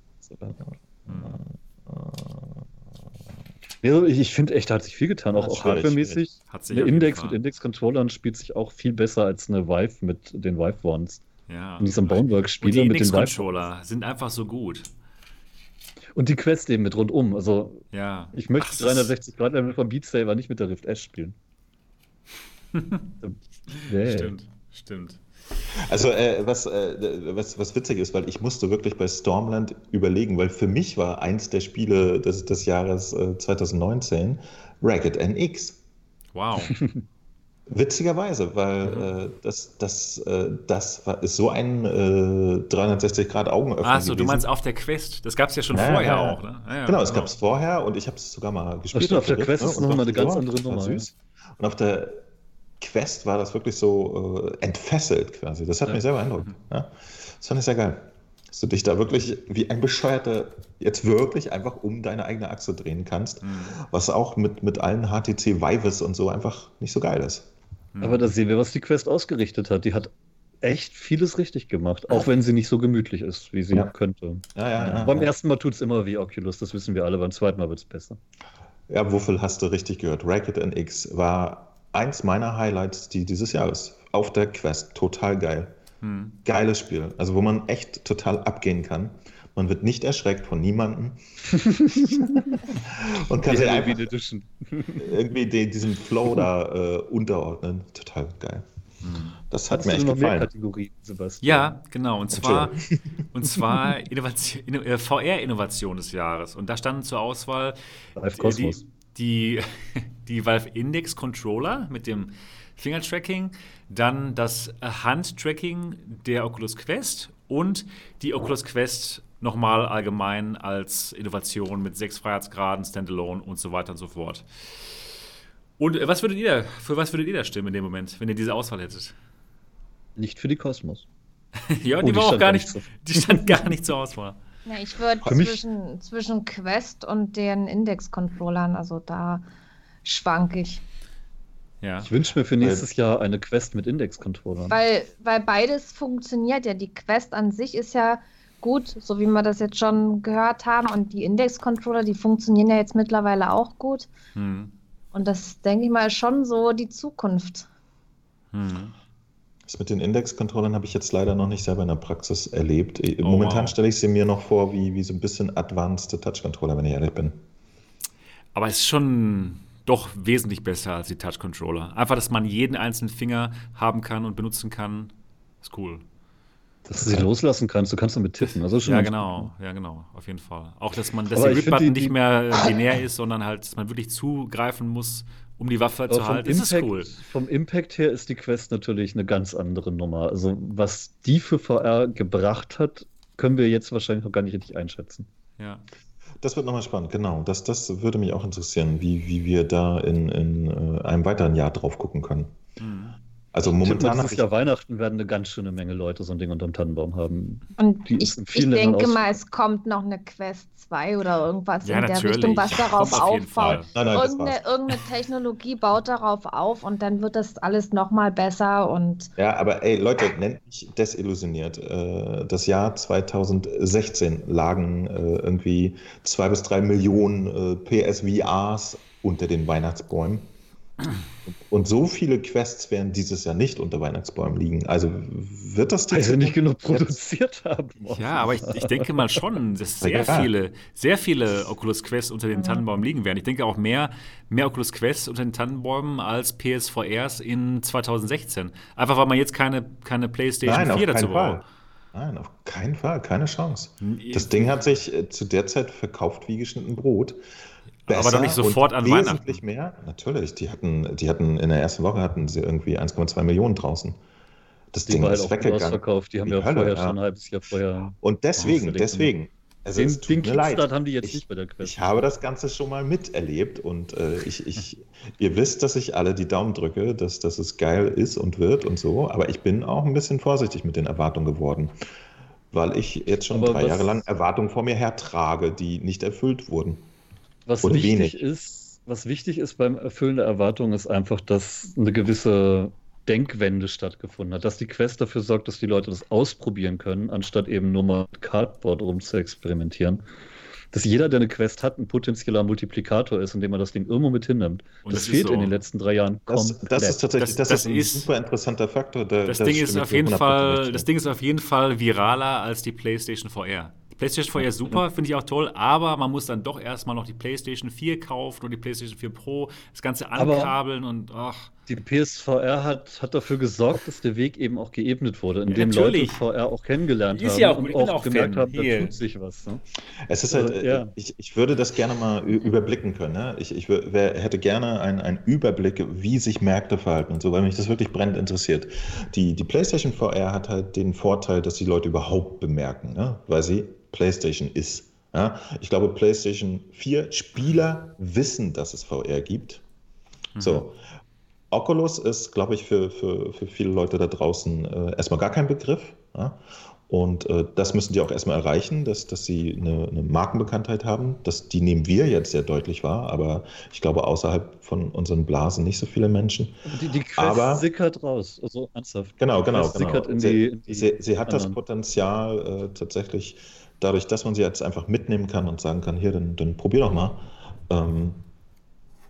Speaker 4: Ja, ich, ich finde echt, da hat sich viel getan, auch, auch hardware-mäßig. Eine Index mit Index-Controllern spielt sich auch viel besser als eine Vive mit den Vive Ones.
Speaker 1: Ja.
Speaker 4: Und diesem Boneworks-Spieler
Speaker 1: mit den Vive-Controller sind einfach so gut.
Speaker 4: Und die Quest eben mit rundum. Also,
Speaker 1: ja.
Speaker 4: ich möchte 360 Grad Level von Beat Saber nicht mit der Rift S spielen.
Speaker 1: Stimmt, stimmt.
Speaker 2: Also äh, was, äh, was, was witzig ist, weil ich musste wirklich bei Stormland überlegen, weil für mich war eins der Spiele des, des Jahres äh, 2019 Ragged NX.
Speaker 1: Wow.
Speaker 2: Witzigerweise, weil mhm. äh, das, das, äh, das war, ist so ein äh, 360 Grad Augenöffner.
Speaker 1: Achso, du meinst auf der Quest. Das gab es ja schon ja, vorher ja. auch. Ne?
Speaker 2: Ja, genau, es gab es vorher und ich habe es sogar mal gespielt.
Speaker 4: Stimmt, auf der Quest ne? ist nochmal eine ganz andere Nummer.
Speaker 2: Süß. Und auf der Quest war das wirklich so äh, entfesselt quasi. Das hat mich sehr beeindruckt. Mhm. Das fand ich sehr geil. Dass du dich da wirklich wie ein Bescheuerter jetzt wirklich einfach um deine eigene Achse drehen kannst, mhm. was auch mit, mit allen HTC Vives und so einfach nicht so geil ist.
Speaker 4: Mhm. Aber da sehen wir, was die Quest ausgerichtet hat. Die hat echt vieles richtig gemacht, auch wenn sie nicht so gemütlich ist, wie sie ja. könnte.
Speaker 2: Ja, ja, ja,
Speaker 4: beim ersten Mal tut es immer wie Oculus, das wissen wir alle, beim zweiten Mal wird es besser.
Speaker 2: Ja, Wuffel hast du richtig gehört. Racket NX war eins meiner Highlights die dieses Jahres. Auf der Quest. Total geil. Hm. Geiles Spiel. Also, wo man echt total abgehen kann. Man wird nicht erschreckt von niemandem. und kann sich einfach irgendwie den, diesem Flow da äh, unterordnen. Total geil. Hm. Das hat Hast mir echt gefallen.
Speaker 1: Ja, genau. Und zwar, und zwar äh, VR-Innovation des Jahres. Und da standen zur Auswahl
Speaker 4: äh, die,
Speaker 1: die, die Valve Index Controller mit dem Finger-Tracking, dann das Hand-Tracking der Oculus Quest und die Oculus Quest nochmal allgemein als Innovation mit sechs Freiheitsgraden, Standalone und so weiter und so fort. Und äh, was würdet ihr, für was würdet ihr da stimmen in dem Moment, wenn ihr diese Auswahl hättet?
Speaker 4: Nicht für die Kosmos.
Speaker 1: ja, die oh, war auch gar nicht, die stand gar nicht zur Auswahl.
Speaker 3: Ja, ich würde zwischen, zwischen Quest und den Index-Controllern, also da schwank ich.
Speaker 4: Ja. Ich wünsche mir für nächstes Jahr eine Quest mit Index-Controllern.
Speaker 3: Weil, weil beides funktioniert ja. Die Quest an sich ist ja gut, so wie wir das jetzt schon gehört haben. Und die Index-Controller, die funktionieren ja jetzt mittlerweile auch gut. Hm. Und das, denke ich mal, ist schon so die Zukunft.
Speaker 2: Hm. Das mit den Index-Controllern habe ich jetzt leider noch nicht selber in der Praxis erlebt. Oh, Momentan wow. stelle ich sie mir noch vor wie, wie so ein bisschen advanced Touch-Controller, wenn ich ehrlich bin.
Speaker 1: Aber es ist schon doch wesentlich besser als die Touch-Controller. Einfach, dass man jeden einzelnen Finger haben kann und benutzen kann, ist cool.
Speaker 4: Dass du sie loslassen kannst, du kannst damit tippen. Also
Speaker 1: ja, genau, ja, genau, auf jeden Fall. Auch, dass man, dass der Grip-Button nicht mehr binär ist, sondern halt, dass man wirklich zugreifen muss, um die Waffe zu halten.
Speaker 4: Das ist cool. Vom Impact her ist die Quest natürlich eine ganz andere Nummer. Also, was die für VR gebracht hat, können wir jetzt wahrscheinlich noch gar nicht richtig einschätzen.
Speaker 1: Ja.
Speaker 2: Das wird nochmal spannend, genau. Das, das würde mich auch interessieren, wie, wie wir da in, in äh, einem weiteren Jahr drauf gucken können. Mhm. Also momentan.
Speaker 4: Dieses Jahr Weihnachten werden eine ganz schöne Menge Leute so ein Ding unterm Tannenbaum haben.
Speaker 3: Und Die ich, ich denke mal, es kommt noch eine Quest 2 oder irgendwas ja, in der Richtung, was darauf aufbaut. Nein, nein, irgendeine, irgendeine, Technologie baut darauf auf und dann wird das alles nochmal besser und.
Speaker 2: Ja, aber ey, Leute, nennt mich desillusioniert. Äh, das Jahr 2016 lagen äh, irgendwie zwei bis drei Millionen äh, PSVRs unter den Weihnachtsbäumen. Und so viele Quests werden dieses Jahr nicht unter Weihnachtsbäumen liegen. Also wird das
Speaker 4: die Weil sie nicht genug produziert haben.
Speaker 1: Ja, aber ich, ich denke mal schon, dass sehr ja. viele, sehr viele Oculus Quests unter den Tannenbäumen liegen werden. Ich denke auch mehr, mehr Oculus Quests unter den Tannenbäumen als PSVRs in 2016. Einfach weil man jetzt keine, keine PlayStation
Speaker 2: Nein,
Speaker 1: 4 dazu
Speaker 2: braucht. Nein, auf keinen Fall, keine Chance. Das Ding hat sich äh, zu der Zeit verkauft wie geschnitten Brot
Speaker 1: besser aber doch nicht sofort an
Speaker 2: wesentlich Weihnachten. mehr. Natürlich, die hatten, die hatten in der ersten Woche hatten sie irgendwie 1,2 Millionen draußen. Das die Ding ist halt weggegangen.
Speaker 4: Verkauft. Die haben die ja Hölle, vorher ja. schon ein halbes Jahr vorher.
Speaker 2: Und deswegen, deswegen.
Speaker 4: Also den, den Kickstart haben die jetzt
Speaker 2: ich,
Speaker 4: nicht bei der
Speaker 2: Quest. Ich habe das Ganze schon mal miterlebt und äh, ich, ich, ihr wisst, dass ich alle die Daumen drücke, dass, dass es geil ist und wird und so, aber ich bin auch ein bisschen vorsichtig mit den Erwartungen geworden, weil ich jetzt schon aber drei Jahre lang Erwartungen vor mir hertrage, die nicht erfüllt wurden.
Speaker 4: Was Oder wichtig wenig. ist, was wichtig ist beim Erfüllen der Erwartungen, ist einfach, dass eine gewisse Denkwende stattgefunden hat, dass die Quest dafür sorgt, dass die Leute das ausprobieren können, anstatt eben nur mal mit Cardboard rum zu experimentieren. Dass jeder, der eine Quest hat, ein potenzieller Multiplikator ist, indem er das Ding irgendwo mit hinnimmt. Und das, das fehlt so. in den letzten drei Jahren
Speaker 2: das, das ist tatsächlich das, das, das ist ein ist, super interessanter Faktor.
Speaker 1: Der, das, Ding ist auf jeden Fall, das Ding ist auf jeden Fall viraler als die PlayStation VR. PlayStation 4 ist super, finde ich auch toll, aber man muss dann doch erstmal noch die PlayStation 4 kaufen und die PlayStation 4 Pro, das Ganze ankabeln aber und ach.
Speaker 4: Die PSVR hat, hat dafür gesorgt, dass der Weg eben auch geebnet wurde, indem ja, Leute VR auch kennengelernt ist haben
Speaker 1: ja auch,
Speaker 4: und
Speaker 1: auch, auch
Speaker 4: gemerkt
Speaker 1: haben,
Speaker 4: da tut sich was. Ne?
Speaker 2: Es ist halt, also, ja. ich, ich würde das gerne mal überblicken können. Ne? Ich, ich wär, hätte gerne einen Überblick, wie sich Märkte verhalten und so, weil mich das wirklich brennend interessiert. Die, die PlayStation VR hat halt den Vorteil, dass die Leute überhaupt bemerken, ne? weil sie PlayStation ist. Ja, ich glaube, PlayStation 4 Spieler wissen, dass es VR gibt. Mhm. So. Oculus ist, glaube ich, für, für, für viele Leute da draußen äh, erstmal gar kein Begriff. Ja? Und äh, das müssen die auch erstmal erreichen, dass, dass sie eine, eine, Markenbekanntheit haben. Das, die nehmen wir jetzt sehr deutlich wahr, aber ich glaube, außerhalb von unseren Blasen nicht so viele Menschen.
Speaker 4: Die, die Quest aber, sickert raus, also
Speaker 2: ernsthaft. Genau, genau. genau. In sie, die, in die sie, sie, hat das Potenzial, äh, tatsächlich dadurch, dass man sie jetzt einfach mitnehmen kann und sagen kann, hier, dann, dann probier doch mal. Ähm,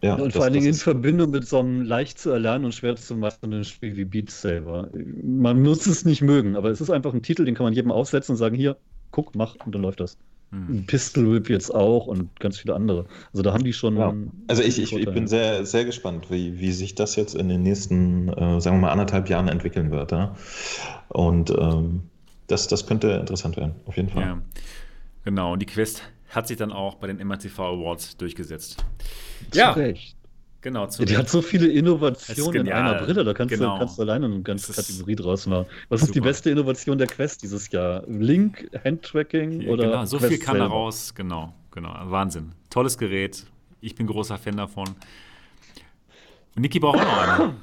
Speaker 4: ja, und das, vor allen Dingen in Verbindung mit so einem leicht zu erlernen und schwer zu machenden Spiel wie Beat Saber. Man muss es nicht mögen, aber es ist einfach ein Titel, den kann man jedem aufsetzen und sagen, hier, guck, mach und dann läuft das. Hm. Pistol Whip jetzt auch und ganz viele andere. Also da haben die schon. Ja.
Speaker 2: Also ich, ich, ich, bin sehr, sehr gespannt, wie, wie sich das jetzt in den nächsten, äh, sagen wir mal, anderthalb Jahren entwickeln wird. Ja? Und ähm, das, das könnte interessant werden, auf jeden Fall. Ja,
Speaker 1: genau. Und die Quest hat sich dann auch bei den MRTV Awards durchgesetzt.
Speaker 4: Zu ja. Recht. Genau, ja, die hat so viele Innovationen in einer Brille, da kannst, genau. du, kannst du alleine eine ganze Kategorie draus machen. Was super. ist die beste Innovation der Quest dieses Jahr? Link, Handtracking ja, oder?
Speaker 1: Genau, so Quest viel kann da raus, genau, genau. Wahnsinn. Tolles Gerät. Ich bin großer Fan davon. Und Niki braucht auch noch eine.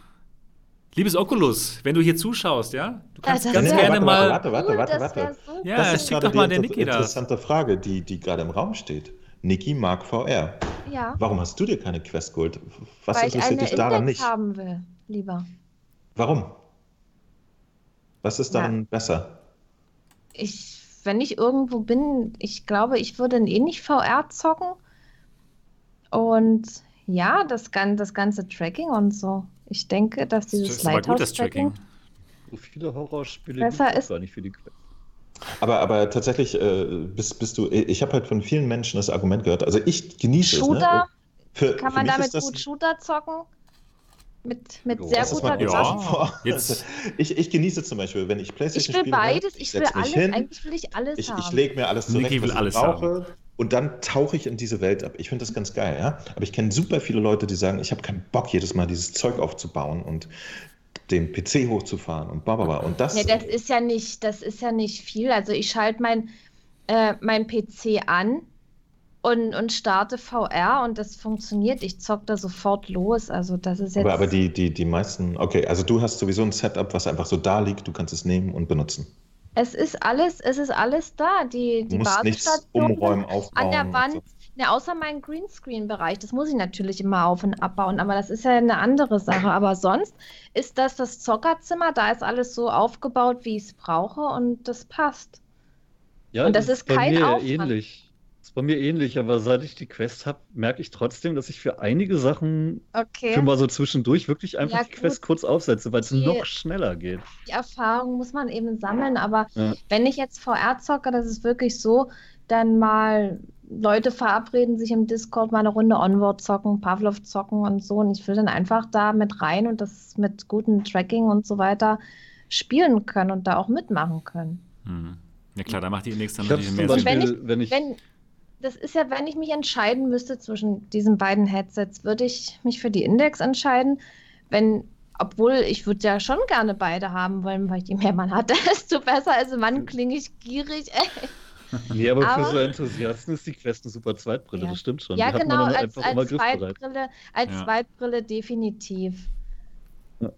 Speaker 1: Liebes Oculus, wenn du hier zuschaust, ja, du kannst ja, ganz gerne
Speaker 2: warte,
Speaker 1: mal.
Speaker 2: Warte, warte, warte, warte. warte.
Speaker 1: So ja, das ist schick doch mal der Niki
Speaker 2: das. Interessante Frage, die, die gerade im Raum steht. Niki mag VR. Ja. Warum hast du dir keine Quest geholt? Was
Speaker 3: Weil
Speaker 2: interessiert dich daran
Speaker 3: Index
Speaker 2: nicht?
Speaker 3: haben will, lieber.
Speaker 2: Warum? Was ist daran ja. besser?
Speaker 3: Ich, wenn ich irgendwo bin, ich glaube, ich würde eh nicht VR zocken. Und ja, das, das ganze Tracking und so. Ich denke, dass dieses Lighthouse-Tracking
Speaker 4: so viele Horrorspiele
Speaker 3: besser ist.
Speaker 4: gar nicht für die Quest.
Speaker 2: Aber, aber tatsächlich äh, bist, bist du, ich habe halt von vielen Menschen das Argument gehört. Also ich genieße
Speaker 3: Shooter,
Speaker 2: es. Ne?
Speaker 3: Für, kann man damit gut Shooter zocken? Mit, mit oh, sehr guter
Speaker 2: ja. Jetzt. Ich, ich genieße zum Beispiel, wenn ich PlayStation
Speaker 3: spiele. Ich will spiele, beides, ich, ich will alles, hin, eigentlich will ich alles
Speaker 2: ich,
Speaker 3: haben.
Speaker 2: Ich lege mir alles zurecht,
Speaker 1: Niki will
Speaker 2: was
Speaker 1: alles
Speaker 2: ich brauche. Haben. Und dann tauche ich in diese Welt ab. Ich finde das ganz geil, ja. Aber ich kenne super viele Leute, die sagen, ich habe keinen Bock, jedes Mal dieses Zeug aufzubauen und den PC hochzufahren und bla Und das.
Speaker 3: Ja, das ist ja nicht, das ist ja nicht viel. Also ich schalte mein, äh, mein PC an und, und starte VR und das funktioniert. Ich zock da sofort los. Also das ist jetzt.
Speaker 2: Aber, aber die, die, die meisten, okay, also du hast sowieso ein Setup, was einfach so da liegt, du kannst es nehmen und benutzen.
Speaker 3: Es ist alles, es ist alles da. Die, die
Speaker 2: nichts umräumen, aufbauen.
Speaker 3: An der Wand, so. ja, außer mein Greenscreen-Bereich, das muss ich natürlich immer auf- und abbauen, aber das ist ja eine andere Sache. Aber sonst ist das das Zockerzimmer, da ist alles so aufgebaut, wie ich es brauche und das passt.
Speaker 4: Ja, und das ist, ist kein Aufwand. ähnlich bei mir ähnlich, aber seit ich die Quest habe, merke ich trotzdem, dass ich für einige Sachen okay. für mal so zwischendurch wirklich einfach ja, die Quest kurz aufsetze, weil es noch schneller geht.
Speaker 3: Die Erfahrung muss man eben sammeln, aber ja. wenn ich jetzt VR zocke, das ist wirklich so, dann mal Leute verabreden sich im Discord mal eine Runde Onward zocken, Pavlov zocken und so und ich will dann einfach da mit rein und das mit gutem Tracking und so weiter spielen können und da auch mitmachen können.
Speaker 1: Hm. Ja klar, da macht die Index dann
Speaker 3: natürlich mehr Sinn. Wenn ich, wenn ich, wenn, das ist ja, wenn ich mich entscheiden müsste zwischen diesen beiden Headsets, würde ich mich für die Index entscheiden. Wenn, obwohl ich würde ja schon gerne beide haben wollen, weil je mehr man hat, desto besser. Also Mann, klinge ich gierig.
Speaker 4: Nee, aber, aber, für so Enthusiasten ist die Quest eine super Zweitbrille, ja. das stimmt schon.
Speaker 3: Ja, genau, als, als Zweitbrille, als ja. Zweitbrille definitiv.
Speaker 1: Ja.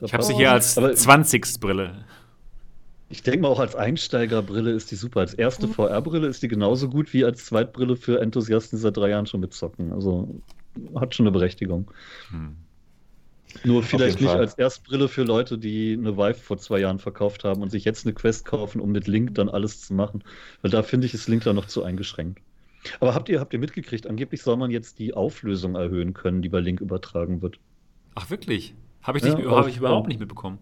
Speaker 1: Ich habe sie hier als 20. Brille.
Speaker 4: Ich denke mal, auch als Einsteigerbrille ist die super. Als erste mhm. VR-Brille ist die genauso gut wie als Zweitbrille für Enthusiasten, die seit drei Jahren schon mitzocken. Also hat schon eine Berechtigung. Hm. Nur vielleicht nicht Fall. als Erstbrille für Leute, die eine Vive vor zwei Jahren verkauft haben und sich jetzt eine Quest kaufen, um mit Link dann alles zu machen. Weil da finde ich, ist Link dann noch zu eingeschränkt. Aber habt ihr, habt ihr mitgekriegt, angeblich soll man jetzt die Auflösung erhöhen können, die bei Link übertragen wird.
Speaker 1: Ach wirklich? Habe ich, ja, hab ich überhaupt nicht mitbekommen.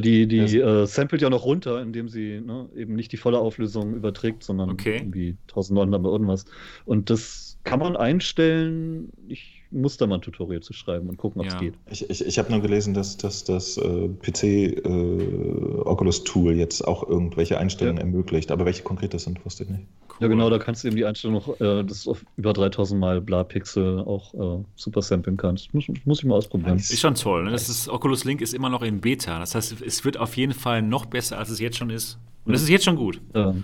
Speaker 4: Die, die äh, samplet ja noch runter, indem sie ne, eben nicht die volle Auflösung überträgt, sondern okay. irgendwie 1900 irgendwas. Und das kann man einstellen. Ich muss da mal ein Tutorial zu schreiben und gucken, ob es ja. geht.
Speaker 2: Ich, ich, ich habe nur gelesen, dass, dass das äh, PC äh, Oculus Tool jetzt auch irgendwelche Einstellungen ja. ermöglicht. Aber welche konkret das sind, wusste ich nicht.
Speaker 4: Cool. Ja, genau, da kannst du eben die Einstellung noch, äh, das auf über 3000 mal Bla-Pixel auch äh, super samplen kannst. Muss, muss ich mal ausprobieren.
Speaker 1: Ist schon toll. Ne? Das ist, Oculus Link ist immer noch in Beta. Das heißt, es wird auf jeden Fall noch besser, als es jetzt schon ist. Und es ist jetzt schon gut.
Speaker 4: Ja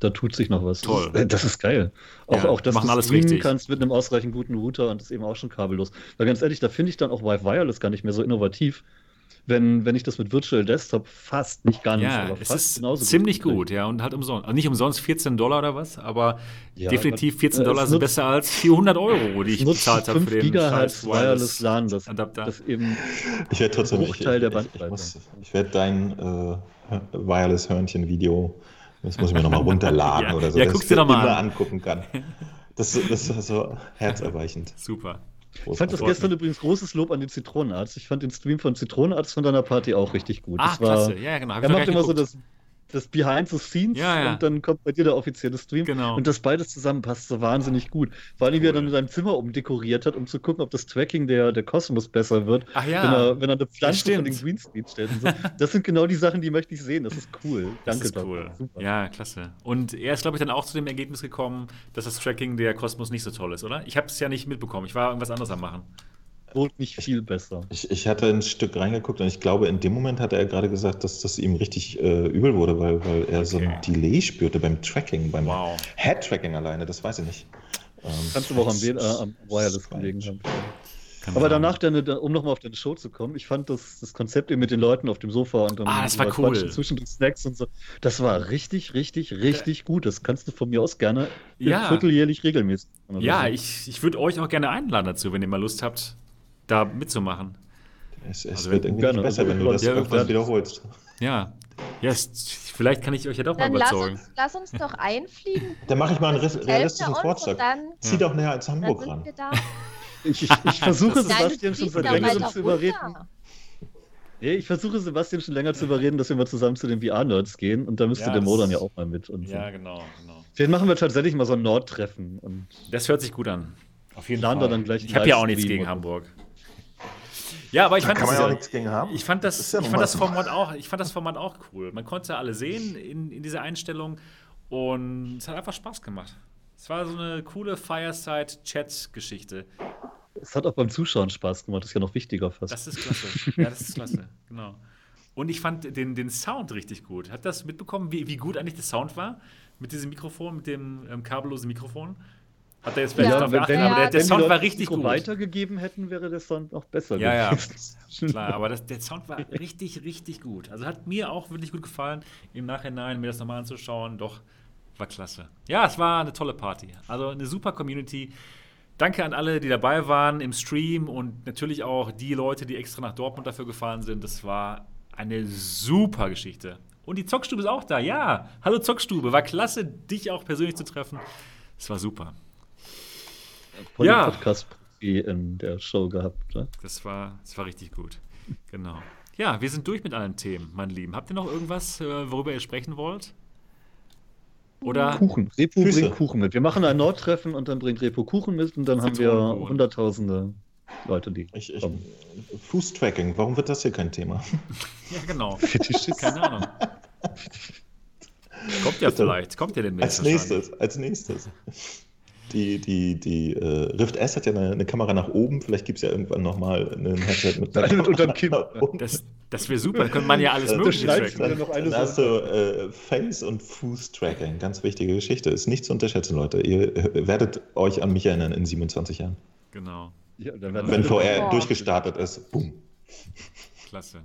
Speaker 4: da tut sich noch was.
Speaker 1: Toll.
Speaker 4: Das ist, das ist geil. Auch,
Speaker 1: ja,
Speaker 4: auch dass
Speaker 1: du alles
Speaker 4: streamen richtig. kannst mit einem ausreichend guten Router und das ist eben auch schon kabellos. Weil ganz ehrlich, da finde ich dann auch Wi-Fi Wireless gar nicht mehr so innovativ. Wenn, wenn ich das mit Virtual Desktop fast nicht gar nicht,
Speaker 1: ja, aber es ist ziemlich gut, gut, ja, und halt umsonst. Also nicht umsonst 14 Dollar oder was, aber ja, definitiv 14 Dollar sind besser als 400 Euro, die ich bezahlt habe für den
Speaker 4: Gigahertz Wireless LAN, das, Adapter. Das eben
Speaker 2: ich werde trotzdem
Speaker 4: Bruchteil
Speaker 2: ich,
Speaker 4: der Bandbreite.
Speaker 2: Ich, ich, ich werde dein äh, Wireless-Hörnchen-Video das muss ich mir nochmal runterladen ja, oder so,
Speaker 1: ja, dass ich dir mal
Speaker 2: an. angucken kann. Das, das ist so herzerweichend.
Speaker 1: Super.
Speaker 4: Ich fand das gestern übrigens großes Lob an den Zitronenarzt. Ich fand den Stream von Zitronenarzt von deiner Party auch richtig gut.
Speaker 1: Ah, klasse. Ja, genau.
Speaker 4: Hab er macht immer geguckt. so das das Behind the Scenes
Speaker 1: ja, ja.
Speaker 4: und dann kommt bei dir der offizielle Stream.
Speaker 1: Genau.
Speaker 4: Und das beides zusammen passt so wahnsinnig gut. Vor allem, cool. wie er dann in seinem Zimmer umdekoriert hat, um zu gucken, ob das Tracking der, der Kosmos besser wird.
Speaker 1: Ach ja.
Speaker 4: Wenn er, wenn er eine Pflanze von den Greenscreen stellt. So. Das sind genau die Sachen, die möchte ich sehen. Das ist cool.
Speaker 1: Danke, das ist cool. Super. Ja, klasse. Und er ist, glaube ich, dann auch zu dem Ergebnis gekommen, dass das Tracking der Kosmos nicht so toll ist, oder? Ich habe es ja nicht mitbekommen. Ich war irgendwas anderes am machen
Speaker 4: wohl nicht viel besser.
Speaker 2: Ich, ich, hatte ein Stück reingeguckt und ich glaube, in dem Moment hatte er gerade gesagt, dass das ihm richtig äh, übel wurde, weil, weil er okay. so ein Delay spürte beim Tracking, beim wow. Head-Tracking alleine, das weiß ich nicht.
Speaker 4: Ähm, Kannst du aber auch am, äh, am Wireless gelegen haben. aber danach, deine, um nochmal auf deine Show zu kommen, ich fand das, das Konzept eben mit den Leuten auf dem Sofa und dann
Speaker 1: ah, das war cool.
Speaker 4: zwischen den Snacks und so, das war richtig, richtig, richtig ja. gut. Das kannst du von mir aus gerne
Speaker 1: ja.
Speaker 4: vierteljährlich regelmäßig.
Speaker 1: Ja, ich, ich würde euch auch gerne einladen dazu, wenn ihr mal Lust habt, da mitzumachen.
Speaker 2: Es, es also wird irgendwie gerne, besser, wenn du das ja, irgendwann wiederholst.
Speaker 1: Ja. Yes, vielleicht kann ich euch ja doch dann mal überzeugen.
Speaker 3: Lass uns, lass uns doch einfliegen.
Speaker 2: Dann mache ich mal einen realistischen Vorschlag. Zieh ja. doch näher als Hamburg ran.
Speaker 4: Ich, ich, ich versuche Sebastian schon seit längerem zu überreden. Nee, ich versuche Sebastian schon länger zu überreden, dass wir mal zusammen zu den VR-Nerds gehen und da müsste ja, der Mo dann ja auch mal mit. Und
Speaker 1: ja, so. genau, genau.
Speaker 4: Vielleicht machen wir tatsächlich mal so ein Nord-Treffen.
Speaker 1: Das hört sich gut an.
Speaker 4: Auf jeden Fall. Dann gleich
Speaker 1: ich habe ja auch nichts gegen Hamburg. Ja, aber ich fand,
Speaker 2: kann man ja auch nichts gegen haben.
Speaker 1: Ich fand das, das ja ich fand das Format auch, ich fand das Format auch cool. Man konnte alle sehen in, in dieser Einstellung und es hat einfach Spaß gemacht. Es war so eine coole Fireside-Chat-Geschichte.
Speaker 4: Es hat auch beim Zuschauen Spaß gemacht, das ist ja noch wichtiger fast.
Speaker 1: Das ist klasse. Ja, das ist klasse, genau. Und ich fand den, den Sound richtig gut. Hat das mitbekommen, wie, wie gut eigentlich der Sound war? Mit diesem Mikrofon, mit dem ähm, kabellosen Mikrofon. Hat er jetzt vielleicht
Speaker 4: Ja,
Speaker 1: drauf
Speaker 4: wenn, wenn,
Speaker 1: aber der, der
Speaker 4: wenn
Speaker 1: Sound war richtig gut.
Speaker 4: weitergegeben hätten, wäre der Sound noch besser
Speaker 1: Ja, ja.
Speaker 4: gewesen.
Speaker 1: Klar, aber das, der Sound war richtig, richtig gut. Also hat mir auch wirklich gut gefallen, im Nachhinein mir das nochmal anzuschauen. Doch, war klasse. Ja, es war eine tolle Party. Also eine super Community. Danke an alle, die dabei waren im Stream und natürlich auch die Leute, die extra nach Dortmund dafür gefahren sind. Das war eine super Geschichte. Und die Zockstube ist auch da. Ja, hallo Zockstube. War klasse, dich auch persönlich zu treffen. Es war super.
Speaker 4: Voll
Speaker 1: Ja.
Speaker 4: podcast in der Show gehabt. Ne?
Speaker 1: Das war, das war richtig gut. Genau. Ja, wir sind durch mit allen Themen, mein Lieben. Habt ihr noch irgendwas, äh, worüber ihr sprechen wollt? Oder?
Speaker 4: Kuchen. Repo
Speaker 2: Füße.
Speaker 4: bringt Kuchen mit. Wir machen ein Nordtreffen und dann bringt Repo Kuchen mit und dann haben wir
Speaker 1: Zitronenkuchen.
Speaker 4: hunderttausende Leute, die
Speaker 2: Ich, ich. Fußtracking, warum wird das hier kein Thema?
Speaker 1: Ja, genau. Keine Ahnung. Kommt ja vielleicht. Kommt ja demnächst.
Speaker 2: Als nächstes, als nächstes. Die, die, die äh, Rift S hat ja eine, eine Kamera nach oben. Vielleicht gibt es ja irgendwann nochmal ein Headset mit
Speaker 4: Mit unterm Kinn.
Speaker 1: Das, das wäre super. Dann könnte man ja alles Mögliche tracken.
Speaker 4: noch eine
Speaker 2: Dann hast du äh, Face- und Fußtracking. Ganz wichtige Geschichte. Ist nicht zu unterschätzen, Leute. Ihr äh, werdet euch an mich erinnern in 27 Jahren.
Speaker 1: Genau.
Speaker 4: Ja,
Speaker 2: Wenn
Speaker 4: alle-
Speaker 2: VR
Speaker 3: Oh.
Speaker 2: durchgestartet ist. Boom.
Speaker 1: Klasse.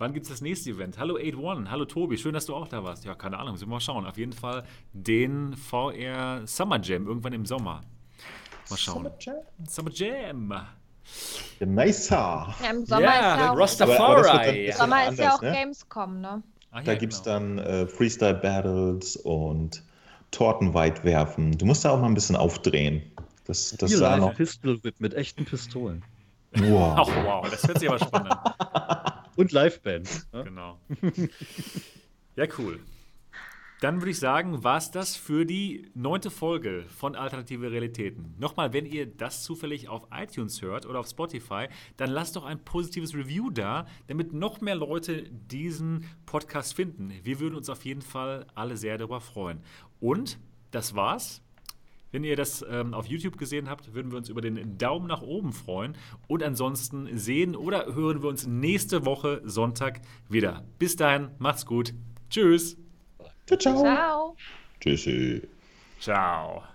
Speaker 1: Wann gibt es das nächste Event? Hallo 81, hallo Tobi, schön, dass du auch da warst. Ja, keine Ahnung, müssen wir mal schauen. Auf jeden Fall den VR Summer Jam irgendwann im Sommer. Mal schauen. Summer Jam.
Speaker 2: Ja, nicer.
Speaker 3: Ja, Im Sommer
Speaker 1: Ja,
Speaker 3: ist ja
Speaker 1: der
Speaker 3: auch,
Speaker 1: Rastafari.
Speaker 2: Aber- aber
Speaker 3: im Sommer ist ja auch
Speaker 2: ne?
Speaker 3: Gamescom, ne?
Speaker 1: Ah,
Speaker 2: Da
Speaker 1: ja,
Speaker 2: gibt es
Speaker 1: genau.
Speaker 2: dann äh, Freestyle-Battles und Torten weit werfen. Du musst da auch mal ein bisschen aufdrehen. Das, das sah noch.
Speaker 4: Pistol Whip mit echten Pistolen.
Speaker 2: Wow.
Speaker 1: Ach, wow, das hört sich aber spannend an.
Speaker 4: Und Liveband. Ne?
Speaker 1: Genau. Ja, cool. Dann würde ich sagen, war es das für die neunte Folge von Alternative Realitäten. Nochmal, wenn ihr das zufällig auf iTunes hört oder auf Spotify, dann lasst doch ein positives Review da, damit noch mehr Leute diesen Podcast finden. Wir würden uns auf jeden Fall alle sehr darüber freuen. Und das war's. Wenn ihr das ähm, auf YouTube gesehen habt, würden wir uns über den Daumen nach oben freuen. Und ansonsten sehen oder hören wir uns nächste Woche Sonntag wieder. Bis dahin, macht's gut. Tschüss.
Speaker 2: Ciao, ciao.
Speaker 3: Ciao.
Speaker 2: Tschüssi.
Speaker 1: Ciao.